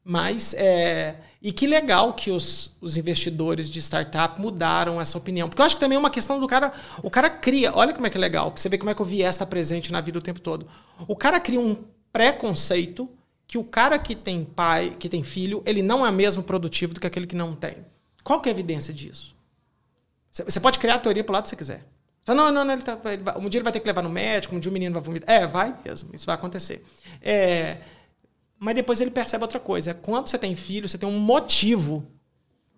Mas, é, e que legal que os, os investidores de startup mudaram essa opinião. Porque eu acho que também é uma questão do cara. O cara cria. Olha como é que é legal. Pra você ver como é que o viés está presente na vida o tempo todo. O cara cria um preconceito que o cara que tem pai, que tem filho, ele não é mesmo produtivo do que aquele que não tem. Qual que é a evidência disso? Você pode criar a teoria pro lado que você quiser. Fala, não, não, não, ele tá, ele um dia ele vai ter que levar no médico, um dia o menino vai vomitar. É, vai mesmo, isso vai acontecer. É, mas depois ele percebe outra coisa. Quando você tem filho, você tem um motivo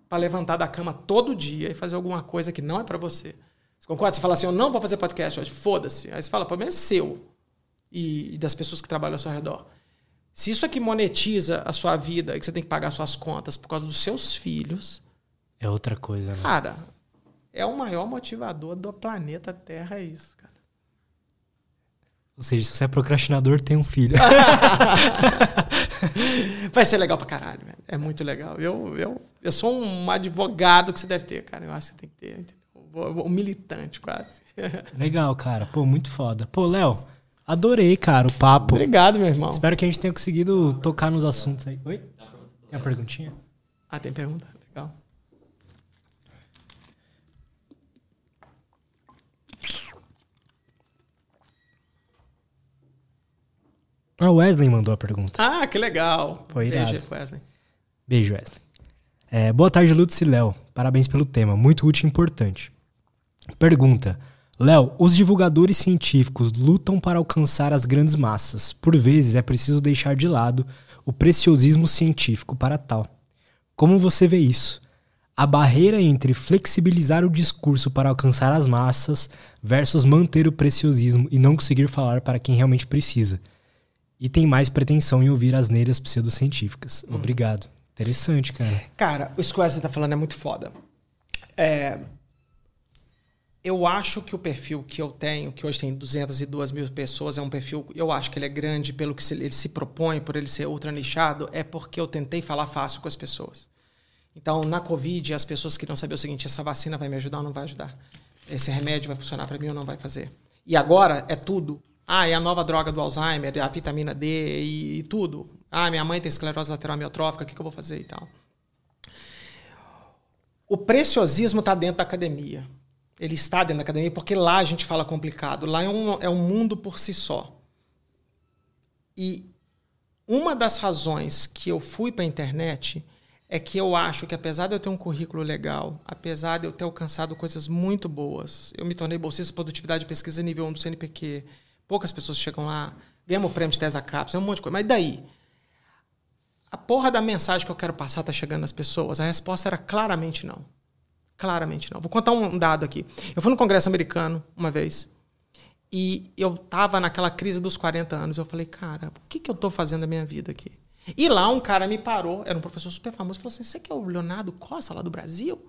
para levantar da cama todo dia e fazer alguma coisa que não é para você. Você concorda? Você fala assim, eu não vou fazer podcast hoje, foda-se. Aí você fala, o problema é seu e, e, das pessoas que trabalham ao seu redor. Se isso aqui monetiza a sua vida e que você tem que pagar suas contas por causa dos seus filhos... É outra coisa, né? Cara, é o maior motivador do planeta Terra, é isso. Ou seja, se você é procrastinador, tem um filho. Vai ser legal pra caralho, velho. É muito legal. Eu, eu, eu sou um advogado que você deve ter, cara. Eu acho que você tem que ter. Um militante, quase. Legal, cara. Pô, muito foda. Pô, Léo, adorei, cara, o papo. Obrigado, meu irmão. Espero que a gente tenha conseguido tocar nos assuntos aí. Oi? Tem uma perguntinha? Ah, tem pergunta? Legal. Ah, o Wesley mandou a pergunta. Ah, que legal. Foi Beijo, irado. Wesley. Beijo, Wesley. É, boa tarde, Lutz e Léo. Parabéns pelo tema, muito útil e importante. Pergunta. Léo, os divulgadores científicos lutam para alcançar as grandes massas. Por vezes é preciso deixar de lado o preciosismo científico para tal. Como você vê isso? A barreira entre flexibilizar o discurso para alcançar as massas versus manter o preciosismo e não conseguir falar para quem realmente precisa e tem mais pretensão em ouvir as neiras pseudocientíficas. Hum. Obrigado. Interessante, cara. Cara, que o Wesley tá falando é muito foda. É, eu acho que o perfil que eu tenho, que hoje tem 202 mil pessoas, é um perfil, eu acho que ele é grande pelo que ele se propõe, por ele ser ultra nichado, é porque eu tentei falar fácil com as pessoas. Então, na Covid, as pessoas queriam saber o seguinte: essa vacina vai me ajudar ou não vai ajudar? Esse remédio vai funcionar para mim ou não vai fazer? E agora é tudo ah, é a nova droga do Alzheimer, é a vitamina D e, e tudo. Ah, minha mãe tem esclerose lateral amiotrófica, o que, que eu vou fazer e tal. O preciosismo está dentro da academia. Ele está dentro da academia porque lá a gente fala complicado. Lá é um, é um mundo por si só. E uma das razões que eu fui para a internet é que eu acho que apesar de eu ter um currículo legal, apesar de eu ter alcançado coisas muito boas, eu me tornei bolsista de produtividade e pesquisa nível 1 do CNPq, Poucas pessoas chegam lá, ganhamos o prêmio de Tesa Caps, é um monte de coisa. Mas daí? A porra da mensagem que eu quero passar está chegando nas pessoas? A resposta era claramente não. Claramente não. Vou contar um dado aqui. Eu fui no Congresso americano uma vez e eu tava naquela crise dos 40 anos. Eu falei, cara, o que, que eu estou fazendo da minha vida aqui? E lá um cara me parou, era um professor super famoso, falou assim: Você que é o Leonardo Costa lá do Brasil?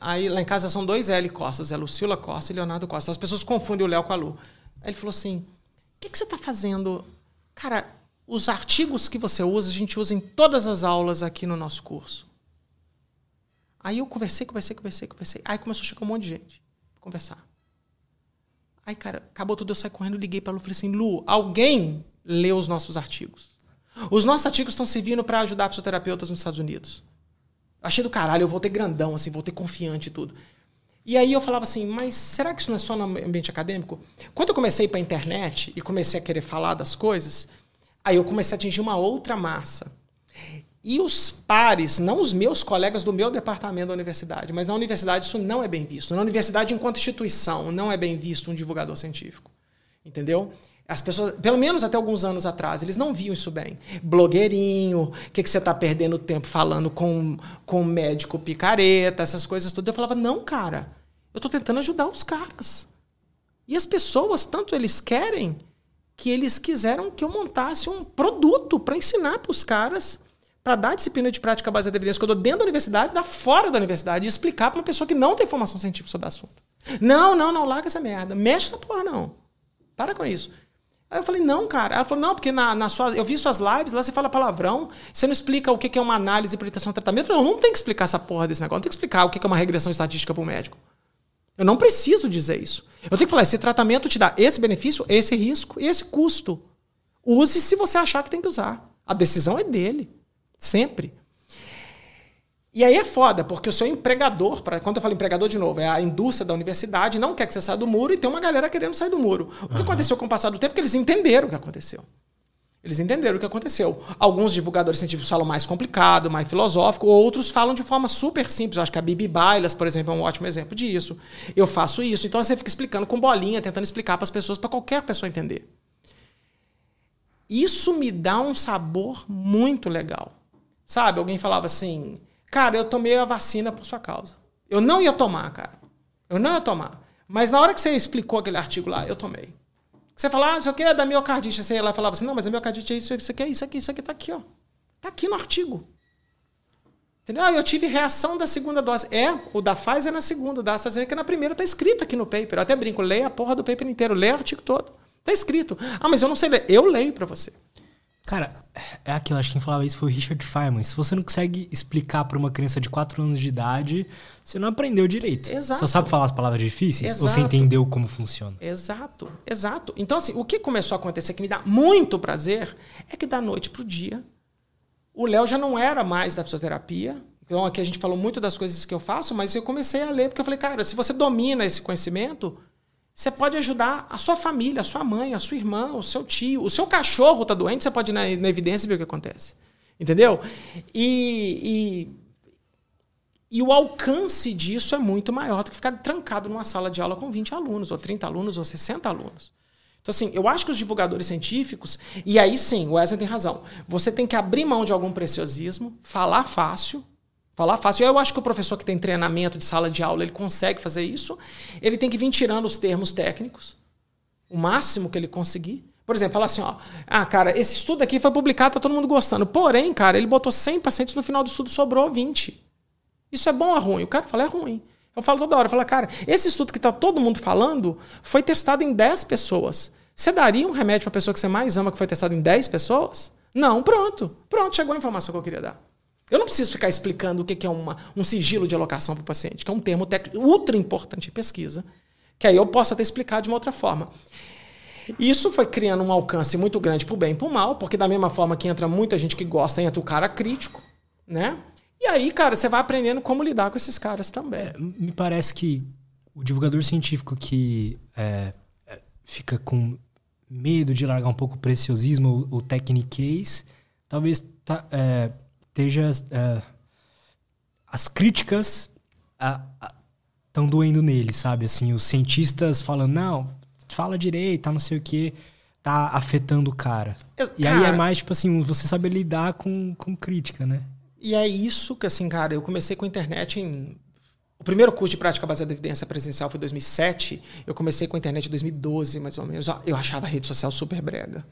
Aí lá em casa são dois L Costas, é Lucila Costa e Leonardo Costa. As pessoas confundem o Léo com a Lu. Aí ele falou assim: o que, que você está fazendo? Cara, os artigos que você usa, a gente usa em todas as aulas aqui no nosso curso. Aí eu conversei, conversei, conversei, conversei. Aí começou a chegar um monte de gente conversar. Aí, cara, acabou tudo, eu saí correndo, liguei para Lu e falei assim: Lu, alguém lê os nossos artigos? Os nossos artigos estão servindo para ajudar fisioterapeutas nos Estados Unidos. Achei do caralho, eu voltei grandão, assim, voltei confiante e tudo. E aí eu falava assim, mas será que isso não é só no ambiente acadêmico? Quando eu comecei para a internet e comecei a querer falar das coisas, aí eu comecei a atingir uma outra massa. E os pares, não os meus colegas do meu departamento da universidade, mas na universidade isso não é bem visto. Na universidade, enquanto instituição, não é bem visto um divulgador científico. Entendeu? As pessoas, pelo menos até alguns anos atrás, eles não viam isso bem. Blogueirinho, o que, que você está perdendo tempo falando com, com médico picareta, essas coisas tudo. Eu falava, não, cara, eu estou tentando ajudar os caras. E as pessoas, tanto eles querem, que eles quiseram que eu montasse um produto para ensinar para os caras para dar disciplina de prática baseada em evidência que eu dou dentro da universidade, dar fora da universidade e explicar para uma pessoa que não tem formação científica sobre o assunto. Não, não, não, larga essa merda. Mexe essa porra, não. Para com isso. Aí eu falei, não, cara. Ela falou, não, porque na, na sua, eu vi suas lives, lá você fala palavrão, você não explica o que é uma análise, orientação, tratamento. Eu falei, eu não tenho que explicar essa porra desse negócio, não tenho que explicar o que é uma regressão estatística para o médico. Eu não preciso dizer isso. Eu tenho que falar, esse tratamento te dá esse benefício, esse risco e esse custo. Use se você achar que tem que usar. A decisão é dele. Sempre. E aí é foda, porque o seu empregador, pra, quando eu falo empregador de novo, é a indústria da universidade, não quer que você saia do muro e tem uma galera querendo sair do muro. O que uhum. aconteceu com o passar do tempo é que eles entenderam o que aconteceu. Eles entenderam o que aconteceu. Alguns divulgadores científicos falam mais complicado, mais filosófico, outros falam de forma super simples. Eu acho que a Bibi Bailas, por exemplo, é um ótimo exemplo disso. Eu faço isso. Então você fica explicando com bolinha, tentando explicar para as pessoas, para qualquer pessoa entender. Isso me dá um sabor muito legal. Sabe, alguém falava assim, cara, eu tomei a vacina por sua causa. Eu não ia tomar, cara. Eu não ia tomar. Mas na hora que você explicou aquele artigo lá, eu tomei. Você fala, ah, isso aqui é da miocardite. Você ia lá e falava assim, não, mas a miocardite é isso, isso aqui é isso aqui, isso aqui tá aqui, ó. Tá aqui no artigo. Entendeu? Ah, eu tive reação da segunda dose. É, o da Pfizer é na segunda, o da AstraZeneca é na primeira, tá escrito aqui no paper. Eu até brinco, leia a porra do paper inteiro, leia o artigo todo. Tá escrito. Ah, mas eu não sei ler. Eu leio para você. Cara, é aquilo, acho que quem falava isso foi o Richard Feynman. Se você não consegue explicar para uma criança de 4 anos de idade, você não aprendeu direito. Exato. Só sabe falar as palavras difíceis? Exato. Ou você entendeu como funciona? Exato, exato. Então, assim, o que começou a acontecer que me dá muito prazer é que da noite pro dia, o Léo já não era mais da fisioterapia. Então, aqui a gente falou muito das coisas que eu faço, mas eu comecei a ler, porque eu falei, cara, se você domina esse conhecimento, você pode ajudar a sua família, a sua mãe, a sua irmã, o seu tio. O seu cachorro está doente, você pode ir na, na, evidência e ver o que acontece. Entendeu? E, e, e, o alcance disso é muito maior do que ficar trancado numa sala de aula com 20 alunos, ou 30 alunos, ou 60 alunos. Então, assim, eu acho que os divulgadores científicos, e aí sim, o Wesley tem razão, você tem que abrir mão de algum preciosismo, falar fácil, Falar fácil. Eu acho que o professor que tem treinamento de sala de aula, ele consegue fazer isso. Ele tem que vir tirando os termos técnicos, o máximo que ele conseguir. Por exemplo, falar assim, ó, ah, cara, esse estudo aqui foi publicado, tá todo mundo gostando. Porém, cara, ele botou 100 pacientes no final do estudo sobrou 20. Isso é bom ou é ruim? O cara fala, é ruim. Eu falo toda hora, falo, cara, esse estudo que tá todo mundo falando foi testado em 10 pessoas. Você daria um remédio para a pessoa que você mais ama que foi testado em 10 pessoas? Não, pronto. Pronto, chegou a informação que eu queria dar. Eu não preciso ficar explicando o que é uma, um sigilo de alocação para o paciente, que é um termo ultra importante em pesquisa, que aí eu posso até explicar de uma outra forma. Isso foi criando um alcance muito grande para o bem e para o mal, porque da mesma forma que entra muita gente que gosta, entra o cara crítico, né? E aí, cara, você vai aprendendo como lidar com esses caras também. É, me parece que o divulgador científico que é, é fica com medo de largar um pouco o preciosismo, o techniquez, talvez tá, é, esteja. Uh, as críticas estão uh, uh, doendo nele, sabe? Assim, os cientistas falando, não, fala direito, tá não sei o quê, tá afetando o cara. cara. E aí é mais, tipo assim, você saber lidar com, com crítica, né? E é isso que, assim, cara, eu comecei com a internet em. O primeiro curso de prática baseada em evidência presencial foi em 2007. Eu comecei com a internet em 2012, mais ou menos. Eu achava a rede social super brega.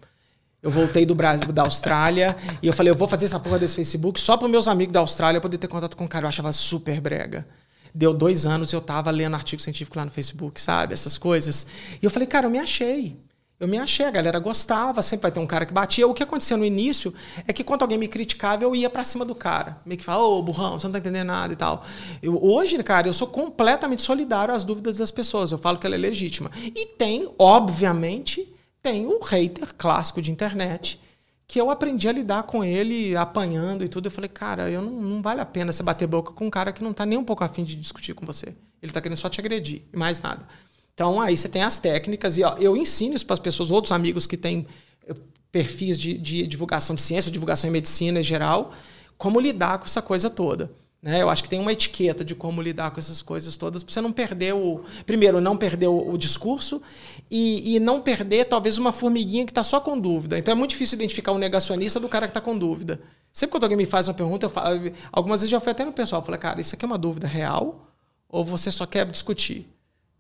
Eu voltei do Brasil, da Austrália, e eu falei, eu vou fazer essa porra desse Facebook só para meus amigos da Austrália poder ter contato com o cara. Eu achava super brega. Deu dois anos e eu tava lendo artigo científico lá no Facebook, sabe? Essas coisas. E eu falei, cara, eu me achei. Eu me achei, a galera gostava, sempre vai ter um cara que batia. O que acontecia no início é que quando alguém me criticava, eu ia para cima do cara. Meio que falava, ô, burrão, você não tá entendendo nada e tal. Eu, hoje, cara, eu sou completamente solidário às dúvidas das pessoas. Eu falo que ela é legítima. E tem, obviamente, tem o hater clássico de internet, que eu aprendi a lidar com ele apanhando e tudo. Eu falei, cara, eu não, não vale a pena você bater boca com um cara que não está nem um pouco afim de discutir com você. Ele está querendo só te agredir e mais nada. Então aí você tem as técnicas e ó, eu ensino isso para as pessoas, outros amigos que têm eh, perfis de, de divulgação de ciência, divulgação em medicina em geral, como lidar com essa coisa toda. Né? Eu acho que tem uma etiqueta de como lidar com essas coisas todas, para você não perder o. Primeiro, não perder o, o discurso e, e, não perder, talvez, uma formiguinha que está só com dúvida. Então é muito difícil identificar o negacionista do cara que está com dúvida. Sempre quando alguém me faz uma pergunta, eu falo, algumas vezes já fui até no pessoal, falei, cara, isso aqui é uma dúvida real ou você só quer discutir?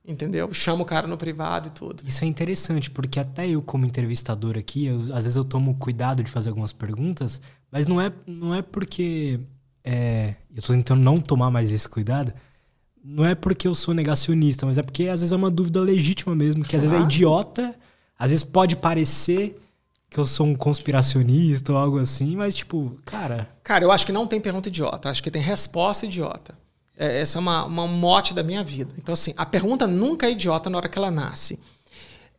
Entendeu? Chama o cara no privado e tudo. Isso é interessante, porque até eu, como entrevistador aqui, eu, às vezes eu tomo cuidado de fazer algumas perguntas, mas não é, não é porque é, eu estou tentando não tomar mais esse cuidado, não é porque eu sou negacionista, mas é porque às vezes é uma dúvida legítima mesmo, que às vezes é idiota, às vezes pode parecer que eu sou um conspiracionista ou algo assim, mas tipo, cara. Cara, eu acho que não tem pergunta idiota, acho que tem resposta idiota. É, essa é uma, uma mote da minha vida. Então, assim, a pergunta nunca é idiota na hora que ela nasce.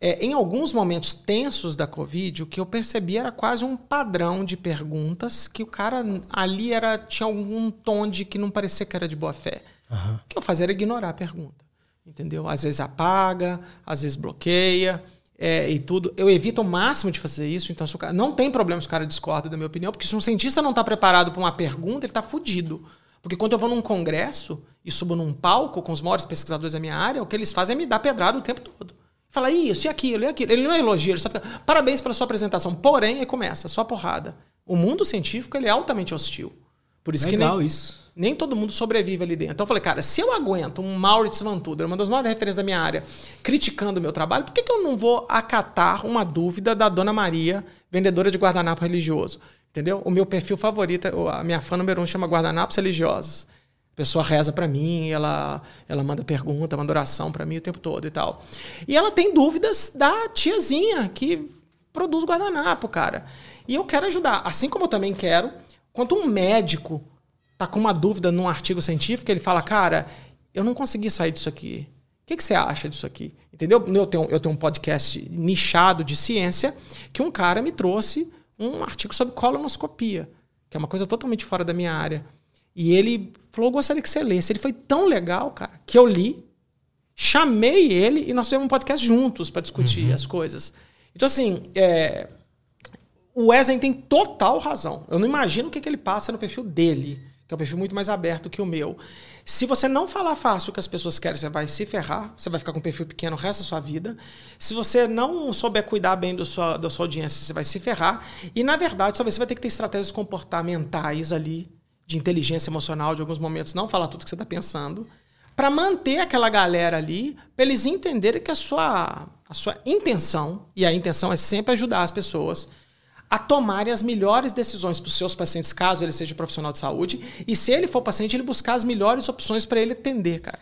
É, em alguns momentos tensos da Covid, o que eu percebi era quase um padrão de perguntas que o cara ali era tinha algum tom de que não parecia que era de boa fé. Uhum. O que eu fazia era ignorar a pergunta. Entendeu? Às vezes apaga, às vezes bloqueia. É, e tudo. Eu evito o máximo de fazer isso. Então, cara, não tem problema se o cara discorda da minha opinião, porque se um cientista não está preparado para uma pergunta, ele está fudido. Porque quando eu vou num congresso e subo num palco com os maiores pesquisadores da minha área, o que eles fazem é me dar pedrada o tempo todo. Fala isso e aquilo e aquilo. Ele não elogia, ele só fica, parabéns pela sua apresentação. Porém, aí começa, só porrada. O mundo científico ele é altamente hostil. Por isso Legal que nem, isso. nem todo mundo sobrevive ali dentro. Então eu falei, cara, se eu aguento um Maurits Van Tuder, uma das maiores referências da minha área, criticando o meu trabalho, por que, que eu não vou acatar uma dúvida da Dona Maria, vendedora de guardanapo religioso? Entendeu? O meu perfil favorito, a minha fã número um chama Guardanapos Religiosos pessoa reza para mim, ela, ela manda pergunta, manda oração para mim o tempo todo e tal. E ela tem dúvidas da tiazinha que produz guardanapo, cara. E eu quero ajudar. Assim como eu também quero, quando um médico tá com uma dúvida num artigo científico, ele fala, cara, eu não consegui sair disso aqui. O que, que você acha disso aqui? Entendeu? Eu tenho, eu tenho um podcast nichado de ciência que um cara me trouxe um artigo sobre colonoscopia, que é uma coisa totalmente fora da minha área. E ele falou: gostaria que você lesse. Ele foi tão legal, cara, que eu li, chamei ele e nós fizemos um podcast juntos para discutir uhum. as coisas. Então, assim, é, o Wesley tem total razão. Eu não imagino o que, que ele passa no perfil dele, que é um perfil muito mais aberto que o meu. Se você não falar fácil o que as pessoas querem, você vai se ferrar, você vai ficar com um perfil pequeno o resto da sua vida. Se você não souber cuidar bem do sua, da sua audiência, você vai se ferrar. E, na verdade, talvez você vai ter que ter estratégias comportamentais ali de inteligência emocional de alguns momentos, não falar tudo que você está pensando, para manter aquela galera ali, para eles entenderem que a sua, a sua intenção, e a intenção é sempre ajudar as pessoas a tomarem as melhores decisões para os seus pacientes, caso ele seja profissional de saúde, e se ele for paciente, ele buscar as melhores opções para ele atender, cara.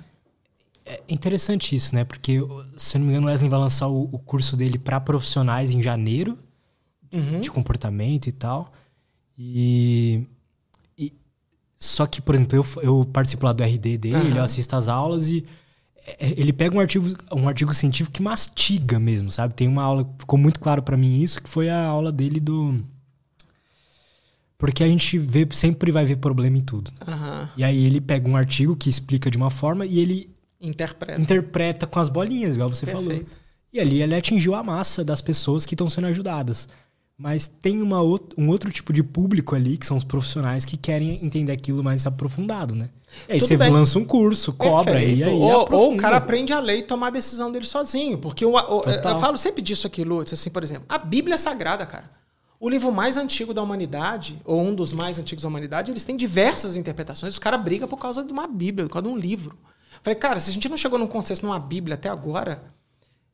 É interessante isso, né? Porque, se não me engano, o Wesley vai lançar o, o curso dele para profissionais em janeiro, uhum. de comportamento e tal. E só que, por exemplo, eu, eu participo lá do RD dele, uhum. eu assisto as aulas e é, ele pega um artigo, um artigo científico que mastiga mesmo, sabe? Tem uma aula, ficou muito claro para mim isso, que foi a aula dele do. Porque a gente vê, sempre vai ver problema em tudo. Uhum. E aí ele pega um artigo que explica de uma forma e ele interpreta, interpreta com as bolinhas, igual você Perfeito. falou. E ali ele atingiu a massa das pessoas que estão sendo ajudadas. Mas tem uma um outro tipo de público ali, que são os profissionais que querem entender aquilo mais aprofundado, né? E aí Tudo você bem. lança um curso, cobra e aí ou, ou, o cara aprende a ler e tomar a decisão dele sozinho. Porque eu falo sempre disso aqui, Lutz, assim, por exemplo, a Bíblia é sagrada, cara. O livro mais antigo da humanidade, ou um dos mais antigos da humanidade, eles têm diversas interpretações. Os caras brigam por causa de uma Bíblia, por causa de um livro. Falei, cara, se a gente não chegou num consenso numa Bíblia até agora,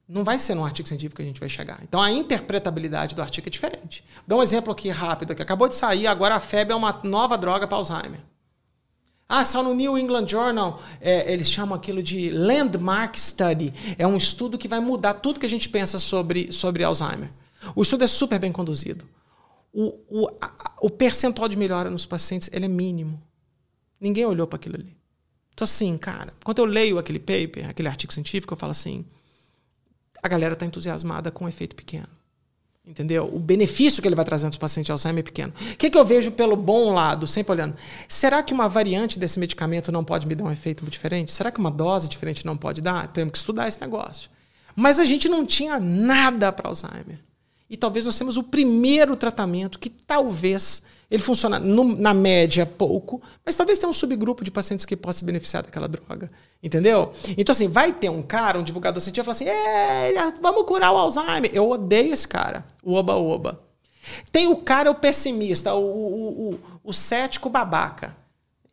não vai ser num artigo científico que a gente vai chegar. Então a interpretabilidade do artigo é diferente. Dá um exemplo aqui rápido, que acabou de sair, agora a FEB é uma nova droga para Alzheimer. Ah, saiu no New England Journal, é, eles chamam aquilo de Landmark Study. É um estudo que vai mudar tudo que a gente pensa sobre, sobre Alzheimer. O estudo é super bem conduzido. O, o, a, o percentual de melhora nos pacientes ele é mínimo. Ninguém olhou para aquilo ali. Então, assim, cara, quando eu leio aquele paper, aquele artigo científico, eu falo assim: a galera está entusiasmada com um efeito pequeno. Entendeu? O benefício que ele vai trazendo para os pacientes de Alzheimer é pequeno. O que, que eu vejo pelo bom lado, sempre olhando? Será que uma variante desse medicamento não pode me dar um efeito diferente? Será que uma dose diferente não pode dar? Temos que estudar esse negócio. Mas a gente não tinha nada para Alzheimer. E talvez nós temos o primeiro tratamento que talvez ele funciona no, na média pouco, mas talvez tenha um subgrupo de pacientes que possa se beneficiar daquela droga. Entendeu? Então, assim, vai ter um cara, um divulgador científico, falar assim: vamos curar o Alzheimer. Eu odeio esse cara, o oba-oba. Tem o cara, o pessimista, o, o, o, o cético babaca.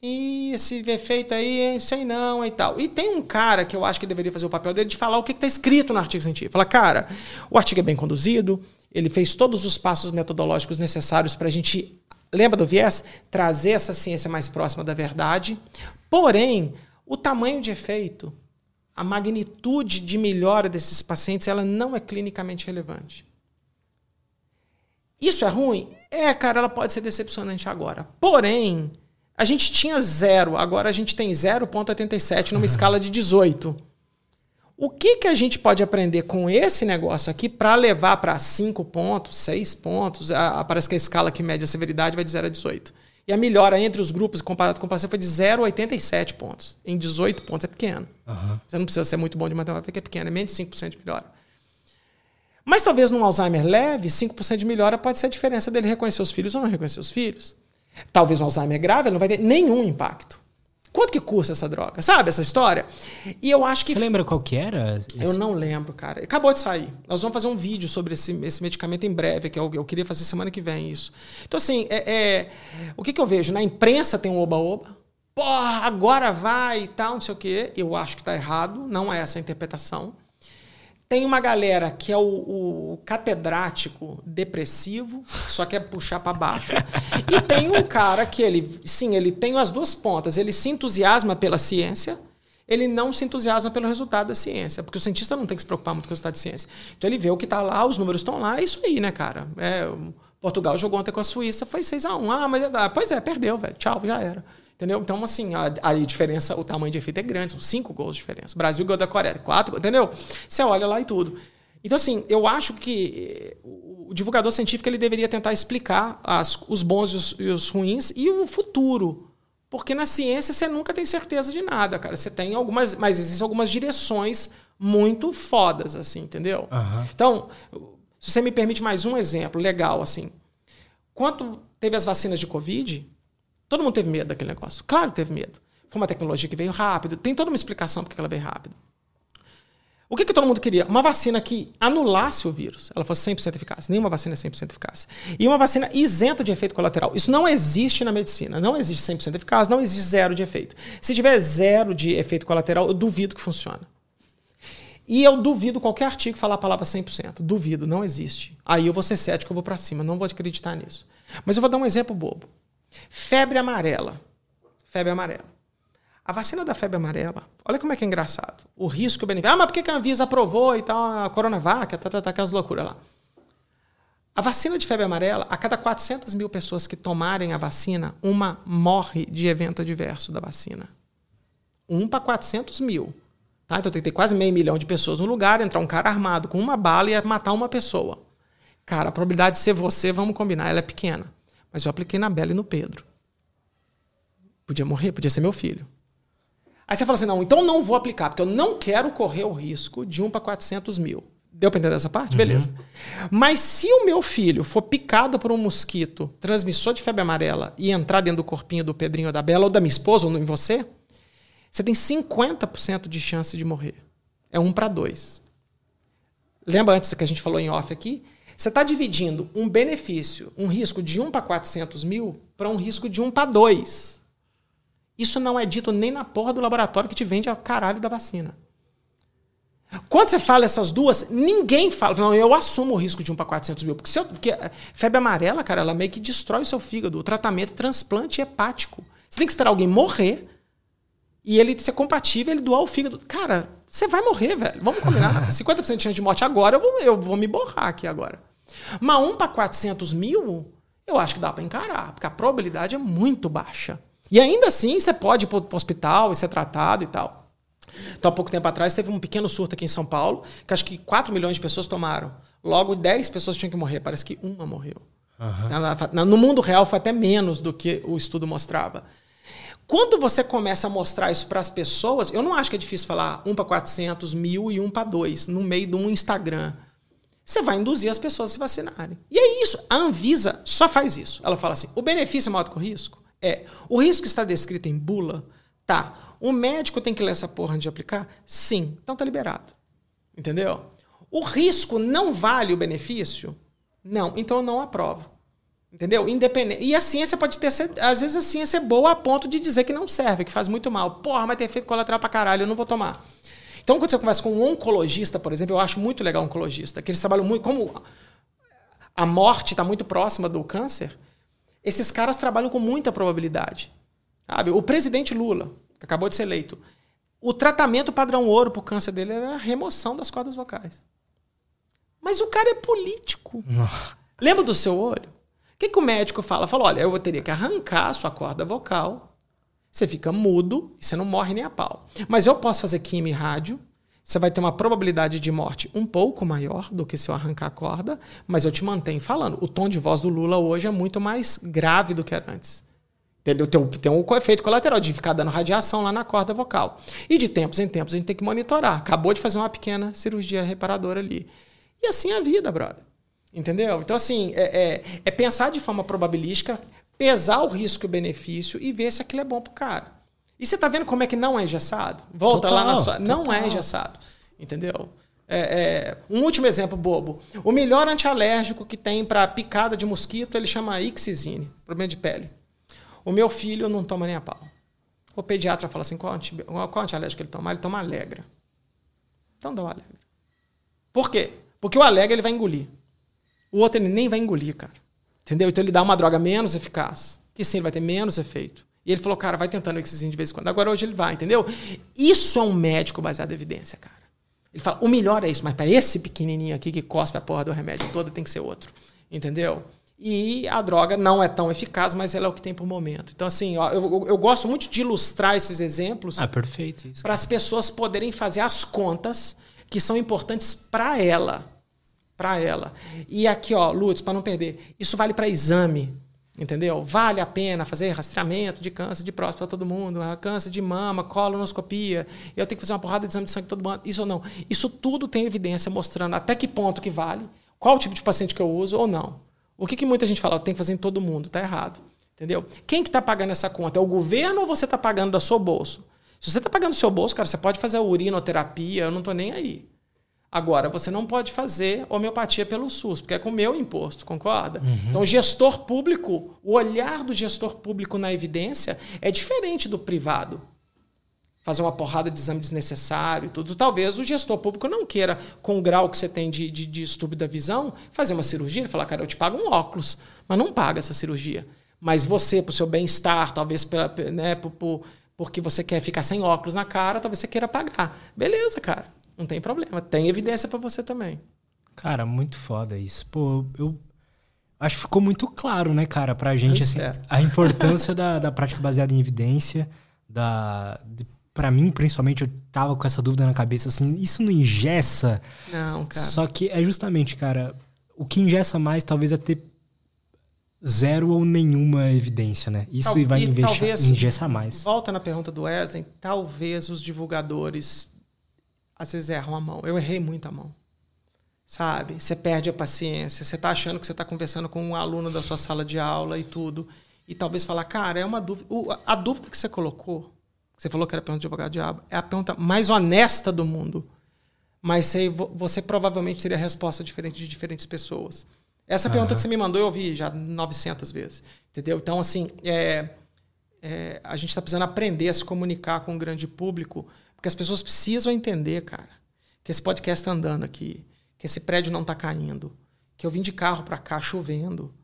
E esse efeito aí, sei não e tal. E tem um cara que eu acho que deveria fazer o papel dele de falar o que está escrito no artigo científico. Fala, cara, o artigo é bem conduzido, ele fez todos os passos metodológicos necessários para a gente, lembra do viés? Trazer essa ciência mais próxima da verdade. Porém, o tamanho de efeito, a magnitude de melhora desses pacientes, ela não é clinicamente relevante. Isso é ruim? É, cara, ela pode ser decepcionante agora. Porém, a gente tinha zero, agora a gente tem 0,87 numa uhum. escala de 18. O que, que a gente pode aprender com esse negócio aqui para levar para 5 pontos, 6 pontos? A, a, parece que a escala que mede a severidade vai de 0 a 18. E a melhora entre os grupos, comparado com o placebo, foi de 0 a 87 pontos. Em 18 pontos é pequeno. Uhum. Você não precisa ser muito bom de matemática, é pequeno, é menos de 5% de melhora. Mas talvez num Alzheimer leve, 5% de melhora pode ser a diferença dele reconhecer os filhos ou não reconhecer os filhos. Talvez um Alzheimer grave ele não vai ter nenhum impacto. Quanto que custa essa droga? Sabe essa história? E eu acho que. Você lembra qual que era? Esse... Eu não lembro, cara. Acabou de sair. Nós vamos fazer um vídeo sobre esse, esse medicamento em breve, que eu, eu queria fazer semana que vem isso. Então, assim, é, é... o que, que eu vejo? Na imprensa tem um oba-oba. Porra, agora vai e tal, não sei o quê. Eu acho que está errado, não é essa a interpretação. Tem uma galera que é o, o catedrático depressivo, só quer puxar para baixo. e tem um cara que ele, sim, ele tem as duas pontas. Ele se entusiasma pela ciência, ele não se entusiasma pelo resultado da ciência, porque o cientista não tem que se preocupar muito com o resultado da ciência. Então ele vê o que está lá, os números estão lá, é isso aí, né, cara? É, Portugal jogou ontem com a Suíça, foi 6 a 1 Ah, mas ah, pois é, perdeu, velho. Tchau, já era. Entendeu? Então, assim, a, a, diferença, o tamanho de efeito é grande, são cinco gols de diferença. O Brasil ganhou da Coreia, quatro, entendeu? Você olha lá e tudo. Então, assim, eu acho que o divulgador científico ele deveria tentar explicar as, os bons e os, e os ruins e o futuro. Porque na ciência você nunca tem certeza de nada, cara. Você tem algumas, mas existem algumas direções muito fodas, assim, entendeu? Uhum. Então, se você me permite mais um exemplo legal, assim. Quanto teve as vacinas de Covid, Todo mundo teve medo daquele negócio. Claro que teve medo. Foi uma tecnologia que veio rápido. Tem toda uma explicação porque ela veio rápido. O que, que todo mundo queria? Uma vacina que anulasse o vírus, ela fosse 100% eficaz. Nenhuma vacina é 100% eficaz. E uma vacina isenta de efeito colateral. Isso não existe na medicina. Não existe 100% eficaz, não existe zero de efeito. Se tiver zero de efeito colateral, eu duvido que funcione. E eu duvido qualquer artigo falar a palavra 100%. Duvido, não existe. Aí eu vou ser cético, eu vou para cima, não vou acreditar nisso. Mas eu vou dar um exemplo bobo. Febre amarela. Febre amarela. A vacina da febre amarela, olha como é que é engraçado. O risco e o benefício. Ah, mas por que a Anvisa aprovou e tal, a Coronavac, tá, tá, tá, aquelas loucuras lá. A vacina de febre amarela, a cada 400 mil pessoas que tomarem a vacina, uma morre de evento adverso da vacina. Um para 400 mil. Tá? Então tem que ter quase meio milhão de pessoas no lugar, entrar um cara armado com uma bala e matar uma pessoa. Cara, a probabilidade de ser você, vamos combinar, ela é pequena. Mas eu apliquei na Bela e no Pedro. Podia morrer, podia ser meu filho. Aí você fala assim: não, então não vou aplicar, porque eu não quero correr o risco de 1 para 400 mil. Deu para entender essa parte? Uhum. Beleza. Mas se o meu filho for picado por um mosquito transmissor de febre amarela e entrar dentro do corpinho do Pedrinho ou da Bela, ou da minha esposa, ou em você, você tem 50% de chance de morrer. É 1 para 2. Lembra antes que a gente falou em off aqui? Você está dividindo um benefício, um risco de 1 para 400 mil, para um risco de 1 para 2. Isso não é dito nem na porra do laboratório que te vende a caralho da vacina. Quando você fala essas duas, ninguém fala. Não, eu assumo o risco de 1 para 400 mil. Porque, eu, porque febre amarela, cara, ela meio que destrói o seu fígado. O tratamento transplante hepático. Você tem que esperar alguém morrer e ele ser compatível, ele doar o fígado. Cara, você vai morrer, velho. Vamos combinar. 50% de chance de morte agora, eu vou, eu vou me borrar aqui agora. Mas 1 para 400 mil, eu acho que dá para encarar, porque a probabilidade é muito baixa. E ainda assim, você pode ir para o hospital e ser tratado e tal. Então, há pouco tempo atrás, teve um pequeno surto aqui em São Paulo, que acho que 4 milhões de pessoas tomaram. Logo, 10 pessoas tinham que morrer. Parece que uma morreu. Uhum. No mundo real, foi até menos do que o estudo mostrava. Quando você começa a mostrar isso para as pessoas, eu não acho que é difícil falar um para 400, mil e um para dois, no meio de um Instagram. Você vai induzir as pessoas a se vacinarem. E é isso. A Anvisa só faz isso. Ela fala assim: o benefício é maior do que o risco? É. O risco está descrito em bula? Tá. O médico tem que ler essa porra antes de aplicar? Sim. Então tá liberado. Entendeu? O risco não vale o benefício? Não. Então eu não aprovo. Entendeu? Independente. E a ciência pode ter. Às vezes a ciência é boa a ponto de dizer que não serve, que faz muito mal. Porra, mas tem efeito colateral pra caralho, eu não vou tomar. Então, quando você conversa com um oncologista, por exemplo, eu acho muito legal um oncologista, que eles trabalham muito. Como a morte está muito próxima do câncer, esses caras trabalham com muita probabilidade. Sabe? O presidente Lula, que acabou de ser eleito, o tratamento padrão ouro para o câncer dele era a remoção das cordas vocais. Mas o cara é político. Lembra do seu olho? O que, que o médico fala? Fala: olha, eu teria que arrancar a sua corda vocal. Você fica mudo e você não morre nem a pau. Mas eu posso fazer quimio e rádio. Você vai ter uma probabilidade de morte um pouco maior do que se eu arrancar a corda, mas eu te mantenho falando. O tom de voz do Lula hoje é muito mais grave do que era antes. Entendeu? Tem, tem um efeito colateral de ficar dando radiação lá na corda vocal. E de tempos em tempos a gente tem que monitorar. Acabou de fazer uma pequena cirurgia reparadora ali. E assim é a vida, brother. Entendeu? Então, assim, é, é, é pensar de forma probabilística, pesar o risco e o benefício e ver se aquilo é bom pro cara. E você tá vendo como é que não é engessado? Volta total, lá na sua. Total. Não é engessado. Entendeu? É, é, um último exemplo bobo. O melhor antialérgico que tem para picada de mosquito, ele chama Ixizine, problema de pele. O meu filho não toma nem a pau. O pediatra fala assim: qual, anti, qual antialérgico ele toma? Ele toma Alegra. Então dá o Alegra. Por quê? Porque o Alegra ele vai engolir. O outro ele nem vai engolir, cara. Entendeu? Então ele dá uma droga menos eficaz, que sim, ele vai ter menos efeito. E ele falou, cara, vai tentando Ixizine de vez em quando. Agora hoje ele vai, entendeu? Isso é um médico baseado em evidência, cara. Ele fala, o melhor é isso, mas para esse pequenininho aqui que cospe a porra do remédio toda tem que ser outro. Entendeu? E a droga não é tão eficaz, mas ela é o que tem por momento. Então, assim, ó, eu, eu, gosto muito de ilustrar esses exemplos. Ah, perfeito. Para as pessoas poderem fazer as contas que são importantes para ela. Para ela. E aqui, ó, Lutz, para não perder, isso vale para exame. Entendeu? Vale a pena fazer rastreamento de câncer de próstata para todo mundo, câncer de mama, colonoscopia. Eu tenho que fazer uma porrada de exame de sangue todo mundo. Isso ou não? Isso tudo tem evidência mostrando até que ponto que vale, qual tipo de paciente que eu uso ou não. O que, que muita gente fala? Tem que fazer em todo mundo. Está errado. Entendeu? Quem que está pagando essa conta? É o governo ou você está pagando da seu bolso? Se você está pagando do seu bolso, cara, você pode fazer a urinoterapia, eu não estou nem aí. Agora, você não pode fazer homeopatia pelo SUS, porque é com o meu imposto, concorda? Uhum. Então, o gestor público, o olhar do gestor público na evidência é diferente do privado. Fazer uma porrada de exame desnecessário e tudo. Talvez o gestor público não queira, com o grau que você tem de, de, de distúrbio da visão, fazer uma cirurgia e falar, cara, eu te pago um óculos, mas não paga essa cirurgia. Mas você, para o seu bem-estar, talvez pela, né, por, por, porque você quer ficar sem óculos na cara, talvez você queira pagar. Beleza, cara. Não tem problema. Tem evidência para você também. Cara, muito foda isso. Pô, eu acho que ficou muito claro, né, cara, pra gente, assim, a importância da, da prática baseada em evidência, da. De, para mim, principalmente, eu tava com essa dúvida na cabeça, assim, isso não ingessa. Não, cara. Só que é justamente, cara, o que ingessa mais talvez é ter zero ou nenhuma evidência, né? Isso Tal, vai ingessar mais. Volta na pergunta do Wesley, talvez os divulgadores às vezes erram a mão. Eu errei muito a mão. Sabe? Você perde a paciência. Você está achando que você está conversando com um aluno da sua sala de aula e tudo. E talvez falar, cara, é uma dúvida. A dúvida que você colocou, você falou que era a pergunta de advogado diabo, é a pergunta mais honesta do mundo. Mas você, você provavelmente teria a resposta diferente de diferentes pessoas. Essa uhum. pergunta que você me mandou eu ouvi já 900 vezes. Entendeu? Então, assim, é, é, a gente está precisando aprender a se comunicar com o grande público porque as pessoas precisam entender, cara, que esse podcast está andando aqui, que esse prédio não está caindo, que eu vim de carro para cá chovendo.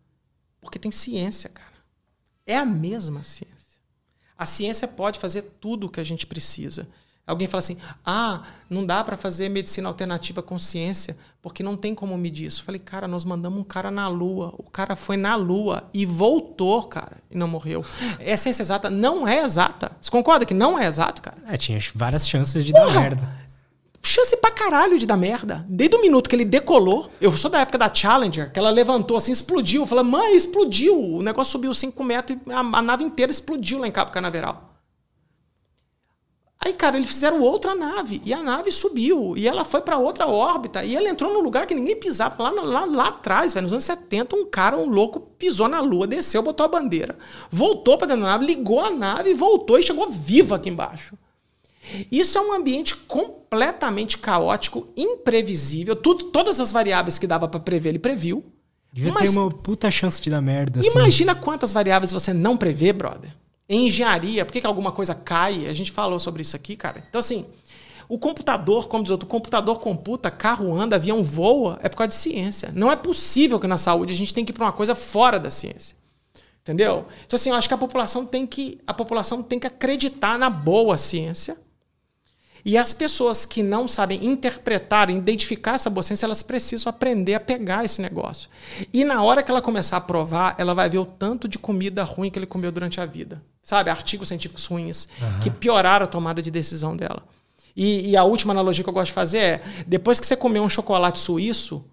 Porque tem ciência, cara. É a mesma ciência. A ciência pode fazer tudo o que a gente precisa. Alguém fala assim: ah, não dá para fazer medicina alternativa com ciência, porque não tem como medir isso. Eu falei, cara, nós mandamos um cara na Lua. O cara foi na Lua e voltou, cara, e não morreu. É ciência exata não é exata. Você concorda que não é exato, cara? É, tinha várias chances de Porra, dar merda. Chance pra caralho de dar merda. Desde o minuto que ele decolou, eu sou da época da Challenger, que ela levantou assim, explodiu. Falei, mãe, explodiu. O negócio subiu 5 metros e a, a nave inteira explodiu lá em Cabo Canaveral. Aí, cara, eles fizeram outra nave e a nave subiu e ela foi para outra órbita e ela entrou num lugar que ninguém pisava. Lá, lá, lá atrás, velho, nos anos 70, um cara, um louco, pisou na Lua, desceu, botou a bandeira, voltou para dentro da nave, ligou a nave, voltou e chegou vivo aqui embaixo. Isso é um ambiente completamente caótico, imprevisível. Tudo, todas as variáveis que dava para prever, ele previu. Devia mas ter uma puta chance de dar merda. Assim. Imagina quantas variáveis você não prevê, brother. Engenharia, por que, que alguma coisa cai? A gente falou sobre isso aqui, cara. Então, assim, o computador, como diz outro, o computador computa, carro anda, avião voa, é por causa de ciência. Não é possível que na saúde a gente tenha que ir para uma coisa fora da ciência. Entendeu? Então, assim, eu acho que a população tem que, a população tem que acreditar na boa ciência. E as pessoas que não sabem interpretar, identificar essa boa ciência, elas precisam aprender a pegar esse negócio. E na hora que ela começar a provar, ela vai ver o tanto de comida ruim que ele comeu durante a vida sabe? Artigos científicos ruins uhum. que pioraram a tomada de decisão dela. E, e, a última analogia que eu gosto de fazer é: depois que você comer um chocolate suíço,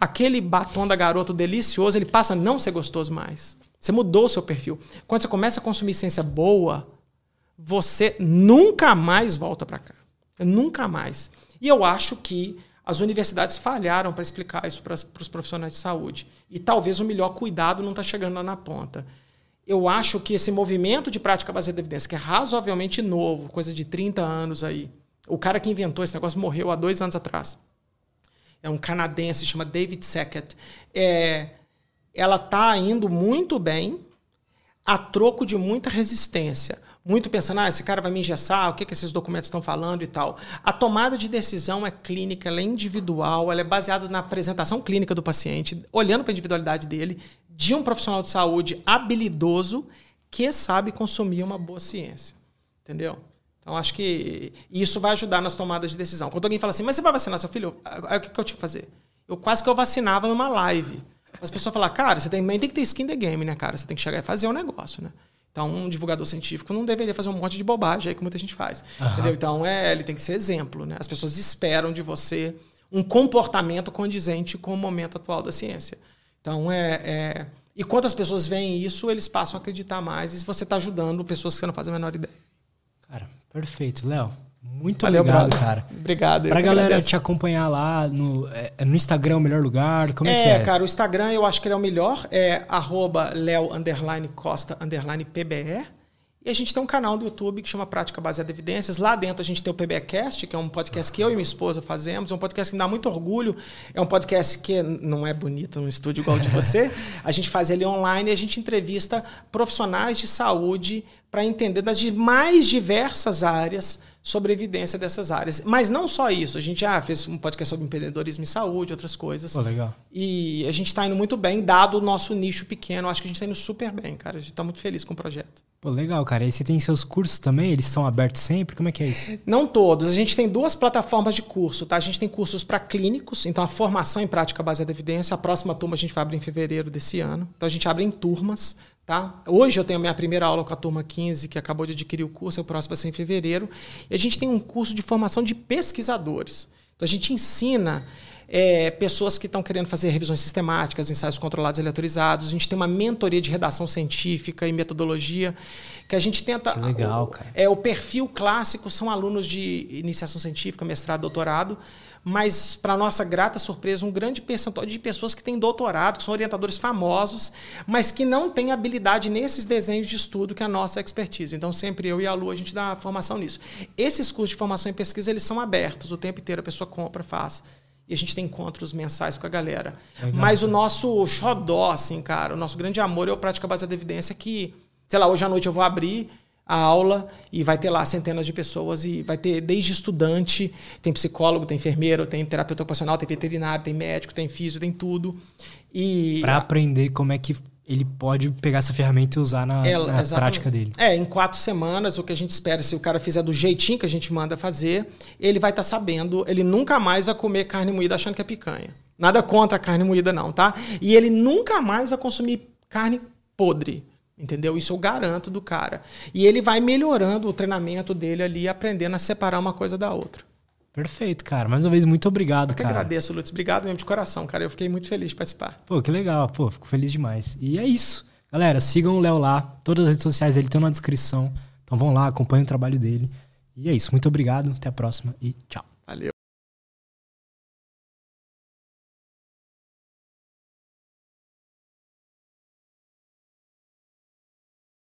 aquele batom da garoto delicioso, ele passa a não ser gostoso mais. Você mudou o seu perfil. Quando você começa a consumir ciência boa, você nunca mais volta para cá. Nunca mais. E eu acho que as universidades falharam para explicar isso para os profissionais de saúde. E talvez o melhor cuidado não está chegando lá na ponta eu acho que esse movimento de prática baseada em evidência, que é razoavelmente novo, coisa de 30 anos aí, o cara que inventou esse negócio morreu há dois anos atrás. É um canadense, chama David Sackett. É, ela está indo muito bem a troco de muita resistência. Muito pensando, ah, esse cara vai me engessar, o que, que esses documentos estão falando e tal. A tomada de decisão é clínica, ela é individual, ela é baseada na apresentação clínica do paciente, olhando para a individualidade dele de um profissional de saúde habilidoso que sabe consumir uma boa ciência. Entendeu? Então, acho que isso vai ajudar nas tomadas de decisão. Quando alguém fala assim, mas você vai vacinar seu filho? O que, eu tinha que fazer? Eu quase que eu vacinava numa live. As pessoas falam, cara, você também tem que ter skin the game, né, cara? Você tem que chegar e fazer o um negócio, né? Então, um divulgador científico não deveria fazer um monte de bobagem aí que muita gente faz. Uhum. Entendeu? Então, é, ele tem que ser exemplo, né? As pessoas esperam de você um comportamento condizente com o momento atual da ciência. Então, é, é... E quantas pessoas veem isso, eles passam a acreditar mais e você está ajudando pessoas que você não faz a menor ideia. Cara, perfeito. Léo, muito Valeu, obrigado, brother. cara. Obrigado. Pra galera agradeço. te acompanhar lá no, é, no Instagram é o melhor lugar? Como é, é, que é? cara, o Instagram eu acho que ele é o melhor. É arroba leo, costa, pbe. E a gente tem um canal do YouTube que chama Prática Baseada em Evidências. Lá dentro a gente tem o PBcast, que é um podcast que eu e minha esposa fazemos. É um podcast que me dá muito orgulho. É um podcast que não é bonito num estúdio igual de você. A gente faz ele online e a gente entrevista profissionais de saúde para entender das mais diversas áreas sobre evidência dessas áreas. Mas não só isso. A gente já fez um podcast sobre empreendedorismo e saúde, outras coisas. Oh, legal. E a gente está indo muito bem, dado o nosso nicho pequeno. Acho que a gente está indo super bem, cara. A gente está muito feliz com o projeto. Pô, legal, cara. E você tem seus cursos também? Eles são abertos sempre? Como é que é isso? Não todos. A gente tem duas plataformas de curso, tá? A gente tem cursos para clínicos, então a formação em prática baseada em evidência. A próxima turma a gente vai abrir em fevereiro desse ano. Então a gente abre em turmas, tá? Hoje eu tenho a minha primeira aula com a turma 15, que acabou de adquirir o curso, o próximo vai ser em fevereiro. E a gente tem um curso de formação de pesquisadores. Então a gente ensina é, pessoas que estão querendo fazer revisões sistemáticas, ensaios controlados e aleatorizados. A gente tem uma mentoria de redação científica e metodologia que a gente tenta. Que legal, cara. É, o perfil clássico são alunos de iniciação científica, mestrado, doutorado mas, para nossa grata surpresa, um grande percentual de pessoas que têm doutorado, que são orientadores famosos, mas que não têm habilidade nesses desenhos de estudo que é a nossa expertise. Então, sempre eu e a Lu, a gente dá formação nisso. Esses cursos de formação e pesquisa, eles são abertos o tempo inteiro, a pessoa compra, faz e a gente tem encontros mensais com a galera. Legal. Mas o nosso xodó, assim, cara, o nosso grande amor é o Prática Baseada em Evidência, que, sei lá, hoje à noite eu vou abrir a aula e vai ter lá centenas de pessoas e vai ter desde estudante, tem psicólogo, tem enfermeiro, tem terapeuta ocupacional, tem veterinário, tem médico, tem físico, tem tudo. E para aprender como é que ele pode pegar essa ferramenta e usar na, é, na prática dele. É, em quatro semanas, o que a gente espera, se o cara fizer do jeitinho que a gente manda fazer, ele vai estar tá sabendo, ele nunca mais vai comer carne moída achando que é picanha. Nada contra a carne moída, não, tá? E ele nunca mais vai consumir carne podre. Entendeu? Isso eu garanto do cara. E ele vai melhorando o treinamento dele ali, aprendendo a separar uma coisa da outra. Perfeito, cara. Mais uma vez, muito obrigado, eu cara. Eu agradeço, Lutz. Obrigado mesmo de coração, cara. Eu fiquei muito feliz de participar. Pô, que legal. Pô, fico feliz demais. E é isso. Galera, sigam o Léo lá. Todas as redes sociais dele estão na descrição. Então vão lá, acompanhem o trabalho dele. E é isso. Muito obrigado. Até a próxima e tchau.